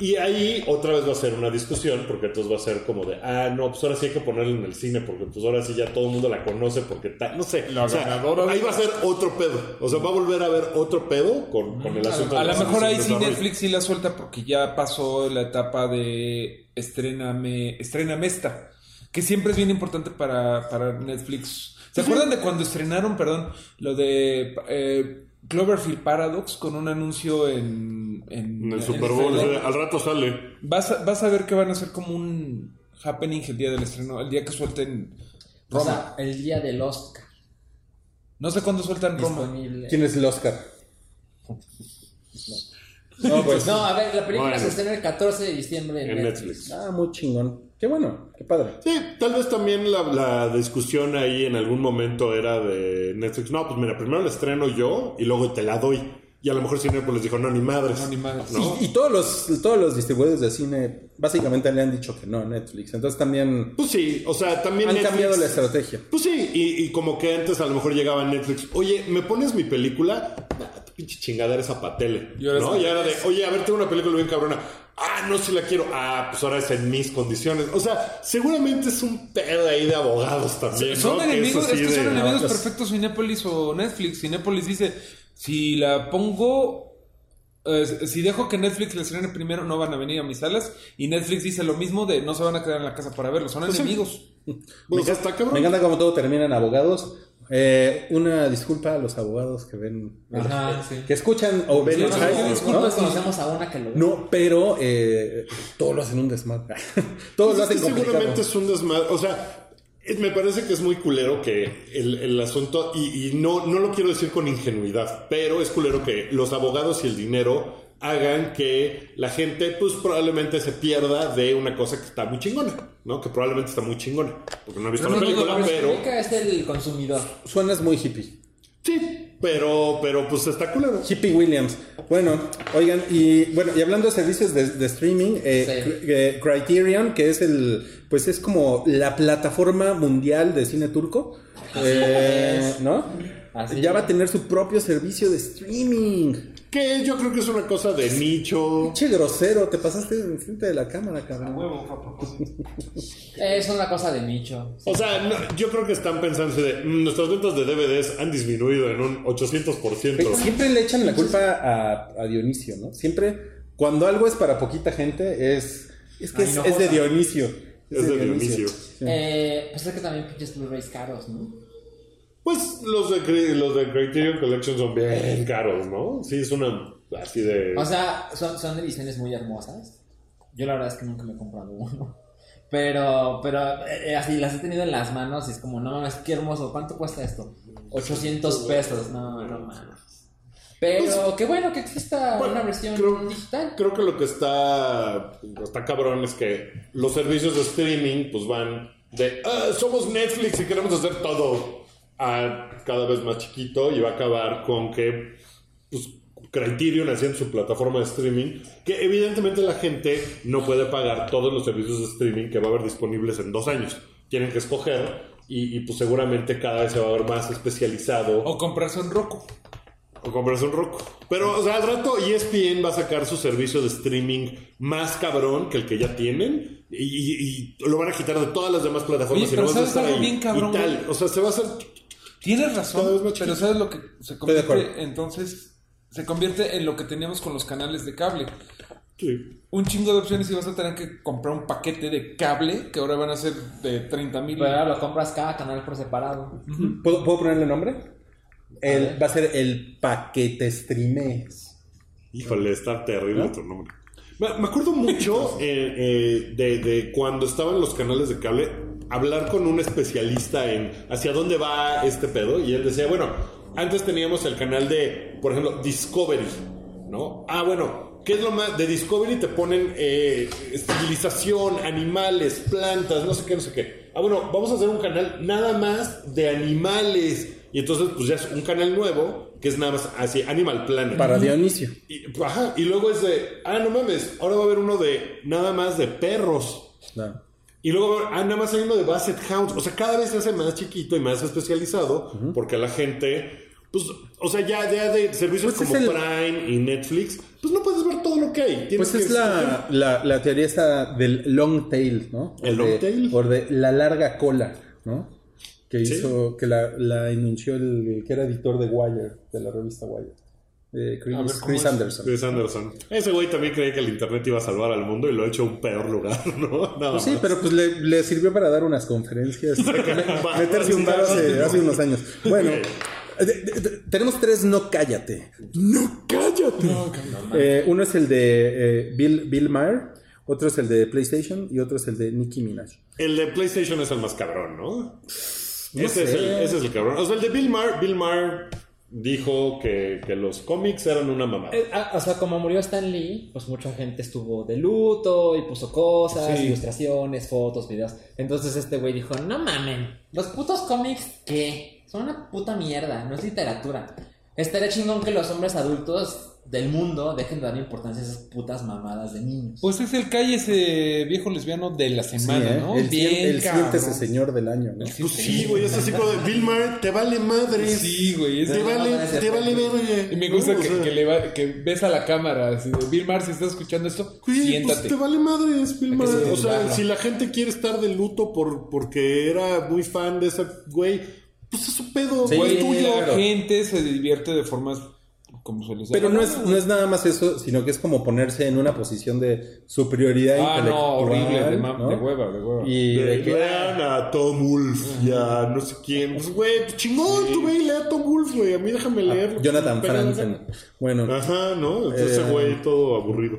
Speaker 2: Y ahí otra vez va a ser una discusión, porque entonces va a ser como de, ah, no, pues ahora sí hay que ponerla en el cine, porque pues ahora sí ya todo el mundo la conoce, porque tal, no sé.
Speaker 5: La
Speaker 2: O sea,
Speaker 5: ganadora
Speaker 2: ahí va a ser otro pedo. O sea, va a volver a haber otro pedo con, con el asunto.
Speaker 5: A lo
Speaker 2: la
Speaker 5: mejor ahí sí. Netflix sí la suelta porque ya pasó la etapa de estrename, estrename esta, que siempre es bien importante para, para Netflix. ¿Se acuerdan de cuando estrenaron, perdón, lo de eh, Cloverfield Paradox con un anuncio en, en,
Speaker 2: En el Super Bowl, o al rato sale.
Speaker 5: Vas a, vas a ver que van a ser como un happening el día del estreno, el día que suelten
Speaker 4: O
Speaker 5: Roma.
Speaker 4: sea, el día del Oscar.
Speaker 5: no sé cuándo sueltan Roma.
Speaker 4: Disponible.
Speaker 3: ¿Quién es el Oscar? No, pues.
Speaker 4: No, a ver, la película
Speaker 2: Bueno.
Speaker 4: se estrena el 14 de diciembre en,
Speaker 2: En
Speaker 4: Netflix.
Speaker 2: Netflix.
Speaker 3: Ah, muy chingón. Qué bueno, qué padre.
Speaker 2: Sí, tal vez también la, la discusión ahí en algún momento era de Netflix. No, pues mira, primero la estreno yo y luego te la doy. Y a lo mejor Cinepolis les dijo, no, ni madres.
Speaker 5: No, ni madres.
Speaker 2: ¿No?
Speaker 3: Y, y todos los todos los distribuidores de cine básicamente le han dicho que no a Netflix. Entonces también
Speaker 2: Pues sí, o sea, también
Speaker 3: han
Speaker 2: Netflix-
Speaker 3: cambiado la estrategia.
Speaker 2: Pues sí, y, y como que antes a lo mejor llegaba Netflix, oye, ¿me pones mi película? Nah, tu pinche chingadera esa pa' tele.
Speaker 5: Y ahora
Speaker 2: ¿No?
Speaker 5: sí.
Speaker 2: Y ahora de, oye, a ver, tengo una película bien cabrona. Ah, no, si la quiero. Ah, pues ahora es en mis condiciones. O sea, seguramente es un pedo ahí de abogados también.
Speaker 5: Son enemigos, es que son
Speaker 2: de-
Speaker 5: enemigos
Speaker 3: los-
Speaker 5: perfectos Cinépolis o Netflix. Cinépolis dice, si la pongo, eh, si dejo que Netflix la estrene primero, no van a venir a mis salas. Y Netflix dice lo mismo de no se van a quedar en la casa para verlo. Son
Speaker 2: Pues sí.
Speaker 5: enemigos.
Speaker 2: Pues está cabrón.
Speaker 3: Me encanta cómo todo termina en abogados. Eh, una disculpa a los abogados que ven,
Speaker 4: Ajá, sí.
Speaker 3: que escuchan o ven
Speaker 4: Sí,
Speaker 3: el
Speaker 4: no,
Speaker 3: hype,
Speaker 4: no,
Speaker 3: ¿no?
Speaker 4: disculpas, conocemos a una que lo
Speaker 3: No, pero eh, todo lo hacen un desmadre. todo
Speaker 2: Pues
Speaker 3: lo hacen complicado.
Speaker 2: seguramente es un desmadre. O sea, es- me parece que es muy culero que el, el asunto, y, y no, no lo quiero decir con ingenuidad, pero es culero que los abogados y el dinero hagan que la gente, pues probablemente se pierda de una cosa que está muy chingona, ¿no? Que probablemente está muy chingona. Porque no he visto
Speaker 5: No,
Speaker 2: la
Speaker 5: no,
Speaker 2: película,
Speaker 5: no,
Speaker 2: pero.
Speaker 4: es el consumidor.
Speaker 3: Suenas muy hippie.
Speaker 2: Sí, pero, pero pues está culero.
Speaker 3: Hippie Williams. Bueno, oigan, y bueno, y hablando de servicios de, de streaming, eh,
Speaker 4: Sí.
Speaker 3: Eh, Criterion, que es el, pues es como la plataforma mundial de cine turco, eh, ¿no?
Speaker 4: Así
Speaker 3: ya va a tener su propio servicio de streaming.
Speaker 2: Que yo creo que es una cosa de nicho.
Speaker 3: Che grosero, te pasaste enfrente de la cámara, cabrón.
Speaker 4: Es una cosa de nicho.
Speaker 2: O sea, no, yo creo que están pensando de "Mm, nuestras ventas de DVDs han disminuido en un 800%.
Speaker 3: Siempre le echan la culpa a, a Dionisio, ¿no? Siempre, cuando algo es para poquita gente, es, es que
Speaker 4: Ay,
Speaker 3: es,
Speaker 4: no
Speaker 3: es de. Dionisio.
Speaker 2: Es de Dionisio.
Speaker 3: Sí.
Speaker 4: Eh, pues es que también pinches Blu-rays caros, ¿no?
Speaker 2: Pues los de, los de Criterion Collection son bien caros, ¿no? Sí, es una así de...
Speaker 4: O sea, son, son ediciones muy hermosas. Yo la verdad es que nunca me he comprado uno. Pero, pero eh, así las he tenido en las manos y es como, no mames, qué hermoso. ¿Cuánto cuesta esto? 800 pesos. No, no mames. Pero qué bueno que exista
Speaker 2: Bueno,
Speaker 4: una versión
Speaker 2: creo,
Speaker 4: digital.
Speaker 2: creo que lo que está, está cabrón es que los servicios de streaming pues van de "Ah, somos Netflix y queremos hacer todo a cada vez más chiquito y va a acabar con que pues, Criterion haciendo su plataforma de streaming que evidentemente la gente no puede pagar todos los servicios de streaming que va a haber disponibles en dos años. Tienen que escoger y, y, pues seguramente cada vez se va a ver más especializado
Speaker 5: O comprarse un Roku.
Speaker 2: o comprarse un Roku. Pero, o sea, al rato ESPN va a sacar su servicio de streaming más cabrón que el que ya tienen. Y, y- y lo van a quitar de todas las demás plataformas.
Speaker 5: Oye,
Speaker 2: y no vas a
Speaker 5: ¿sabes
Speaker 2: estar ahí.
Speaker 5: bien cabrón,
Speaker 2: Y tal. O sea, se va a hacer.
Speaker 5: Tienes razón, pero. ¿sabes lo que se convierte? Entonces, se convierte en lo que teníamos con los canales de cable.
Speaker 2: Sí.
Speaker 5: Un chingo de opciones y vas a tener que comprar un paquete de cable que ahora van a ser de 30 mil.
Speaker 4: Pero ahora lo compras cada canal por separado.
Speaker 3: ¿Puedo, ¿puedo ponerle nombre? El, va a ser el paquete streames.
Speaker 2: Híjole, está terrible tu nombre. Me, me acuerdo mucho eh, eh, de, de cuando estaban los canales de cable, hablar con un especialista en hacia dónde va este pedo. Y él decía, bueno, antes teníamos el canal de, por ejemplo, Discovery, ¿no? Ah, bueno, ¿qué es lo más? De Discovery te ponen eh, estilización, animales, plantas, no sé qué, no sé qué. Ah, bueno, vamos a hacer un canal nada más de animales. Y entonces, pues ya es un canal nuevo que es nada más así, Animal Planet.
Speaker 3: Para Dionisio.
Speaker 2: Y, ajá, y luego es de, ah, no mames, ahora va a haber uno de nada más de perros.
Speaker 3: No.
Speaker 2: Y luego, ah, nada más hay uno de Basset Hounds. O sea, cada vez se hace más chiquito y más especializado porque la gente, pues, o sea, ya, ya de servicios
Speaker 3: Pues
Speaker 2: como
Speaker 3: el-
Speaker 2: Prime y Netflix, pues no puedes ver todo lo que hay. Tienes
Speaker 3: Pues
Speaker 2: que
Speaker 3: es la, la, la teoría esta del long tail, ¿no?
Speaker 2: ¿El long
Speaker 3: de-
Speaker 2: tail?
Speaker 3: O de la larga cola, ¿no? Que
Speaker 2: Sí.
Speaker 3: hizo, que la, la enunció el que era editor de Wire, de la revista Wire. Eh, Chris. Anderson.
Speaker 2: Chris Anderson. Ese güey también creía que el internet iba a salvar al mundo y lo ha hecho un peor lugar, ¿no? Nada
Speaker 3: Pues sí,
Speaker 2: más.
Speaker 3: pero pues le, le sirvió para dar unas conferencias, meterse un bar hace, hace unos años. Bueno,
Speaker 2: Ok.
Speaker 3: de- de- de- tenemos tres no cállate. No cállate. Eh, uno es el de eh, Bill, Bill Maher, otro es el de PlayStation y otro es el de Nicki Minaj.
Speaker 2: El de PlayStation es el más cabrón, ¿no?
Speaker 3: No
Speaker 2: ese, es el, ese es el cabrón. O sea, el de Bill Maher, Bill Maher dijo que, que los cómics eran una mamada.
Speaker 4: Eh, ah, o sea, como murió Stan Lee, pues mucha gente estuvo de luto y puso cosas,
Speaker 5: Sí.
Speaker 4: ilustraciones, fotos, videos. Entonces este güey dijo, no mamen, los putos cómics, ¿qué? Son una puta mierda, no es literatura. Estaría chingón que los hombres adultos del mundo dejen de dar importancia a esas putas mamadas de niños.
Speaker 5: Pues es el calle ese viejo lesbiano de la
Speaker 3: Sí,
Speaker 5: semana,
Speaker 3: ¿eh?
Speaker 5: ¿no?
Speaker 3: El, cien- el siéntese señor del año, ¿no?
Speaker 2: Pues sí, güey, es así como de Bill te vale madre.
Speaker 5: Sí, güey. es-
Speaker 2: Te vale, te vale verga.
Speaker 5: Y me gusta
Speaker 2: ¿no? O
Speaker 5: que,
Speaker 2: sea,
Speaker 5: que le va- que ves a la cámara. Así de, Bill Maher, si estás escuchando esto,
Speaker 2: Güey,
Speaker 5: siéntate.
Speaker 2: pues te vale madre, es Bill. O sea, si la gente quiere estar de luto por, porque era muy fan de ese güey, pues es su pedo,
Speaker 3: Sí,
Speaker 2: güey, tuyo.
Speaker 5: la gente se divierte de formas como se les da
Speaker 3: Pero no es, no es nada más eso, sino que es como ponerse en una posición de superioridad
Speaker 5: Ah,
Speaker 3: intelectual.
Speaker 5: no, horrible, de, ma-
Speaker 3: ¿no?
Speaker 5: de hueva, de hueva.
Speaker 3: Y
Speaker 2: De-
Speaker 3: de que,
Speaker 2: Vean a Tom Wolf y a no sé quién. Pues, güey, pues chingón, tú ve y lee a Tom Wolf, güey. A mí déjame leer. lo que
Speaker 3: Jonathan Franzen. Bueno,
Speaker 2: Ajá, ¿no? Entonces
Speaker 3: Eh,
Speaker 2: ese güey todo aburrido.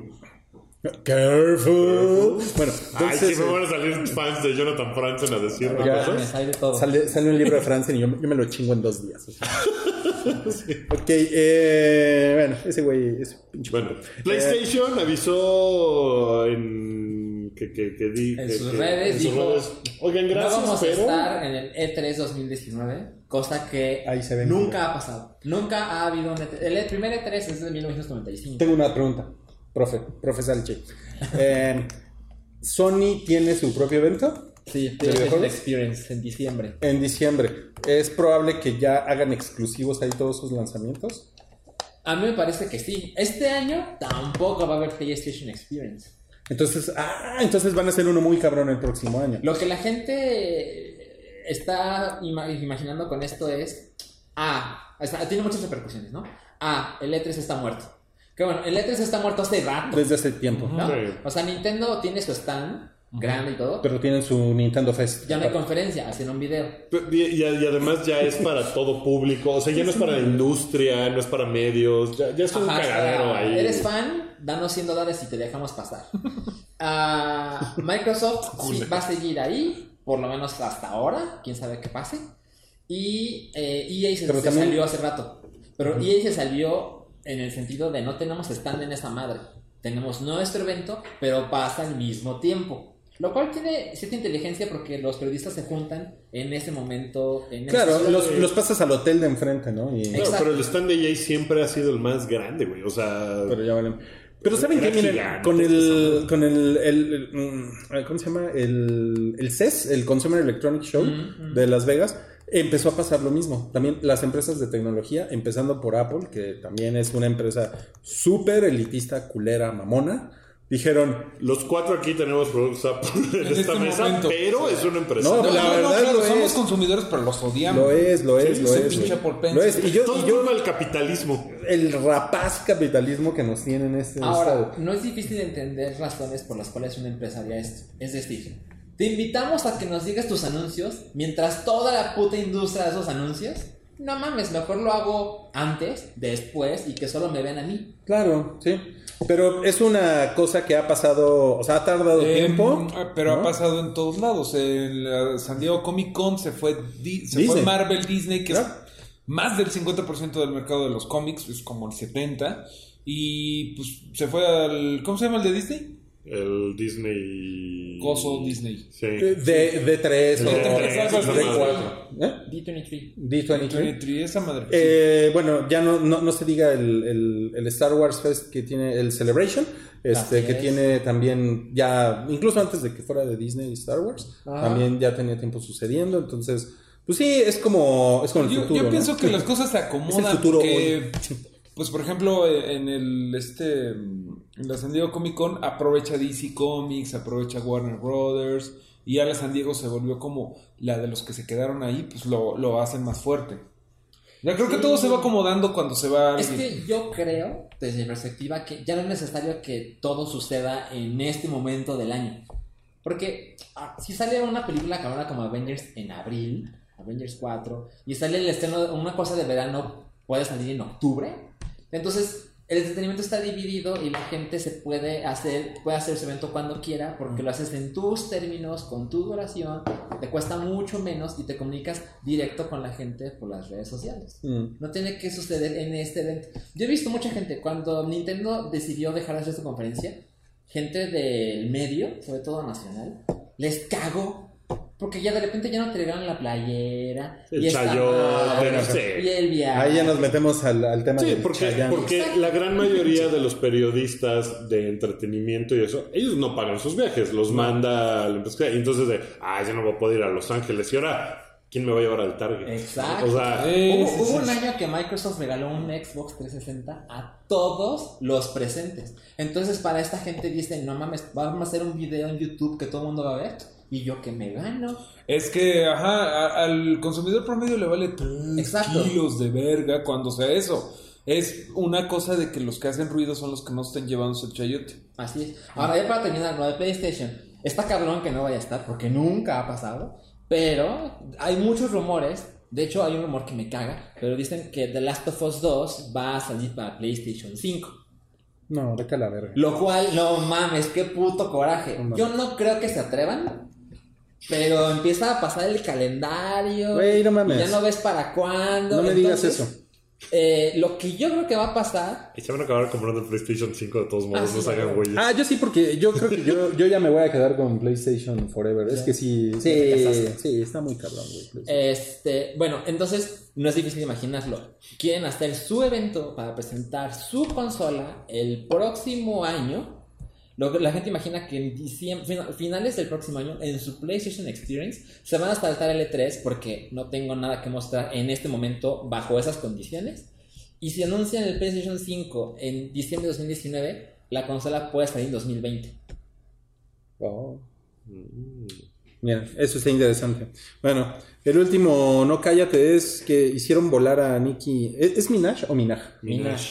Speaker 3: Careful. Bueno,
Speaker 2: Ay,
Speaker 3: entonces
Speaker 2: sí me van a salir fans de Jonathan Franzen a decirme
Speaker 3: Ya.
Speaker 2: cosas.
Speaker 4: Hay de todo.
Speaker 3: sale, sale un libro de Franzen y yo, yo me lo chingo en dos días. o sea. Ok, eh, bueno, ese güey es pinche.
Speaker 2: Bueno, PlayStation avisó en que, que, que di-
Speaker 4: En
Speaker 2: que-
Speaker 4: sus
Speaker 2: que-
Speaker 4: redes
Speaker 2: en sus
Speaker 4: dijo,
Speaker 2: redes, Oigan,
Speaker 4: no
Speaker 2: gracias,
Speaker 4: vamos
Speaker 2: pero
Speaker 4: a estar en el E E3 2019, cosa que
Speaker 3: Ahí se
Speaker 4: nunca ha pasado. Nunca ha habido un E3. El E- primer E3 es de 1995.
Speaker 3: Tengo una pregunta, profe, profe Salchi. Eh, ¿Sony tiene su propio evento?
Speaker 4: Sí? PlayStation Experience en diciembre.
Speaker 3: En diciembre. ¿Es probable que ya hagan exclusivos ahí todos sus lanzamientos?
Speaker 4: A mí me parece que sí. Este año tampoco va a haber PlayStation Experience.
Speaker 3: Entonces, ah, entonces van a ser uno muy cabrón el próximo año.
Speaker 4: Lo que la gente está ima- imaginando con esto es, ah, está- tiene muchas repercusiones, ¿no? Ah, el E3 está muerto. Que bueno, el E3 está muerto hace rato,
Speaker 3: Desde hace tiempo.
Speaker 4: ¿no?
Speaker 2: Sí.
Speaker 4: O sea, Nintendo tiene su stand grande y todo.
Speaker 3: Pero tienen su Nintendo Fest.
Speaker 4: Ya no hay conferencia, hacen un video.
Speaker 2: Y, y- y además ya es para todo público, o sea, ya no es para la industria, no es para medios, ya, ya es un cagadero ahí.
Speaker 4: Eres fan, danos 100 dólares y te dejamos pasar. Ah, Microsoft sí va a seguir ahí, por lo menos hasta ahora, quién sabe qué pase. Y eh, EA se,
Speaker 3: Pero
Speaker 4: se
Speaker 3: también-
Speaker 4: salió hace rato. Pero EA se salió en el sentido de no tenemos stand en esa madre. Tenemos nuestro evento, pero pasa al mismo tiempo. Lo cual tiene cierta inteligencia porque los periodistas se juntan en ese momento. En ese
Speaker 3: Claro,
Speaker 4: solo-
Speaker 3: los, los pasas al hotel de enfrente, ¿no? Y-
Speaker 2: Claro, pero el stand de EA siempre ha sido el más grande, güey, o sea...
Speaker 3: pero ya valen. Pero saben que
Speaker 2: Era
Speaker 3: miren,
Speaker 2: gigante
Speaker 3: con el, con el, el- el, mm, ¿cómo se llama? El, el CES, el Consumer Electronic Show de Las Vegas, empezó a pasar lo mismo. También las empresas de tecnología, empezando por Apple, que también es una empresa súper elitista, culera, mamona, dijeron,
Speaker 2: Los cuatro aquí tenemos productos Apple en,
Speaker 5: En
Speaker 2: esta
Speaker 5: este
Speaker 2: mesa,
Speaker 5: momento.
Speaker 2: pero es una empresa.
Speaker 3: No,
Speaker 5: No,
Speaker 3: la
Speaker 5: no, no,
Speaker 3: verdad
Speaker 5: claro,
Speaker 3: lo
Speaker 5: somos
Speaker 3: es.
Speaker 5: consumidores, pero los odiamos.
Speaker 3: lo es, lo es,
Speaker 2: Sí,
Speaker 3: lo es.
Speaker 5: Pencil.
Speaker 3: Lo es. Y yo,
Speaker 2: Todo
Speaker 3: y yo
Speaker 2: culpa del capitalismo.
Speaker 3: el rapaz capitalismo que nos tiene en este
Speaker 4: Ahora,
Speaker 3: estado.
Speaker 4: no es difícil entender razones por las cuales una empresa haría esto. Es decir, te invitamos a que nos digas tus anuncios mientras toda la puta industria de esos anuncios. No mames, mejor lo hago antes, después y que solo me vean a mí.
Speaker 3: Claro, sí. Pero es una cosa que ha pasado, o sea, ha tardado
Speaker 5: Eh,
Speaker 3: tiempo.
Speaker 5: pero
Speaker 3: ¿no?
Speaker 5: ha pasado en todos lados. En San Diego Comic Con se fue, Di- se
Speaker 3: Disney.
Speaker 5: fue Marvel Disney, que
Speaker 3: Claro.
Speaker 5: es más del 50% del mercado de los cómics, es como el 70%. Y pues se fue al. ¿Cómo se llama el de Disney?
Speaker 2: El Disney...
Speaker 5: Coso Disney.
Speaker 2: Sí.
Speaker 3: De, de 3 o
Speaker 2: De
Speaker 3: de
Speaker 2: tres, algo así.
Speaker 3: 4. ¿Eh?
Speaker 4: D23.
Speaker 3: D23.
Speaker 5: 23, esa madre.
Speaker 3: Eh, bueno, ya no, no, no se diga el, el, el Star Wars Fest que tiene el Celebration, este
Speaker 4: Así
Speaker 3: que
Speaker 4: es.
Speaker 3: tiene también ya, incluso antes de que fuera de Disney y Star Wars,
Speaker 4: Ajá.
Speaker 3: también ya tenía tiempo sucediendo, entonces, pues sí, es como, es como el
Speaker 5: yo,
Speaker 3: futuro.
Speaker 5: yo
Speaker 3: ¿no?
Speaker 5: pienso que las cosas se acomodan.
Speaker 3: Es el futuro
Speaker 5: porque, pues por ejemplo, en el este en la San Diego Comic Con aprovecha DC Comics, aprovecha Warner Brothers. Y ya la San Diego se volvió como la de los que se quedaron ahí, pues lo, lo hacen más fuerte. Ya creo que todo se va acomodando cuando se va
Speaker 4: Es que yo creo, desde mi perspectiva, que ya no es necesario que todo suceda en este momento del año. Porque ah, si sale una película cabrona como Avengers en abril, Avengers 4, y sale el estreno, una cosa de verano puede salir en octubre, entonces el entretenimiento está dividido y la gente se puede hacer, puede hacer su evento cuando quiera porque lo haces en tus términos, con tu duración, te cuesta mucho menos y te comunicas directo con la gente por las redes sociales.
Speaker 3: Mm.
Speaker 4: No tiene que suceder en este evento. Yo he visto mucha gente, cuando Nintendo decidió dejar de hacer su conferencia, gente del medio, sobre todo nacional, les cagó Porque ya de repente ya no te regalan la playera.
Speaker 2: El
Speaker 4: y esta
Speaker 2: chayote,
Speaker 4: madre,
Speaker 2: no sé.
Speaker 4: Y el viaje.
Speaker 3: Ahí ya nos metemos al, al tema
Speaker 2: Sí,
Speaker 3: del
Speaker 2: porque,
Speaker 3: Chayanne.
Speaker 2: porque la gran mayoría de los periodistas de entretenimiento y eso, ellos no pagan sus viajes, los manda la empresa. Y entonces de, ah, ya no voy a poder ir a Los Ángeles. Y ahora, ¿quién me va a llevar al Target?
Speaker 4: Exacto.
Speaker 2: O sea,
Speaker 4: Hubo, un año que Microsoft regaló un Xbox 360 a todos los presentes. Entonces, para esta gente dicen, no mames, vamos a hacer un video en YouTube que todo el mundo va a ver. Y yo que me gano.
Speaker 5: Es que, ajá, a- al consumidor promedio le vale tres
Speaker 4: Exacto.
Speaker 5: kilos de verga cuando sea eso. Es una cosa de que los que hacen ruido son los que no estén llevándose el chayote.
Speaker 4: Así es. Ahora, ya para terminar, lo de PlayStation. Está cabrón que no vaya a estar, porque nunca ha pasado. Pero hay muchos rumores. De hecho, hay un rumor que me caga. Pero dicen que The Last of Us 2 va a salir para PlayStation 5.
Speaker 3: No, vete a la verga.
Speaker 4: Lo cual, no mames, qué puto coraje.
Speaker 3: No mames.
Speaker 4: Yo no creo que se atrevan. Pero empieza a pasar el calendario.
Speaker 3: Güey, no mames.
Speaker 4: y ya no ves para cuándo.
Speaker 3: No me digas
Speaker 4: Entonces,
Speaker 3: eso.
Speaker 4: eh, lo que yo creo que va a pasar.
Speaker 2: y se van a acabar comprando el PlayStation 5 de todos modos,
Speaker 4: Ah,
Speaker 2: no
Speaker 4: sí,
Speaker 2: se hagan güeyes.
Speaker 3: Ah, yo sí, porque yo creo que yo, yo ya me voy a quedar con PlayStation Forever. Es que sí, sí, sí, está muy cabrón, güey.
Speaker 4: Este, bueno, entonces no es difícil imaginarlo. Quieren hacer su evento para presentar su consola el próximo año. Lo que la gente imagina que en diciembre, fina- finales del próximo año, en su PlayStation Experience, se van a saltar el E3 porque no tengo nada que mostrar en este momento bajo esas condiciones. Y si anuncian el PlayStation 5 en diciembre de 2019, la consola puede salir en 2020.
Speaker 3: Oh. Bien, eso está interesante. Bueno, el último, no cállate, es que hicieron volar a Nicki. ¿Es, es Minaj o Minaj?
Speaker 2: Minaj.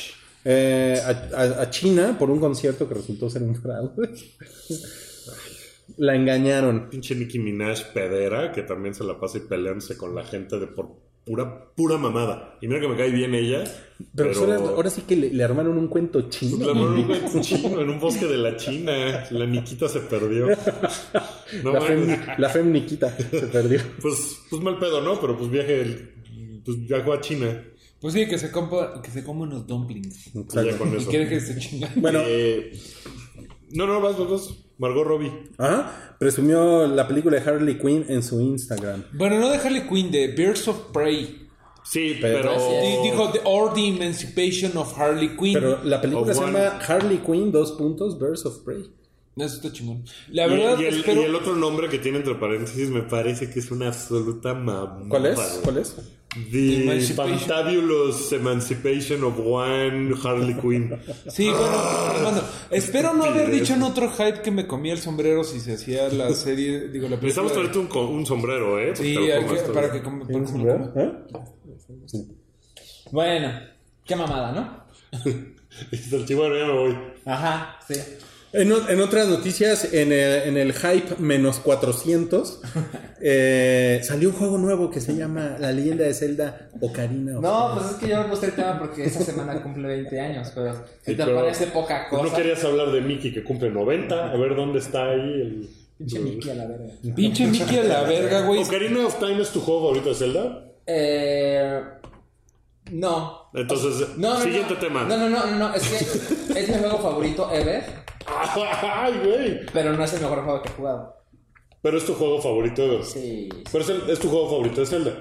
Speaker 3: Eh, a, a- a China por un concierto que resultó ser un fraude. La engañaron.
Speaker 2: Pinche Nicki Minaj pedera, que también se la pasa y peleándose con la gente de por pura, pura mamada. Y mira que me cae bien ella.
Speaker 3: Pero,
Speaker 2: Pero,
Speaker 3: pues ahora, ahora sí que le, le armaron un cuento chino.
Speaker 2: la armaron un buen chino en un bosque de la China. La Niquita se perdió. No
Speaker 3: la,
Speaker 2: mames.
Speaker 3: fem, la fem Niquita se perdió.
Speaker 2: Pues, pues mal pedo, ¿no? Pero pues viaje, pues viajó a China.
Speaker 5: Pues sí, que se, compa, que se come unos dumplings.
Speaker 2: Ya con
Speaker 5: Y
Speaker 2: eso.
Speaker 5: quiere que se chinga.
Speaker 3: Bueno,
Speaker 2: Eh, no, no, vas, vas, vas. Margot Robbie.
Speaker 3: ajá, presumió la película de Harley Quinn en su Instagram.
Speaker 5: Bueno, no de Harley Quinn, de Birds of Prey.
Speaker 2: Sí,
Speaker 3: Pero-
Speaker 2: pero.
Speaker 5: Di- Dijo, the, or the Emancipation of Harley Quinn.
Speaker 3: Pero la película se
Speaker 2: One.
Speaker 3: llama Harley Quinn, dos puntos, Birds of Prey.
Speaker 5: Eso está chingón. La
Speaker 2: Y,
Speaker 5: verdad,
Speaker 2: y el,
Speaker 5: espero...
Speaker 2: y el otro nombre que tiene entre paréntesis me parece que es una absoluta mamada.
Speaker 3: ¿Cuál es? ¿Cuál es?
Speaker 2: The. Fantabulous Emancipation of One Harley Quinn.
Speaker 5: Sí, bueno, Armando, espero no haber dicho en otro hype que me comía el sombrero si se hacía la serie, digo, la película.
Speaker 2: Necesitamos
Speaker 5: de-
Speaker 2: traerte un, sombrero, ¿eh?
Speaker 5: Sí, que- para que com- para coma.
Speaker 3: ¿Eh?
Speaker 4: Bueno, qué mamada, ¿no?
Speaker 2: Dice el chihuahua, ya me voy.
Speaker 4: Ajá, sí.
Speaker 3: En, otras noticias, en el, en el hype menos 400, eh, salió un juego nuevo que se llama La leyenda de Zelda Ocarina of
Speaker 4: No, pues es que yo me puse el tema porque esta semana cumple 20 años, pero si
Speaker 2: Sí,
Speaker 4: te
Speaker 2: pero-
Speaker 4: parece poca cosa.
Speaker 2: no querías hablar de Mickey que cumple 90. A ver dónde está ahí el.
Speaker 4: Pinche Mickey a la verga.
Speaker 5: Pinche Mickey a la verga, güey.
Speaker 2: ¿Ocarina of Time es tu juego favorito de Zelda?
Speaker 4: Eh. No.
Speaker 2: Entonces,
Speaker 4: No, no,
Speaker 2: siguiente
Speaker 4: no.
Speaker 2: tema.
Speaker 4: No, no, no, no, no, es que es mi juego favorito ever,
Speaker 2: ¡Ay, güey!
Speaker 4: pero no es el mejor juego que he jugado.
Speaker 2: Pero es tu juego favorito
Speaker 4: Sí,
Speaker 2: Pero es, el- es tu juego favorito de Zelda.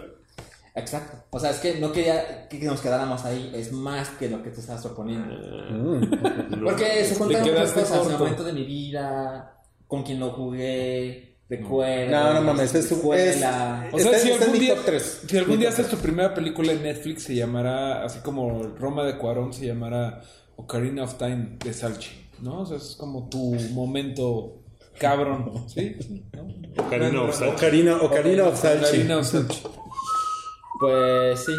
Speaker 4: exacto. O sea, es que no quería que nos quedáramos ahí, es más que lo que te estás proponiendo.
Speaker 3: Mm.
Speaker 4: Porque se juntan muchas cosas, el momento de mi vida, con quien lo jugué, recuerdos.
Speaker 3: No, no mames, es tu-
Speaker 4: escuela.
Speaker 5: O sea, si algún día, si algún
Speaker 3: Mi
Speaker 5: día haces tu primera película en Netflix, se llamará, así como Roma de Cuarón, se llamará Ocarina of Time de Salchi, ¿no? O sea, es como tu momento cabrón, ¿sí? ¿No?
Speaker 2: Ocarina of.
Speaker 3: Ocarina, Ocarina of Salchi.
Speaker 5: Ocarina of Salchi.
Speaker 4: Pues sí.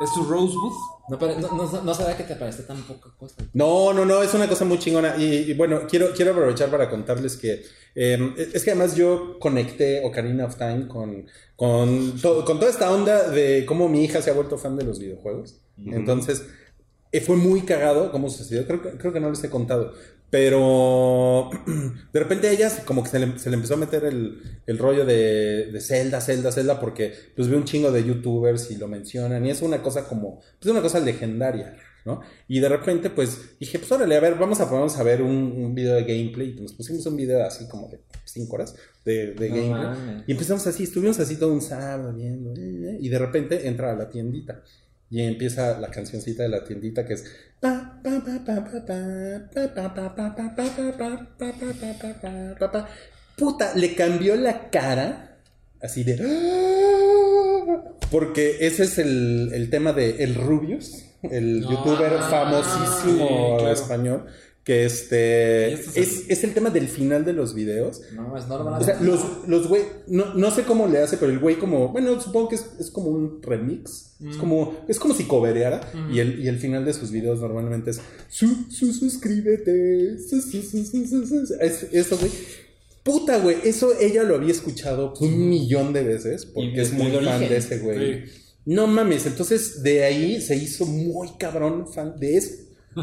Speaker 5: ¿Es tu Rosebud?
Speaker 4: No, no, no, no sabía que te parecía tan poca cosa.
Speaker 3: No, no, no, es una cosa muy chingona. Y, y bueno, quiero, quiero aprovechar para contarles que eh, es que además yo conecté Ocarina of Time con, con, to- con toda esta onda de cómo mi hija se ha vuelto fan de los videojuegos. Entonces, fue muy cagado cómo sucedió. Creo, que- creo que no les he contado. Pero de repente a ellas como que se le, se le empezó a meter el, el rollo de, de Zelda, Zelda, Zelda, porque pues ve un chingo de youtubers y lo mencionan. Y es una cosa como, pues una cosa legendaria. ¿no? Y de repente, pues dije, pues órale, a ver, vamos a ponernos a ver un, un video de gameplay. Y nos pusimos un video así como de 5 horas de, de
Speaker 4: No
Speaker 3: gameplay. Y empezamos así, estuvimos así todo un sábado viendo. Y de repente entra a la tiendita. Y empieza la cancioncita de la tiendita que es. Puta, le cambió la cara. Así de. Porque ese es el, el tema de El Rubius, el youtuber famosísimo español que este.
Speaker 5: Es
Speaker 3: Es, es el tema del final de los videos.
Speaker 4: No, es normal.
Speaker 3: O sea, los, los güey, no, no sé cómo le hace, pero el güey como, bueno, supongo que es, es como un remix. Es como, es como si cobereara. y, el, y el final de sus videos normalmente es, su, su, suscríbete. Su, su, su, su, su, su". Es, eso, güey. Puta, güey, eso ella lo había escuchado un millón de veces porque
Speaker 4: Y
Speaker 3: es muy fan
Speaker 4: origen.
Speaker 3: de ese güey.
Speaker 5: Sí.
Speaker 3: No mames, entonces de ahí se hizo muy cabrón fan de eso.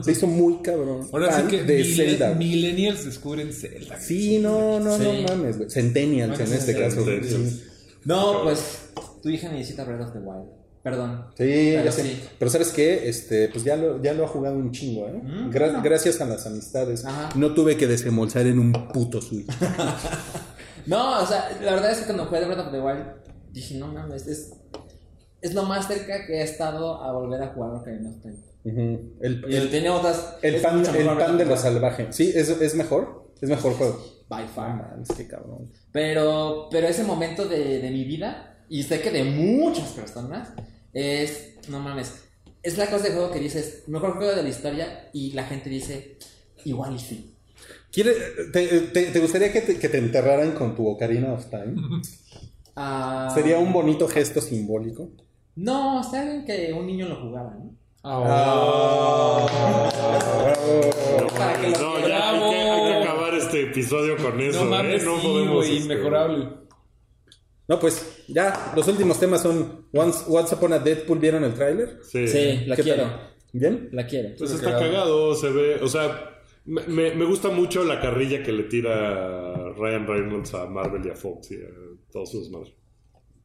Speaker 3: Se hizo muy cabrón
Speaker 5: Ahora sí que
Speaker 3: de
Speaker 5: mille-
Speaker 3: Zelda.
Speaker 5: millennials descubren Zelda.
Speaker 3: Sí, no, no,
Speaker 4: Sí.
Speaker 3: no mames, güey. Centennials en este caso. Sí.
Speaker 4: No, pues tu hija necesita Breath of the Wild. Perdón.
Speaker 3: Sí,
Speaker 4: Pero
Speaker 3: ya sé.
Speaker 4: sí.
Speaker 3: Pero ¿sabes qué? Este, pues ya lo, ya lo ha jugado un chingo, ¿eh? Gra- Gracias a las amistades.
Speaker 4: Ajá.
Speaker 3: No tuve que desembolsar en un puto Switch.
Speaker 4: No, o sea, la verdad es que cuando jugué Breath of the Wild dije, no mames, es, es lo más cerca que he estado a volver a jugar Ocarina of Time.
Speaker 3: El,
Speaker 4: Y
Speaker 3: el,
Speaker 4: tiene otras.
Speaker 3: el
Speaker 4: es
Speaker 3: pan, el
Speaker 4: mejor
Speaker 3: pan de lo salvaje. Sí, es, es mejor. Es mejor juego.
Speaker 4: By far.
Speaker 3: mames, qué cabrón.
Speaker 4: Pero, pero ese momento de, de mi vida, y sé que de muchas personas, es, no mames, es la cosa de juego que dices, mejor juego de la historia, y la gente dice, igual y sí.
Speaker 3: ¿Quiere, te, te- te gustaría que te, que te enterraran con tu Ocarina of Time?
Speaker 4: Ah,
Speaker 3: Sería un bonito gesto simbólico.
Speaker 4: No, está bien que un niño lo jugara, ¿no? Lo
Speaker 2: No, ya hay que,
Speaker 5: Bravo.
Speaker 2: hay que acabar este episodio con eso.
Speaker 5: No mames,
Speaker 2: ¿eh? No
Speaker 5: sí,
Speaker 2: podemos. este,
Speaker 5: inmejorable.
Speaker 3: No, pues ya, los últimos temas son Once, Once Upon a Deadpool, ¿vieron el tráiler?
Speaker 2: Sí.
Speaker 4: Sí, la
Speaker 3: ¿Qué
Speaker 4: quiero.
Speaker 3: tal? ¿Bien?
Speaker 4: La quiero.
Speaker 2: Pues está
Speaker 5: cagado.
Speaker 2: cagado, se ve. O sea, me, me- me gusta mucho la carrilla que le tira Ryan Reynolds a Marvel y a Fox y a todos sus madres.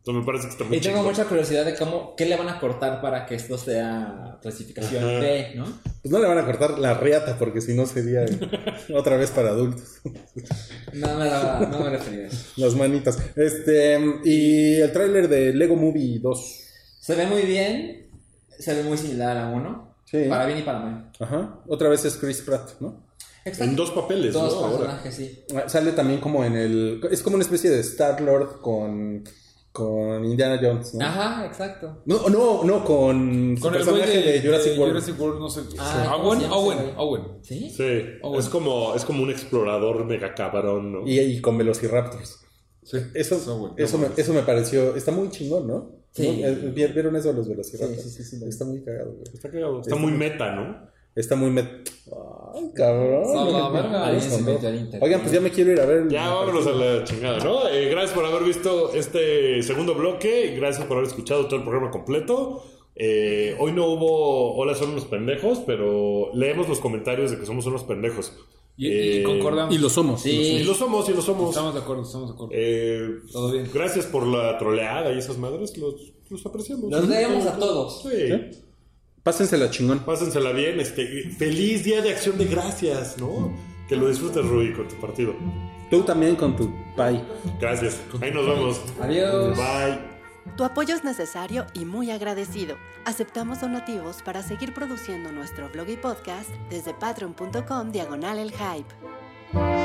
Speaker 2: Entonces me parece que está muy
Speaker 4: Y tengo mucha curiosidad de cómo, qué le van a cortar para que esto sea clasificación
Speaker 2: Ajá.
Speaker 4: B, ¿no?
Speaker 3: Pues no le van a cortar la riata porque si no sería otra vez para adultos.
Speaker 4: No me, la, no me refería.
Speaker 3: Las manitas. Este, y el tráiler de Lego Movie 2.
Speaker 4: Se ve muy bien, se ve muy similar a uno.
Speaker 3: Sí.
Speaker 4: Para bien y para mal.
Speaker 3: Ajá. Otra vez es Chris Pratt, ¿no?
Speaker 2: En dos papeles,
Speaker 4: Dos
Speaker 2: ¿no? Ahora.
Speaker 4: personajes, sí.
Speaker 3: Ah, Sale también como en el... Es como una especie de Star-Lord con, con Indiana Jones, ¿no?
Speaker 4: Ajá, exacto.
Speaker 3: No, no, no, con su
Speaker 5: Con el
Speaker 3: personaje
Speaker 5: de,
Speaker 3: de, Jurassic World.
Speaker 5: Jurassic World, no sé.
Speaker 4: Ah, ¿cómo
Speaker 5: Owen, Owen? Owen.
Speaker 4: ¿Sí?
Speaker 2: Sí, es, como, es como un explorador mega cabrón, ¿no?
Speaker 3: Y, y con Velociraptors.
Speaker 5: Sí.
Speaker 3: Eso,
Speaker 5: Eso, güey,
Speaker 3: eso,
Speaker 5: no
Speaker 3: me, eso me pareció... Está muy chingón, ¿no?
Speaker 4: Sí.
Speaker 3: Eh, ¿vi- ¿Vieron eso de los Velociraptors?
Speaker 4: Sí, sí, sí, sí.
Speaker 3: Está muy cagado, güey.
Speaker 2: Está cagado. Está muy meta, ¿no?
Speaker 3: Está muy... met- Ay, cabrón.
Speaker 5: No, verga.
Speaker 4: Alguien se metió internet.
Speaker 3: Oigan, pues ya me quiero ir a ver...
Speaker 2: Ya vámonos a la chingada, ¿no? Eh, gracias por haber visto este segundo bloque. Gracias por haber escuchado todo el programa completo. Eh, hoy no hubo Hola, son unos pendejos, pero leemos los comentarios de que somos unos pendejos.
Speaker 5: Y, y
Speaker 2: Eh,
Speaker 5: concordamos.
Speaker 3: Y lo somos.
Speaker 4: Sí.
Speaker 2: Y lo somos, y lo somos.
Speaker 5: Estamos de acuerdo, estamos de acuerdo.
Speaker 2: Eh,
Speaker 5: Todo bien.
Speaker 2: Gracias por la troleada y esas madres, los, los apreciamos.
Speaker 4: Los leemos a todos.
Speaker 2: Sí.
Speaker 3: Pásensela chingón.
Speaker 2: Pásensela bien. Este, feliz día de acción de gracias, ¿no? Que lo disfrutes, Rui, con tu partido.
Speaker 3: Tú también con tu pie.
Speaker 2: Gracias. Ahí nos vemos.
Speaker 4: Adiós.
Speaker 2: Bye.
Speaker 1: Tu apoyo es necesario y muy agradecido. Aceptamos donativos para seguir produciendo nuestro blog y podcast desde patreon.com diagonal el hype.